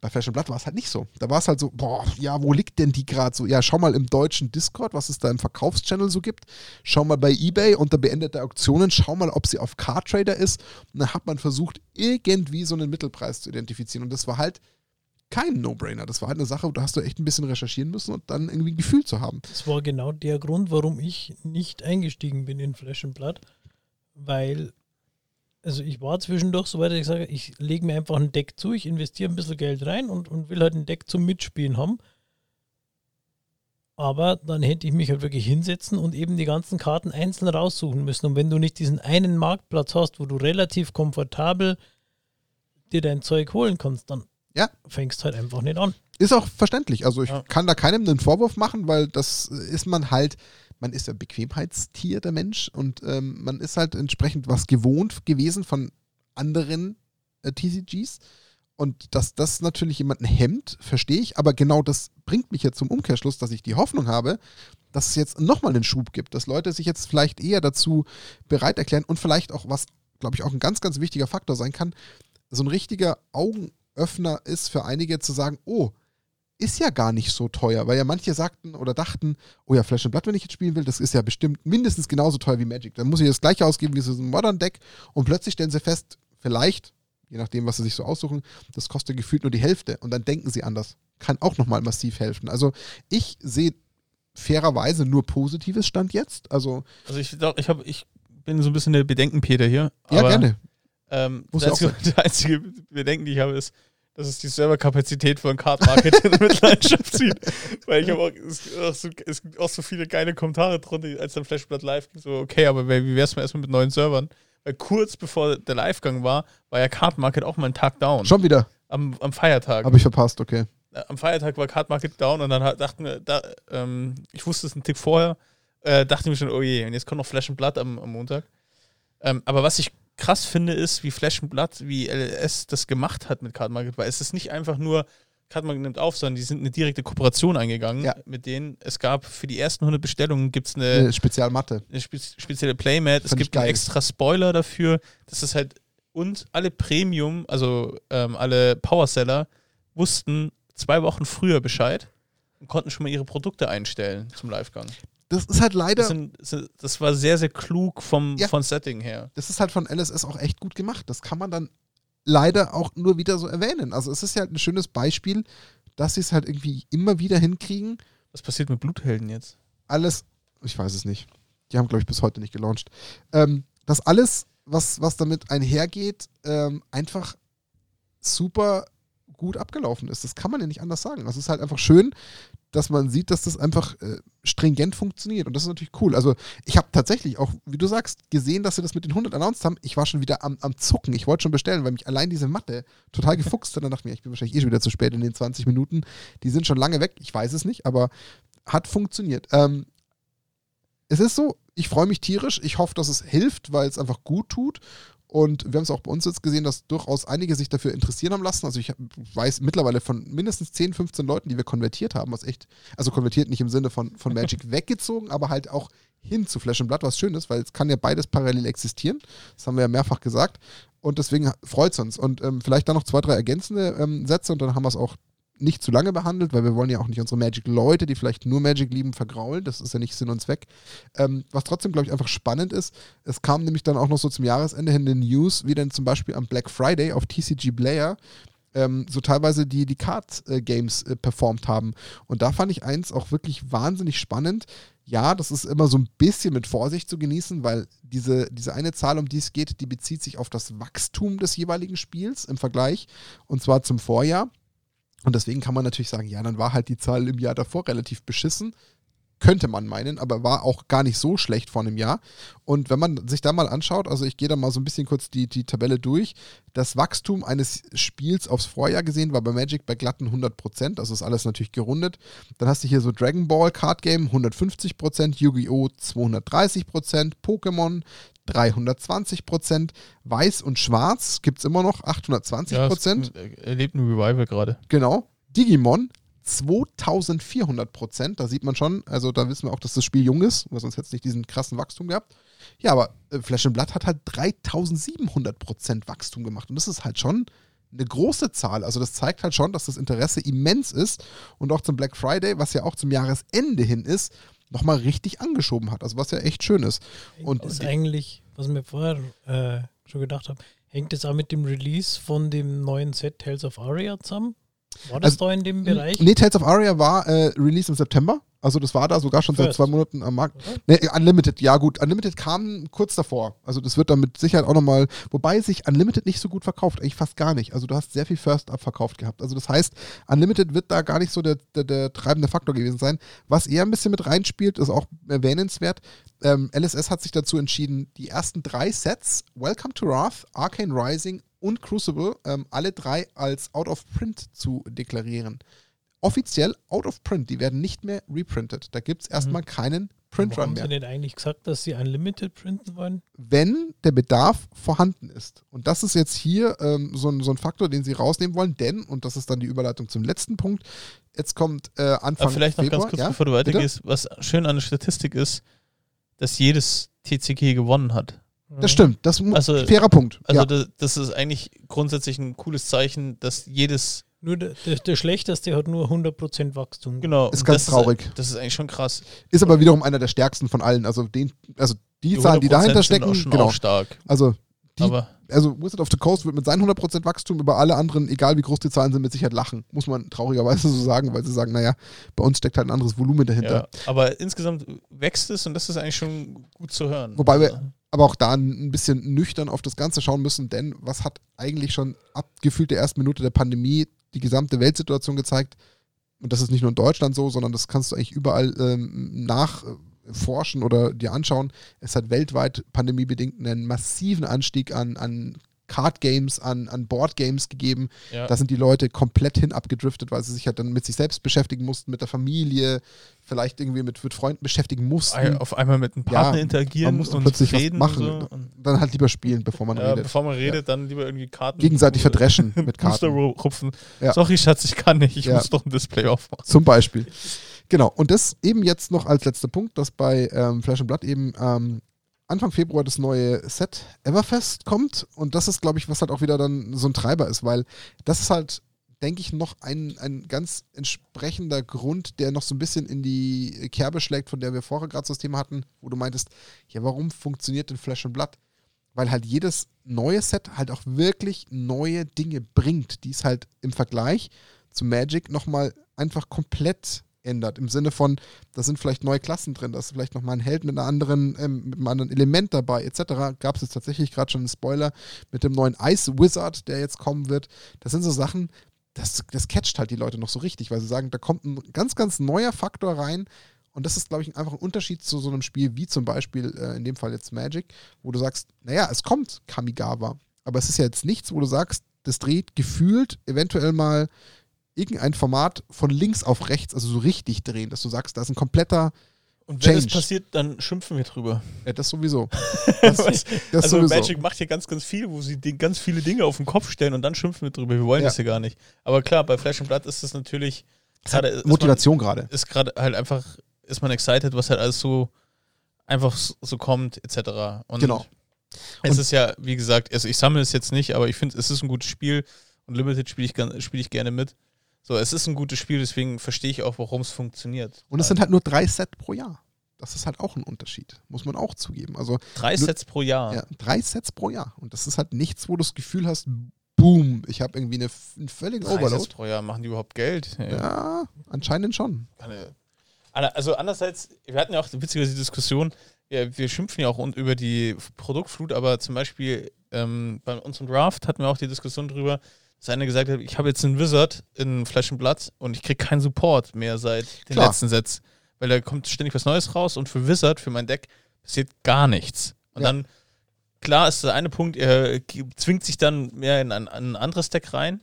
Bei Fashion Blood war es halt nicht so. Da war es halt so, boah, ja, wo liegt denn die gerade so? Ja, schau mal im deutschen Discord, was es da im Verkaufschannel so gibt. Schau mal bei Ebay unter beendete Auktionen, schau mal, ob sie auf Card Trader ist. Und dann hat man versucht, irgendwie so einen Mittelpreis zu identifizieren. Und das war halt kein No-Brainer. Das war halt eine Sache, da hast du echt ein bisschen recherchieren müssen und dann irgendwie ein Gefühl zu haben. Das war genau der Grund, warum ich nicht eingestiegen bin in Flash Blood, weil, also ich war zwischendurch so weit, dass ich sage, ich lege mir einfach ein Deck zu, ich investiere ein bisschen Geld rein und, und will halt ein Deck zum Mitspielen haben. Aber dann hätte ich mich halt wirklich hinsetzen und eben die ganzen Karten einzeln raussuchen müssen. Und wenn du nicht diesen einen Marktplatz hast, wo du relativ komfortabel dir dein Zeug holen kannst, dann Ja. fängst halt einfach nicht an. Ist auch verständlich. Also ich Ja. kann da keinem einen Vorwurf machen, weil das ist man halt, man ist ja Bequemheitstier, der Mensch, und ähm, man ist halt entsprechend was gewohnt gewesen von anderen äh, TCGs. Und dass das natürlich jemanden hemmt, verstehe ich, aber genau das bringt mich jetzt zum Umkehrschluss, dass ich die Hoffnung habe, dass es jetzt nochmal einen Schub gibt, dass Leute sich jetzt vielleicht eher dazu bereit erklären und vielleicht auch, was, glaube ich, auch ein ganz, ganz wichtiger Faktor sein kann, so ein richtiger Augenöffner ist für einige zu sagen, oh, ist ja gar nicht so teuer, weil ja manche sagten oder dachten, oh ja, Flash and Blood, wenn ich jetzt spielen will, das ist ja bestimmt mindestens genauso teuer wie Magic. Dann muss ich das gleiche ausgeben wie so ein Modern Deck und plötzlich stellen sie fest, vielleicht, je nachdem, was sie sich so aussuchen, das kostet gefühlt nur die Hälfte und dann denken sie anders. Kann auch nochmal massiv helfen. Also ich sehe fairerweise nur Positives Stand jetzt. Also, Also ich, ich, hab, ich bin so ein bisschen der Bedenkenpeter hier. ja, gerne. Ähm, Muss das einzige, <laughs> der einzige Bedenken, die ich habe, ist, dass es die Serverkapazität von Card Market <laughs> in Mitleidenschaft zieht. Weil ich habe auch, auch so, es gibt auch so viele geile Kommentare drunter, als dann Flashblatt live ging, so, okay, aber wie wär's mal erstmal mit neuen Servern? Weil kurz bevor der Livegang war, war ja Card Market auch mal einen Tag down. Schon wieder. Am, am Feiertag. Habe ich verpasst, okay. Äh, am Feiertag war Card Market down und dann dachten wir, da, ähm, ich wusste es einen Tick vorher, äh, dachte ich mir schon, oh je, und jetzt kommt noch Flash and Blood am, am Montag. Ähm, aber was ich krass finde, ist, wie Flash and Blood, wie LS das gemacht hat mit Card Market, weil es ist nicht einfach nur, Card Market nimmt auf, sondern die sind eine direkte Kooperation eingegangen Ja. mit denen. Es gab für die ersten 100 Bestellungen gibt es eine, Eine Spezialmatte. eine spe spezielle Playmat, es gibt einen extra Spoiler dafür. Das ist halt, und alle Premium, also ähm, alle Powerseller, wussten zwei Wochen früher Bescheid und konnten schon mal ihre Produkte einstellen zum Livegang. Das ist halt leider, Das, sind, das war sehr, sehr klug vom, Ja. von Setting her. das ist halt von LSS auch echt gut gemacht. Das kann man dann leider auch nur wieder so erwähnen. Also es ist ja halt ein schönes Beispiel, dass sie es halt irgendwie immer wieder hinkriegen, Was passiert mit Bluthelden jetzt? alles, ich weiß es nicht. Die haben, glaube ich, bis heute nicht gelauncht. Ähm, dass alles, was, was damit einhergeht, ähm, einfach super gut abgelaufen ist. Das kann man ja nicht anders sagen. Das ist halt einfach schön, dass man sieht, dass das einfach äh, stringent funktioniert. Und das ist natürlich cool. Also ich habe tatsächlich auch, wie du sagst, gesehen, dass sie das mit den 100 announced haben. Ich war schon wieder am, am Zucken. Ich wollte schon bestellen, weil mich allein diese Matte total gefuchst hat. Dann dachte ich mir, ich bin wahrscheinlich eh schon wieder zu spät in den 20 Minuten. Die sind schon lange weg. Ich weiß es nicht, aber hat funktioniert. Ähm, es ist so, ich freue mich tierisch. Ich hoffe, dass es hilft, weil es einfach gut tut. Und wir haben es auch bei uns jetzt gesehen, dass durchaus einige sich dafür interessieren haben lassen. Also ich weiß mittlerweile von mindestens 10, 15 Leuten, die wir konvertiert haben, was echt, also konvertiert nicht im Sinne von, von Magic <laughs> weggezogen, aber halt auch hin zu Flash and Blood, was schön ist, weil es kann ja beides parallel existieren. Das haben wir ja mehrfach gesagt. Und deswegen freut es uns. Und ähm, vielleicht dann noch zwei, drei ergänzende ähm, Sätze und dann haben wir es auch nicht zu lange behandelt, weil wir wollen ja auch nicht unsere Magic-Leute, die vielleicht nur Magic lieben, vergraulen. Das ist ja nicht Sinn und Zweck. Ähm, was trotzdem, glaube ich, einfach spannend ist, es kam nämlich dann auch noch so zum Jahresende hin in den News, wie denn zum Beispiel am Black Friday auf TCG Player ähm, so teilweise die, die Card-Games äh, performt haben. Und da fand ich eins auch wirklich wahnsinnig spannend. Ja, das ist immer so ein bisschen mit Vorsicht zu genießen, weil diese, diese eine Zahl, um die es geht, die bezieht sich auf das Wachstum des jeweiligen Spiels im Vergleich und zwar zum Vorjahr. Und deswegen kann man natürlich sagen, ja, dann war halt die Zahl im Jahr davor relativ beschissen. Könnte man meinen, aber war auch gar nicht so schlecht vor einem Jahr. Und wenn man sich da mal anschaut, also ich gehe da mal so ein bisschen kurz die, die Tabelle durch, das Wachstum eines Spiels aufs Vorjahr gesehen war bei Magic bei glatten 100%, also ist alles natürlich gerundet. Dann hast du hier so Dragon Ball Card Game 150%, Yu-Gi-Oh! 230%, Pokémon 320%, Weiß und Schwarz gibt es immer noch 820%. Ja, es erlebt ein Revival gerade. Genau. Digimon 2400 Prozent. Da sieht man schon, also da wissen wir auch, dass das Spiel jung ist, weil sonst hätte es nicht diesen krassen Wachstum gehabt. Ja, aber äh, Flash and Blood hat halt 3700 Prozent Wachstum gemacht. Und das ist halt schon eine große Zahl. Also das zeigt halt schon, dass das Interesse immens ist und auch zum Black Friday, was ja auch zum Jahresende hin ist, nochmal richtig angeschoben hat. Also was ja echt schön ist. Und ist eigentlich, was mir vorher äh, schon gedacht habe, hängt es auch mit dem Release von dem neuen Set Tales of Aria zusammen? War das Also, da in dem Bereich? Nee, Tales of Aria war äh, Release im September. Also das war da sogar schon seit First. zwei Monaten am Markt. Oder? Nee, Unlimited, ja gut. Unlimited kam kurz davor. Also das wird dann mit Sicherheit auch nochmal, wobei sich Unlimited nicht so gut verkauft, eigentlich fast gar nicht. Also du hast sehr viel First Up verkauft gehabt. Also das heißt, Unlimited wird da gar nicht so der, der, der treibende Faktor gewesen sein. Was eher ein bisschen mit reinspielt, ist auch erwähnenswert. Ähm, LSS hat sich dazu entschieden, die ersten drei Sets, Welcome to Wrath, Arcane Rising und Crucible, ähm, alle drei als Out of Print zu deklarieren. Offiziell out of print, die werden nicht mehr reprintet. Da gibt es erstmal keinen Printrun Haben mehr sie nicht eigentlich gesagt, dass sie Unlimited printen wollen? wenn der Bedarf vorhanden ist. Und das ist jetzt hier ähm, so, ein, so ein Faktor, den sie rausnehmen wollen, denn, und das ist dann die Überleitung zum letzten Punkt, jetzt kommt äh, Anfang Aber vielleicht noch Februar. ganz kurz, ja? bevor du weitergehst, was schön an der Statistik ist, dass jedes TCG gewonnen hat. Das stimmt, das ist Also- ein fairer Punkt. Also ja. das, das ist eigentlich grundsätzlich ein cooles Zeichen, dass jedes Nur der, der, der Schlechteste hat nur 100% Wachstum. genau Ist ganz das traurig. Ist, das ist eigentlich schon krass. Ist aber wiederum einer der stärksten von allen. Also, den, also die, Zahlen, die 100% dahinter sind stecken, auch schon genau. auch stark. Also, die, Aber also Wizard of the Coast wird mit seinen 100% Wachstum über alle anderen, egal wie groß die Zahlen sind, mit Sicherheit lachen. Muss man traurigerweise <laughs> so sagen, weil sie sagen, naja, bei uns steckt halt ein anderes Volumen dahinter. ja, aber insgesamt wächst es und das ist eigentlich schon gut zu hören. Wobei wir- Also, aber auch da ein bisschen nüchtern auf das Ganze schauen müssen, denn was hat eigentlich schon abgefühlt der ersten Minute der Pandemie die gesamte Weltsituation gezeigt? Und das ist nicht nur in Deutschland so, sondern das kannst du eigentlich überall ähm, nachforschen oder dir anschauen. Es hat weltweit pandemiebedingt einen massiven Anstieg an, an Card Games, an, an Board Games gegeben. Ja. Da sind die Leute komplett hin abgedriftet, weil sie sich halt dann mit sich selbst beschäftigen mussten, mit der Familie, vielleicht irgendwie mit, mit Freunden beschäftigen mussten. auf einmal mit einem Partner Ja, interagieren man muss und plötzlich was reden machen. und so. Dann halt lieber spielen, bevor man ja, redet. bevor man redet, dann lieber irgendwie Karten. Gegenseitig verdreschen mit <laughs> Karten. rupfen. Sorry, Schatz, ich kann nicht. Ich muss doch ein Display aufmachen. Zum Beispiel. Genau. Und das eben jetzt noch als letzter Punkt, dass bei ähm, Flash and Blood eben ähm, Anfang Februar das neue Set Everfest kommt. Und das ist, glaube ich, was halt auch wieder dann so ein Treiber ist, weil das ist halt, denke ich, noch ein, ein ganz entsprechender Grund, der noch so ein bisschen in die Kerbe schlägt, von der wir vorher gerade so das Thema hatten, wo du meintest, ja, warum funktioniert denn Flash and Blood? Weil halt jedes neue Set halt auch wirklich neue Dinge bringt, die es halt im Vergleich zu Magic nochmal einfach komplett ändert. Im Sinne von, da sind vielleicht neue Klassen drin, da ist vielleicht nochmal ein Held mit, einer anderen, ähm, mit einem anderen Element dabei, etc. Gab es jetzt tatsächlich gerade schon einen Spoiler mit dem neuen Ice Wizard, der jetzt kommen wird. Das sind so Sachen, das, das catcht halt die Leute noch so richtig, weil sie sagen, da kommt ein ganz, ganz neuer Faktor rein. Und das ist, glaube ich, einfach ein Unterschied zu so einem Spiel wie zum Beispiel äh, in dem Fall jetzt Magic, wo du sagst, naja, es kommt Kamigawa, aber es ist ja jetzt nichts, wo du sagst, das dreht gefühlt eventuell mal irgendein Format von links auf rechts, also so richtig drehen, dass du sagst, da ist ein kompletter, Und wenn Change. es passiert, dann schimpfen wir drüber. ja, das sowieso. <laughs> Das, Was? das also sowieso. Magic macht hier ganz, ganz viel, wo sie ganz viele Dinge auf den Kopf stellen und dann schimpfen wir drüber. Wir wollen Ja. das ja gar nicht. Aber klar, bei Flash and Blood ist es natürlich ist man- Motivation gerade. ist gerade halt einfach, ist man excited, was halt alles so einfach so kommt, etc. Und Genau. es Und- ist ja, wie gesagt, also ich sammle es jetzt nicht, aber ich finde, es ist ein gutes Spiel und Limited spiele ich, spiel ich gerne mit. So, es ist ein gutes Spiel, deswegen verstehe ich auch, warum es funktioniert. Und es sind halt nur drei Set pro Jahr. Das ist halt auch ein Unterschied, muss man auch zugeben. Also drei nur- Sets pro Jahr. ja, drei Sets pro Jahr. Und das ist halt nichts, wo du das Gefühl hast, boom, ich habe irgendwie eine, einen völligen Drei Sets Overload. pro Jahr, machen die überhaupt Geld? Ja, anscheinend schon. Also andererseits, wir hatten ja auch witzigerweise die Diskussion, ja, wir schimpfen ja auch über die Produktflut, aber zum Beispiel ähm, bei unserem Draft hatten wir auch die Diskussion drüber, dass einer gesagt hat, ich habe jetzt einen Wizard in Flash and Blood und ich kriege keinen Support mehr seit den Klar. letzten Sets, weil da kommt ständig was Neues raus und für Wizard, für mein Deck, passiert gar nichts. Und Ja. dann, klar ist der eine Punkt, er zwingt sich dann mehr in ein, ein anderes Deck rein,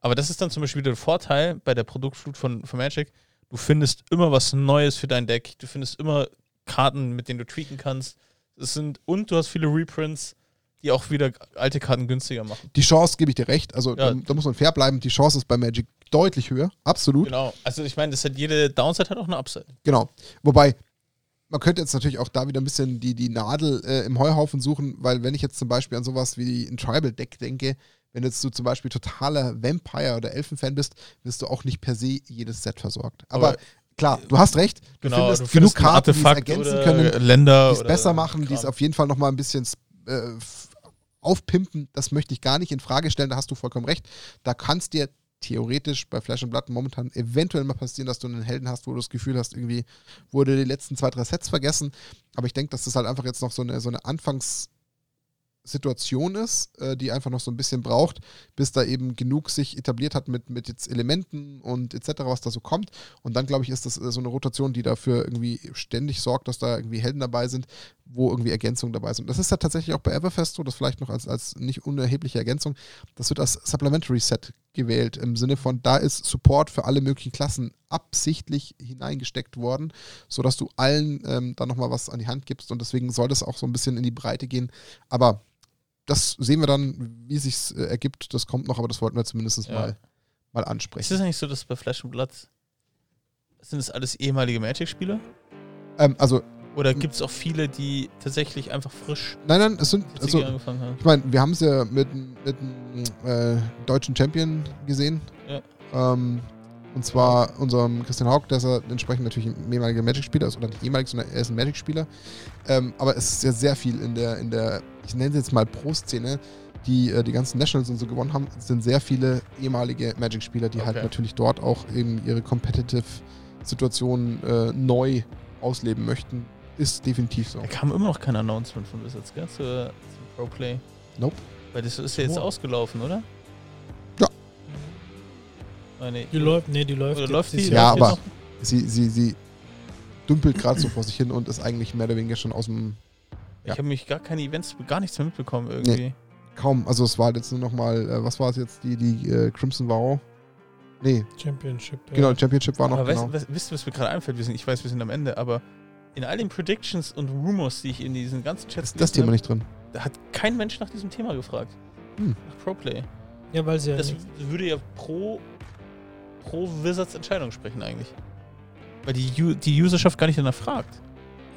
aber das ist dann zum Beispiel wieder der Vorteil bei der Produktflut von, von Magic, du findest immer was Neues für dein Deck. Du findest immer Karten, mit denen du tweaken kannst. Es sind, und du hast viele Reprints, die auch wieder alte Karten günstiger machen. Die Chance gebe ich dir recht. Also Ja. da, da muss man fair bleiben. Die Chance ist bei Magic deutlich höher. Absolut. Genau. Also ich meine, das hat jede Downside hat auch eine Upside. Genau. Wobei, man könnte jetzt natürlich auch da wieder ein bisschen die, die Nadel äh, im Heuhaufen suchen, weil wenn ich jetzt zum Beispiel an sowas wie ein Tribal-Deck denke, wenn jetzt du zum Beispiel totaler Vampire- oder Elfen-Fan bist, wirst du auch nicht per se jedes Set versorgt. Aber, Aber- klar, du hast recht. Du Genau. findest du genug findest ein Karten, die es ergänzen können, Länder die es besser machen, die es auf jeden Fall nochmal ein bisschen äh, aufpimpen. Das möchte ich gar nicht in Frage stellen, da hast du vollkommen recht. Da kann es dir theoretisch bei Flash and Blood momentan eventuell mal passieren, dass du einen Helden hast, wo du das Gefühl hast, irgendwie wurde die letzten zwei, drei Sets vergessen. Aber ich denke, dass das halt einfach jetzt noch so eine, so eine Anfangs- Situation ist, äh, die einfach noch so ein bisschen braucht, bis da eben genug sich etabliert hat mit, mit jetzt Elementen und etc., was da so kommt. Und dann, glaube ich, ist das äh, so eine Rotation, die dafür irgendwie ständig sorgt, dass da irgendwie Helden dabei sind, wo irgendwie Ergänzungen dabei sind. Das ist ja tatsächlich auch bei Everfest so, das vielleicht noch als, als nicht unerhebliche Ergänzung. Das wird als Supplementary Set gewählt, im Sinne von, da ist Support für alle möglichen Klassen absichtlich hineingesteckt worden, sodass du allen ähm, da nochmal was an die Hand gibst und deswegen soll das auch so ein bisschen in die Breite gehen. Aber das sehen wir dann, wie sich äh, ergibt. Das kommt noch, aber das wollten wir zumindest Ja. mal, mal Ist ansprechen. es eigentlich so, dass bei Flash and Blood sind es alles ehemalige Magic-Spieler? Ähm, also, Oder gibt es auch viele, die tatsächlich einfach frisch nein, nein, es sind, also, angefangen haben? ich meine, wir haben es ja mit, einem äh, deutschen Champion gesehen. Ähm, und zwar unserem Christian Haug, der ist ja entsprechend natürlich ein ehemaliger Magic-Spieler ist, oder nicht ehemalig, sondern er ist ein Magic-Spieler. Ähm, aber es ist ja sehr viel in der, in der, ich nenne es jetzt mal Pro-Szene, die äh, die ganzen Nationals und so gewonnen haben, es sind sehr viele ehemalige Magic-Spieler, die halt Okay. natürlich dort auch eben ihre Competitive-Situation äh, neu ausleben möchten. Ist definitiv so. Da kam immer noch kein Announcement von Wizards, gell? Zur, zum Pro-Play. Nope. Weil das ist ja jetzt Oh. ausgelaufen, oder? Ah, nee. Die läuft, nee, die läuft. Oder läuft die? Ja, aber- Sie, sie, sie dümpelt gerade so vor sich hin und ist eigentlich mehr oder weniger schon aus dem Ich Ja. habe mich gar keine Events, gar nichts mehr mitbekommen irgendwie. kaum. Also es war jetzt nur noch mal, äh, was war es jetzt, die, die äh, Crimson Vow? Nee, Championship. ja. genau, Championship war noch, aber genau. weißt, wisst ihr, was mir gerade einfällt? Wir sind, ich weiß, wir sind am Ende, aber in all den Predictions und Rumors, die ich in diesen ganzen Chats ist das Thema hab, nicht drin. da hat kein Mensch nach diesem Thema gefragt. Hm. Nach Proplay. Ja, weil sie ja Das nicht- würde ja pro, pro Wizards Entscheidung sprechen eigentlich. Weil die, die Userschaft gar nicht danach fragt.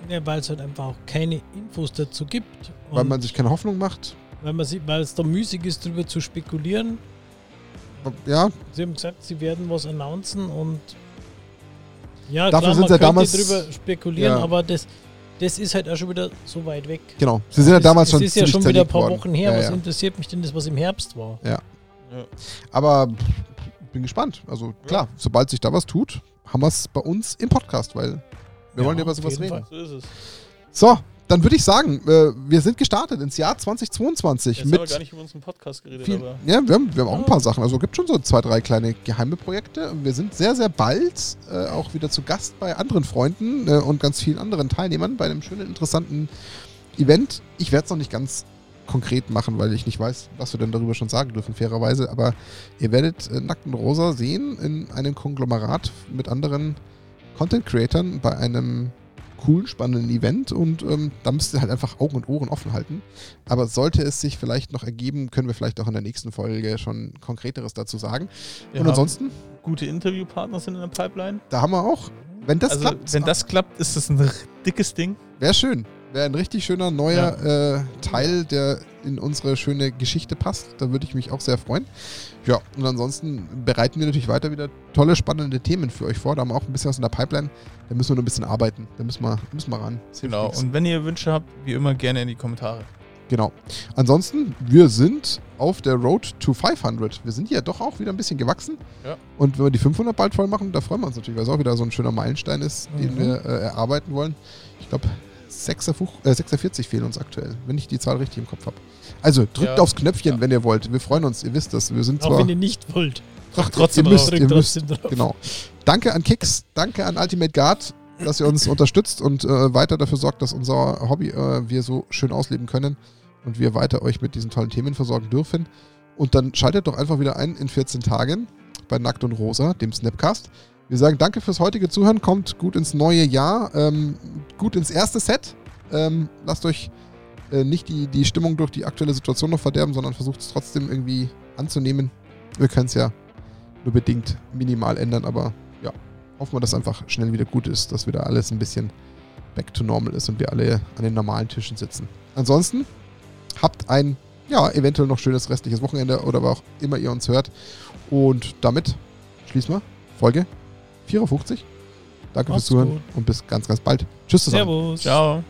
ja, weil es halt einfach auch keine Infos dazu gibt. Weil man sich keine Hoffnung macht. weil man sieht, weil es da müßig ist, darüber zu spekulieren. Ja, Sie haben gesagt, sie werden was announcen und ja, Dafür klar, sind man sie ja könnte damals- drüber spekulieren, Ja. aber das, das ist halt auch schon wieder so weit weg. genau. Sie sind ja Es- damals es schon ist ja schon wieder ein paar worden. Wochen her. Ja, was ja. interessiert mich denn das, was im Herbst war? Ja. Aber pff, bin gespannt. Also klar, sobald sich da was tut, haben wir es bei uns im Podcast, weil wir wollen ja über sowas reden. Fall. So ist es. So, dann würde ich sagen, äh, wir sind gestartet ins Jahr 2022 Jetzt haben wir mit gar nicht über unseren Podcast geredet, viel, aber ja, wir haben, wir haben auch ein paar Sachen. Also gibt schon so zwei, drei kleine geheime Projekte. Und wir sind sehr, sehr bald äh, auch wieder zu Gast bei anderen Freunden äh, und ganz vielen anderen Teilnehmern bei einem schönen, interessanten Event. Ich werde es noch nicht ganz konkret machen, weil ich nicht weiß, was wir denn darüber schon sagen dürfen, fairerweise. Aber ihr werdet äh, Nackt und Rosa sehen in einem Konglomerat mit anderen Content-Creatern bei einem coolen, spannenden Event und ähm, da müsst ihr halt einfach Augen und Ohren offen halten. Aber sollte es sich vielleicht noch ergeben, können wir vielleicht auch in der nächsten Folge schon Konkreteres dazu sagen. wir und ansonsten, gute Interviewpartner sind in der Pipeline. da haben wir auch, wenn das also, klappt, wenn das klappt, ist das ein dickes Ding. wäre schön. Wäre ein richtig schöner neuer äh, Teil, der in unsere schöne Geschichte passt. Da würde ich mich auch sehr freuen. Ja, und ansonsten bereiten wir natürlich weiter wieder tolle, spannende Themen für euch vor. Da haben wir auch ein bisschen was in der Pipeline. Da müssen wir nur ein bisschen arbeiten. Da müssen wir, müssen wir ran. Genau. Und wenn ihr Wünsche habt, wie immer gerne in die Kommentare. Genau. Ansonsten, wir sind auf der Road to 500. Wir sind ja doch auch wieder ein bisschen gewachsen. Ja. Und wenn wir die 500 bald voll machen, da freuen wir uns natürlich, weil es auch wieder so ein schöner Meilenstein ist, den Mhm. wir äh, erarbeiten wollen. Ich glaube, 46, äh, 46 fehlen uns aktuell, wenn ich die Zahl richtig im Kopf habe. Also drückt Ja. aufs Knöpfchen, Ja. wenn ihr wollt. Wir freuen uns, ihr wisst das. Wir sind Auch zwar. wenn ihr nicht wollt. Doch, trotzdem ihr müsst, Drückt ihr müsst, trotzdem drauf. Genau. Danke an Kicks, danke an Ultimate Guard, dass ihr uns <laughs> unterstützt und äh, weiter dafür sorgt, dass unser Hobby äh, wir so schön ausleben können und wir weiter euch mit diesen tollen Themen versorgen dürfen. Und dann schaltet doch einfach wieder ein in 14 Tagen bei Nackt und Rosa, dem Snapcast. Wir sagen danke fürs heutige Zuhören, kommt gut ins neue Jahr, ähm, gut ins erste Set. Ähm, lasst euch äh, nicht die, die Stimmung durch die aktuelle Situation noch verderben, sondern versucht es trotzdem irgendwie anzunehmen. Wir können es ja nur bedingt minimal ändern, aber ja, hoffen wir, dass einfach schnell wieder gut ist, dass wieder alles ein bisschen back to normal ist und wir alle an den normalen Tischen sitzen. Ansonsten habt ein, ja, eventuell noch schönes restliches Wochenende oder wo auch immer ihr uns hört. Und damit schließen wir Folge 54. Danke Macht's fürs Zuhören gut. und bis ganz, ganz bald. Tschüss zusammen. Servus. Ciao.